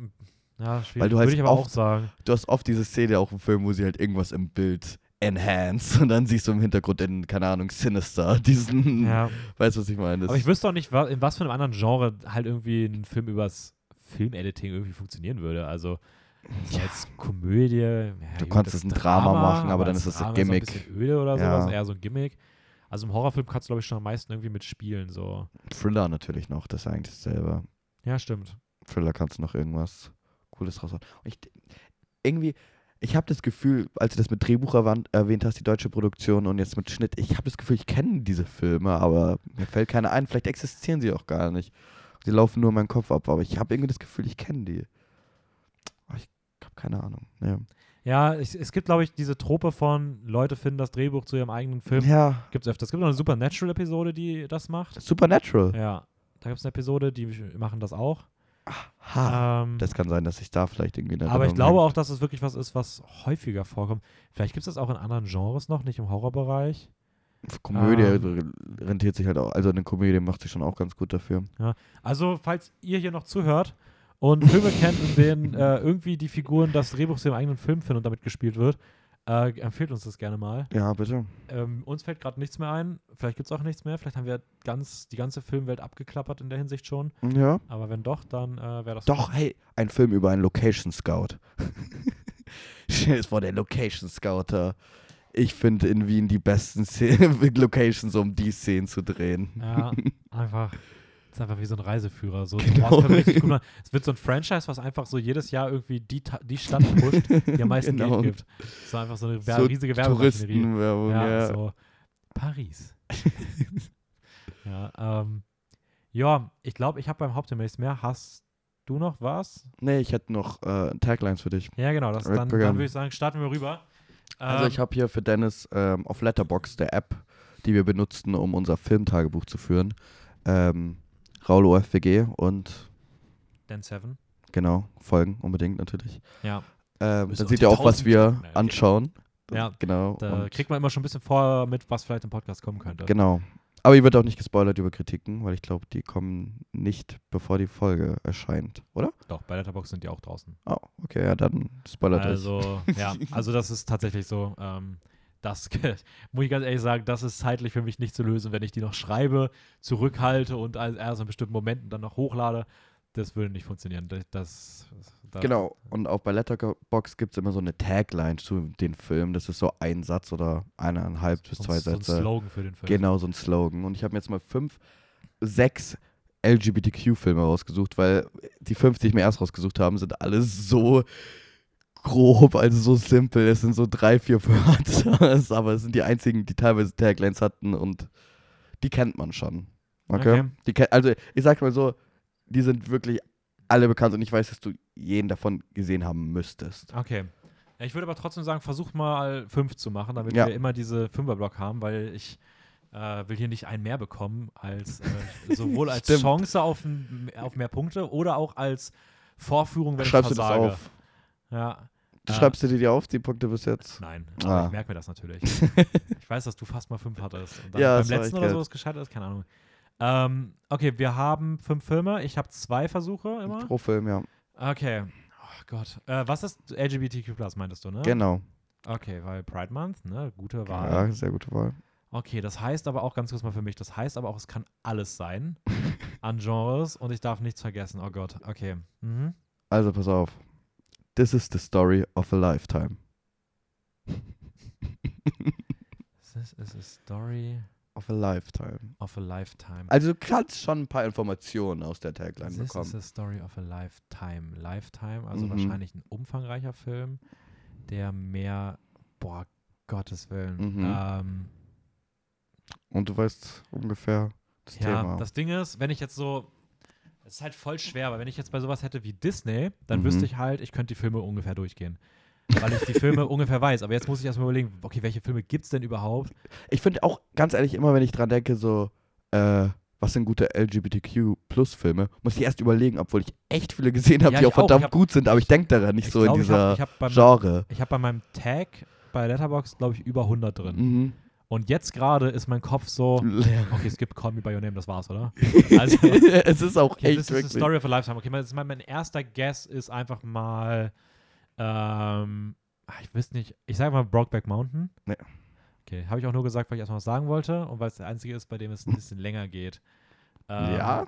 ja, schwierig. Weil du halt Würde ich aber auch oft- sagen. Du hast oft diese Szene auch im Film, wo sie halt irgendwas im Bild enhance und dann siehst du im Hintergrund in, keine Ahnung, Sinister, diesen. Ja. Weißt du, was ich meine? Aber ich wüsste auch nicht, wa- in was für einem anderen Genre halt irgendwie ein Film übers Filmediting irgendwie funktionieren würde. Also so Ja. als Komödie. Ja, Du gut, kannst das es ein Drama machen, aber dann ist es ein Drama Gimmick. So ein bisschen öde oder Ja. sowas, eher so ein Gimmick. Also im Horrorfilm kannst du, glaube ich, schon am meisten irgendwie mitspielen. So. Thriller natürlich noch, das ist eigentlich dasselbe. Ja, stimmt. Thriller kannst du noch irgendwas Cooles raushauen. Und ich, irgendwie, ich habe das Gefühl, als du das mit Drehbuch erwähnt, hast, die deutsche Produktion und jetzt mit Schnitt, ich habe das Gefühl, ich kenne diese Filme, aber mir fällt keine ein. Vielleicht existieren sie auch gar nicht. Sie laufen nur in meinem Kopf ab, aber ich habe irgendwie das Gefühl, ich kenne die. Keine Ahnung. Ja, Ja, es, es gibt, glaube ich, diese Trope von Leute finden das Drehbuch zu ihrem eigenen Film. ja Gibt es öfter. Es gibt noch eine Supernatural-Episode, die das macht. Supernatural. Ja, da gibt es eine Episode, die machen das auch. Ha. Ähm, Das kann sein, dass ich da vielleicht irgendwie aber ich Erinnerung glaube habe. auch, dass es wirklich was ist, was häufiger vorkommt. Vielleicht gibt es das auch in anderen Genres noch, nicht im Horrorbereich. Komödie ähm, rentiert sich halt auch, also eine Komödie macht sich schon auch ganz gut dafür. Also, falls ihr hier noch zuhört und Filme kennt, in denen äh, irgendwie die Figuren das Drehbuch zu ihrem eigenen Film finden und damit gespielt wird, äh, empfehlt uns das gerne mal. Ja, bitte. Ähm, uns fällt gerade nichts mehr ein. Vielleicht gibt es auch nichts mehr. Vielleicht haben wir ganz, die ganze Filmwelt abgeklappert in der Hinsicht schon. Ja. Aber wenn doch, dann äh, wäre das. Doch, hey, ein Film über einen Location Scout. Stell dir vor, der Location Scouter. Ich finde in Wien die besten Szenen, Locations, um die Szenen zu drehen. Ja, einfach. Das ist einfach wie so ein Reiseführer. So, Genau. Es wird so ein Franchise, was einfach so jedes Jahr irgendwie die, die Stadt pusht, die am meisten Genau. Geld gibt. So einfach so eine Wer So riesige. Touristenwerbung, Ja, ja. so Paris. ja, ähm, ja, ich glaube, ich habe beim Hauptthema nichts mehr. Hast du noch was? Nee, ich hätte noch äh, Taglines für dich. Ja, genau. Das, dann dann würde ich sagen, starten wir rüber. Also ich Ähm, habe hier für Dennis ähm, auf Letterbox der App, die wir benutzten, um unser Filmtagebuch zu führen, ähm, Raul OFWG und Dan Seven. genau, folgen unbedingt natürlich. Ja, Ähm, dann seht ihr auch, was 1000 wir anschauen. Ja, genau. da kriegt man immer schon ein bisschen vor mit, was vielleicht im Podcast kommen könnte. Genau. Aber ihr wird auch nicht gespoilert über Kritiken, weil ich glaube, die kommen nicht, bevor die Folge erscheint, oder? Doch, bei Letterboxd sind die auch draußen. Oh, okay, ja, dann spoilert euch. Also, ja, also das ist tatsächlich so. Ähm, das muss ich ganz ehrlich sagen, das ist zeitlich für mich nicht zu lösen, wenn ich die noch schreibe, zurückhalte und erst in bestimmten Momenten dann noch hochlade. Das würde nicht funktionieren. Das, das, das Genau, und auch bei Letterbox gibt es immer so eine Tagline zu den Filmen. Das ist so ein Satz oder eineinhalb bis so, zwei so ein Sätze. Slogan für den Film. Genau, so ein Slogan. Und ich habe mir jetzt mal fünf, sechs LGBTQ-Filme rausgesucht, weil die fünf, die ich mir erst rausgesucht habe, sind alle so grob, also so simpel. Es sind so drei, vier Wörter, aber es sind die einzigen, die teilweise Taglines hatten und die kennt man schon. Okay? Okay. Die also ich sag mal so, die sind wirklich alle bekannt und ich weiß, dass du jeden davon gesehen haben müsstest. Okay. Ja, ich würde aber trotzdem sagen, versuch mal fünf zu machen, damit Ja. wir immer diese Fünferblock haben, weil ich äh, will hier nicht einen mehr bekommen, als äh, sowohl als. Chance auf, auf mehr Punkte oder auch als Vorführung, wenn Schreibst ich du das versage. auf? Ja. Du Äh, schreibst du dir die auf, die Punkte bis jetzt? Nein, Ah. ich merke mir das natürlich. ich weiß, dass du fast mal fünf hattest. Und dann Ja, beim letzten oder so gescheitert ist, keine Ahnung. Ähm, okay, wir haben fünf Filme. Ich habe zwei Versuche immer. Pro Film, ja. Okay. Oh Gott. Äh, was ist LGBTQ meintest du, ne? Genau. Okay, weil Pride Month, ne? Gute Wahl. Ja, sehr gute Wahl. Okay, das heißt aber auch ganz kurz mal für mich, das heißt aber auch, es kann alles sein an Genres und ich darf nichts vergessen. Oh Gott, okay. Mhm. Also pass auf. This is the story of a lifetime. This is a story Of a lifetime. of a lifetime. Also du kannst schon ein paar Informationen aus der Tagline This is bekommen. a story of a lifetime. Lifetime, also Mhm. wahrscheinlich ein umfangreicher Film, der mehr, boah, Gottes Willen. Mhm. Ähm, Und du weißt ungefähr das ja, Thema. das Ding ist, wenn ich jetzt so, es ist halt voll schwer, aber wenn ich jetzt bei sowas hätte wie Disney, dann Mhm. wüsste ich halt, ich könnte die Filme ungefähr durchgehen. Weil ich die Filme ungefähr weiß. Aber jetzt muss ich erstmal überlegen, okay, welche Filme gibt es denn überhaupt? ich finde auch, ganz ehrlich, immer wenn ich dran denke, so, äh, was sind gute LGBTQ-Plus-Filme, muss ich erst überlegen, obwohl ich echt viele gesehen habe, Ja, die auch verdammt hab- gut sind, aber ich denke daran nicht Ich so glaub, in ich hab- dieser ich hab beim- Genre. Ich habe bei meinem Tag bei Letterboxd, glaube ich, über 100 drin. Mhm. Und jetzt gerade ist mein Kopf so, okay, es gibt Call Me By Your Name, das war's, oder? Also, es ist auch Okay, echt this is the wirklich. story of a lifetime. Okay, mein, das ist mein, erster Guess ist einfach mal, ähm, ach, ich weiß nicht, ich sage mal Brokeback Mountain. Nee. Okay, habe ich auch nur gesagt, weil ich erstmal was sagen wollte und weil es der einzige ist, bei dem es ein bisschen länger geht. Ähm, Ja.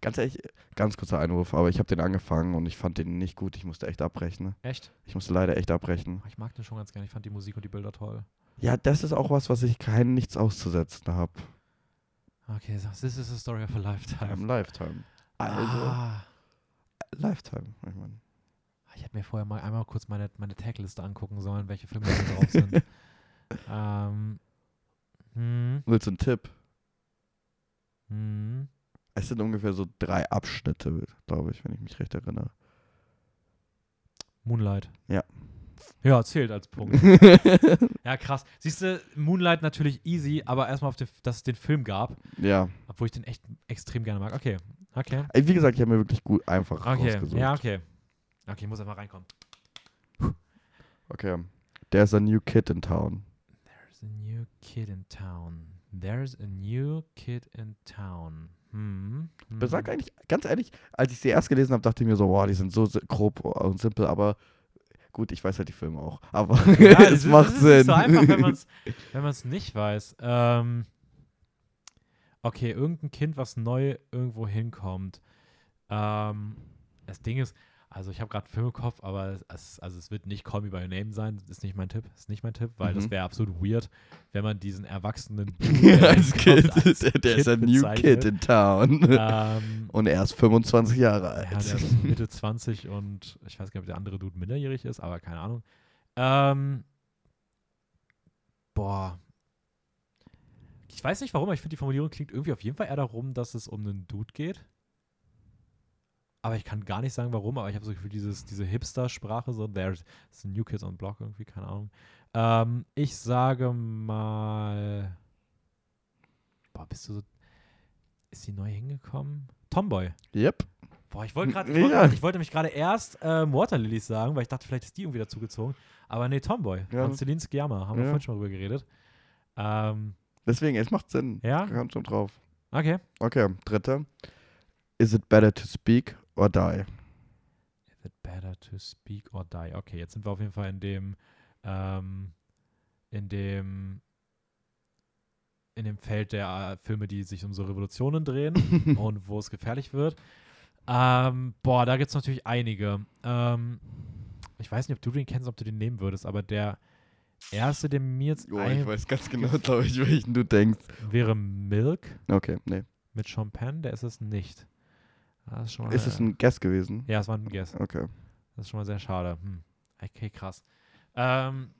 Ganz ehrlich, ganz kurzer Einwurf, aber ich habe den angefangen und ich fand den nicht gut. Ich musste echt abbrechen. Echt? Ich musste leider echt abbrechen. Ich mag den schon ganz gerne. Ich fand die Musik und die Bilder toll. Ja, das ist auch was, was ich kein nichts auszusetzen habe. Okay, so, this is a story of a lifetime. Im Lifetime. Also, Ah, Lifetime. Ich mein. ich hätte mir vorher mal einmal kurz meine, meine Tagliste angucken sollen, welche Filme da drauf sind. ähm, hm, Willst du einen Tipp? hm. Es sind ungefähr so drei Abschnitte, glaube ich, wenn ich mich recht erinnere. Moonlight. Ja. Ja, zählt als Punkt. ja, krass. Siehst du, Moonlight natürlich easy, aber erstmal, auf den, dass es den Film gab, ja. obwohl ich den echt extrem gerne mag. Okay, okay. Wie gesagt, ich habe mir wirklich gut einfach Okay, rausgesucht. ja, okay. Okay, ich muss einfach reinkommen. Okay. There's a new kid in town. There's a new kid in town. There's a new kid in town. Hm. hm. Besag eigentlich, ganz ehrlich, als ich sie erst gelesen habe, dachte ich mir so, boah, die sind so grob und simpel, aber gut, ich weiß halt die Filme auch. Aber Ja, es ist- macht ist Sinn. Nicht so einfach, wenn man es nicht weiß. Ähm, okay, irgendein Kind, was neu irgendwo hinkommt. Ähm, das Ding ist, also ich habe gerade einen Film im Kopf, aber es, also es wird nicht Call Me By Your Name sein. Das ist nicht mein Tipp. Ist nicht mein Tipp, weil das Mhm. wäre absolut weird, wenn man diesen erwachsenen als Kind, als der, der ist Kind new kid in town. ähm, und er ist 25 Jahre Ja, alt. der ist Mitte 20 und ich weiß gar nicht, ob der andere Dude minderjährig ist, aber keine Ahnung. Ähm, boah. Ich weiß nicht warum, aber ich finde, die Formulierung klingt irgendwie auf jeden Fall eher darum, dass es um einen Dude geht. Aber ich kann gar nicht sagen, warum, aber ich habe so Gefühl, dieses, diese Hipster-Sprache, so, there's there's New Kids on Block irgendwie, keine Ahnung. Ähm, ich sage mal. Boah, bist du so. Ist die neu hingekommen? Tomboy. Yep. Boah, ich wollte gerade, ich, wollte Ja. ich wollte mich gerade erst ähm, Waterlilies sagen, weil ich dachte, vielleicht ist die irgendwie dazugezogen. Aber nee, Tomboy Ja. von Celine Sciamma, haben wir Ja. vorhin schon mal drüber geredet. Ähm, Deswegen, es macht Sinn. Ja? Kommt schon drauf. okay. Okay, dritte. Is it better to speak or die? Is it better to speak or die? Okay, jetzt sind wir auf jeden Fall in dem, ähm, in dem, in dem Feld der äh, Filme, die sich um so Revolutionen drehen und wo es gefährlich wird. Ähm, boah, da gibt es natürlich einige. Ähm, ich weiß nicht, ob du den kennst, ob du den nehmen würdest, aber der erste, der mir jetzt Oh, ich weiß ganz genau, glaube ich, welchen du denkst. wäre Milk Okay, nee. mit Champagne. Der ist es nicht. Das ist, schon mal, Ist es ein Guess gewesen? Ja, es war ein Guess. Okay. Das ist schon mal sehr schade. Hm. Okay, krass. Ähm,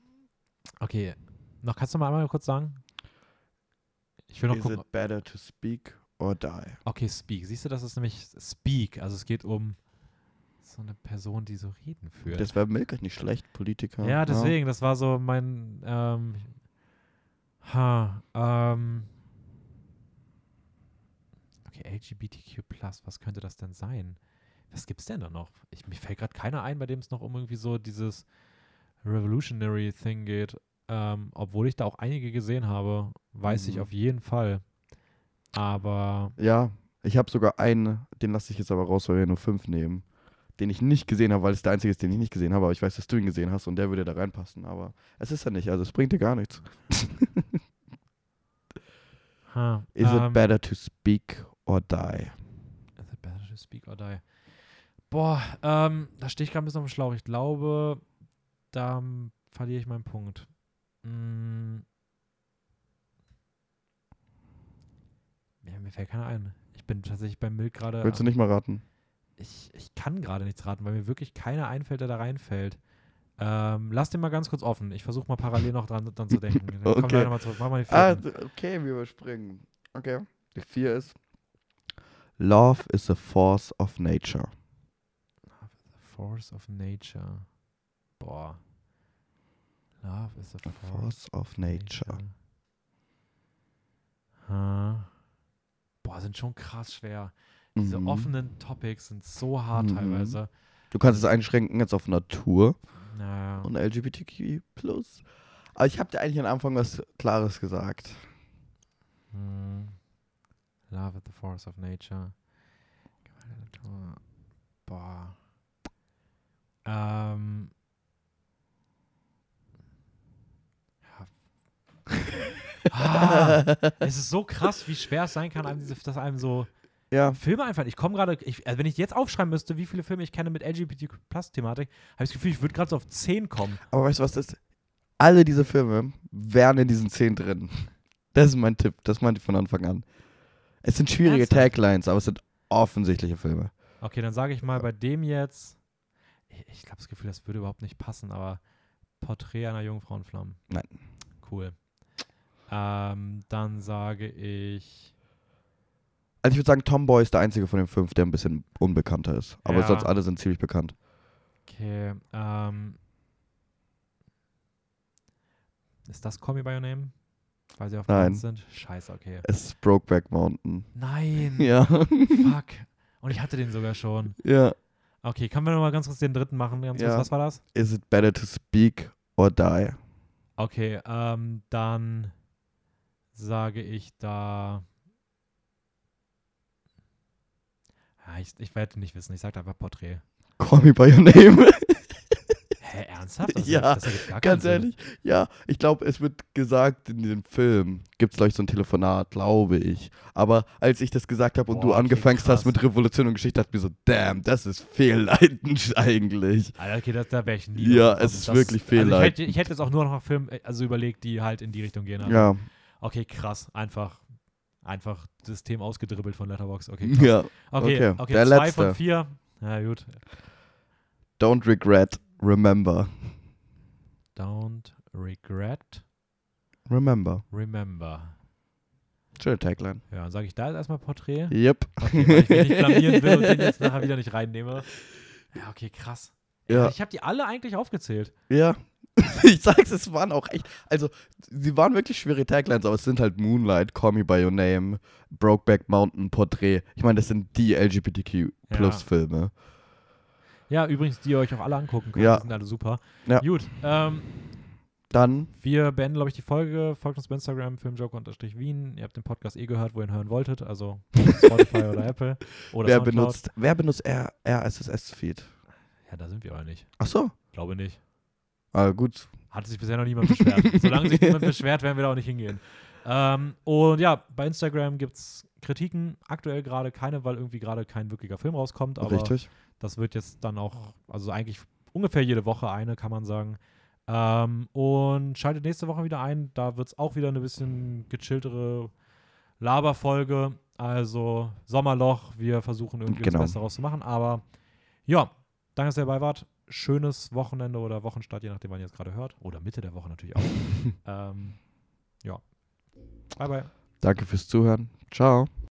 okay, noch kannst du mal einmal kurz sagen? Ich will noch Is gucken. it better to speak or die? Okay, Speak. Siehst du, das ist nämlich Speak. Also es geht um so eine Person, die so Reden führt. Das wäre Milk nicht schlecht, Politiker. ja, deswegen, das war so mein ähm, ha, ähm, Okay, LGBTQ+, was könnte das denn sein? Was gibt's denn da noch? Ich, mir fällt gerade keiner ein, bei dem es noch um irgendwie so dieses Revolutionary Thing geht. Ähm, obwohl ich da auch einige gesehen habe, weiß ich Mhm. auf jeden Fall. Aber Ja, ich habe sogar einen, den lasse ich jetzt aber raus, weil wir nur fünf nehmen. Den ich nicht gesehen habe, weil es der einzige ist, den ich nicht gesehen habe, aber ich weiß, dass du ihn gesehen hast und der würde da reinpassen. Aber es ist er nicht, also es bringt dir gar nichts. ha, Is ähm, it better to speak or die? Is it better to speak or die? Boah, ähm, da stehe ich gerade ein bisschen auf dem Schlauch. Ich glaube, da ähm, verliere ich meinen Punkt. Mm. Ja, mir fällt keiner ein. Ich bin tatsächlich beim Milk gerade. Willst du nicht mal raten? Ich, ich kann gerade nichts raten, weil mir wirklich keiner einfällt, der da reinfällt. Ähm, lass den mal ganz kurz offen. Ich versuche mal parallel noch dran, dran zu denken. Dann Komm Okay. gleich nochmal zurück. Mach mal die Ah, vierten. d- okay, wir überspringen. Okay. Die vier ist Love is a force of nature. Force of Nature. Boah. Love is a A force force of nature. Ha. Boah, sind schon krass schwer. Diese Mhm. offenen Topics sind so hart Mhm. teilweise. Du kannst es einschränken jetzt auf Natur Naja. und LGBTQ+. Aber ich habe dir eigentlich am Anfang was Klares gesagt. Hm. Love is the force of nature. Boah. Ähm. Ja. ah, es ist so krass, wie schwer es sein kann, einem diese, dass einem so Ja, Filme einfach. Ich komme gerade, also wenn ich jetzt aufschreiben müsste, wie viele Filme ich kenne mit LGBTQ-Plus-Thematik, habe ich das Gefühl, ich würde gerade so auf 10 kommen. aber weißt du was das ist? Alle diese Filme wären in diesen zehn drin. Das ist mein Tipp, das meinte ich von Anfang an. Es sind schwierige Ernsthaft? Taglines, aber es sind offensichtliche Filme. Okay, dann sage ich mal bei dem jetzt, ich, ich glaube das Gefühl, das würde überhaupt nicht passen, aber Porträt einer Jungfrauenflamme. Nein. Cool. Ähm, dann sage ich, Also ich würde sagen, Tomboy ist der einzige von den fünf, der ein bisschen unbekannter ist. Aber Ja. sonst alle sind ziemlich bekannt. Okay, ähm. Ist das Call Me By Your Name? Weil sie auf Nein. Sind? Scheiße, okay. Es ist Brokeback Mountain. Nein! Ja. Fuck. Und ich hatte den sogar schon. ja. Okay, können wir nochmal ganz kurz den dritten machen? Ganz kurz, Ja. was war das? Is it better to speak or die? Okay, ähm, dann sage ich da. Ja, ich, ich werde nicht wissen. Ich sage einfach Porträt. Call me by your name. Hä, ernsthaft? Das, Ja, das Ganz Sinn. ehrlich, ja, ich glaube, es wird gesagt in dem Film, gibt es, glaube ich, so ein Telefonat, glaube ich. Aber als ich das gesagt habe und Boah, du okay, angefangen krass. hast mit Revolution und Geschichte, dachte ich mir so, damn, das ist fehlleitend eigentlich. Alter, okay, das, da wäre ich nie. Ja, es ist Das- wirklich Also ich, hätte, fehlleitend. ich hätte jetzt auch nur noch nach Filmen äh, also überlegt, die halt in die Richtung gehen. Also, Ja, Okay, krass. Einfach, einfach System ausgedribbelt von Letterbox. Okay, krass. ja. Okay, okay, okay, der zwei letzte. von vier. Ja, gut. Don't regret, remember. Don't regret, Remember. remember. Schöne Tagline. Ja, dann sage ich da jetzt erstmal Porträt. Yep. Okay, weil ich mich nicht blamieren will und den jetzt nachher wieder nicht reinnehme. Ja, okay, krass. Ja. Ich habe die alle eigentlich aufgezählt. Ja. ich sag's, es waren auch echt, also, sie waren wirklich schwere Taglines, aber es sind halt Moonlight, Call Me By Your Name, Brokeback Mountain, Porträt. Ich meine, das sind die LGBTQ-Plus-Filme. Ja, übrigens, die ihr euch auch alle angucken könnt. Ja. Die sind alle super. Ja. Gut, ähm, Dann, wir beenden, glaube ich, die Folge. Folgt uns bei Instagram, filmjoke-wien. Ihr habt den Podcast eh gehört, wo ihr ihn hören wolltet. Also Spotify oder Apple. Oder wer Soundcloud. benutzt, wer benutzt R RSS-Feed? Ja, da sind wir aber nicht. Ach so. Glaube nicht. Ah, gut. Hat sich bisher noch niemand beschwert. Solange sich niemand beschwert, werden wir da auch nicht hingehen. Ähm, und ja, bei Instagram gibt es Kritiken. Aktuell gerade keine, weil irgendwie gerade kein wirklicher Film rauskommt. Aber Richtig. Das wird jetzt dann auch, also eigentlich ungefähr jede Woche eine, kann man sagen. Ähm, und schaltet nächste Woche wieder ein. Da wird es auch wieder eine bisschen gechilltere Laberfolge. Also Sommerloch. Wir versuchen irgendwie Genau. das Beste daraus zu machen. Aber ja, danke, dass ihr dabei wart. Schönes Wochenende oder Wochenstart, je nachdem, wann ihr es gerade hört. Oder Mitte der Woche natürlich auch. ähm, ja. Bye, bye. Danke fürs Zuhören. Ciao.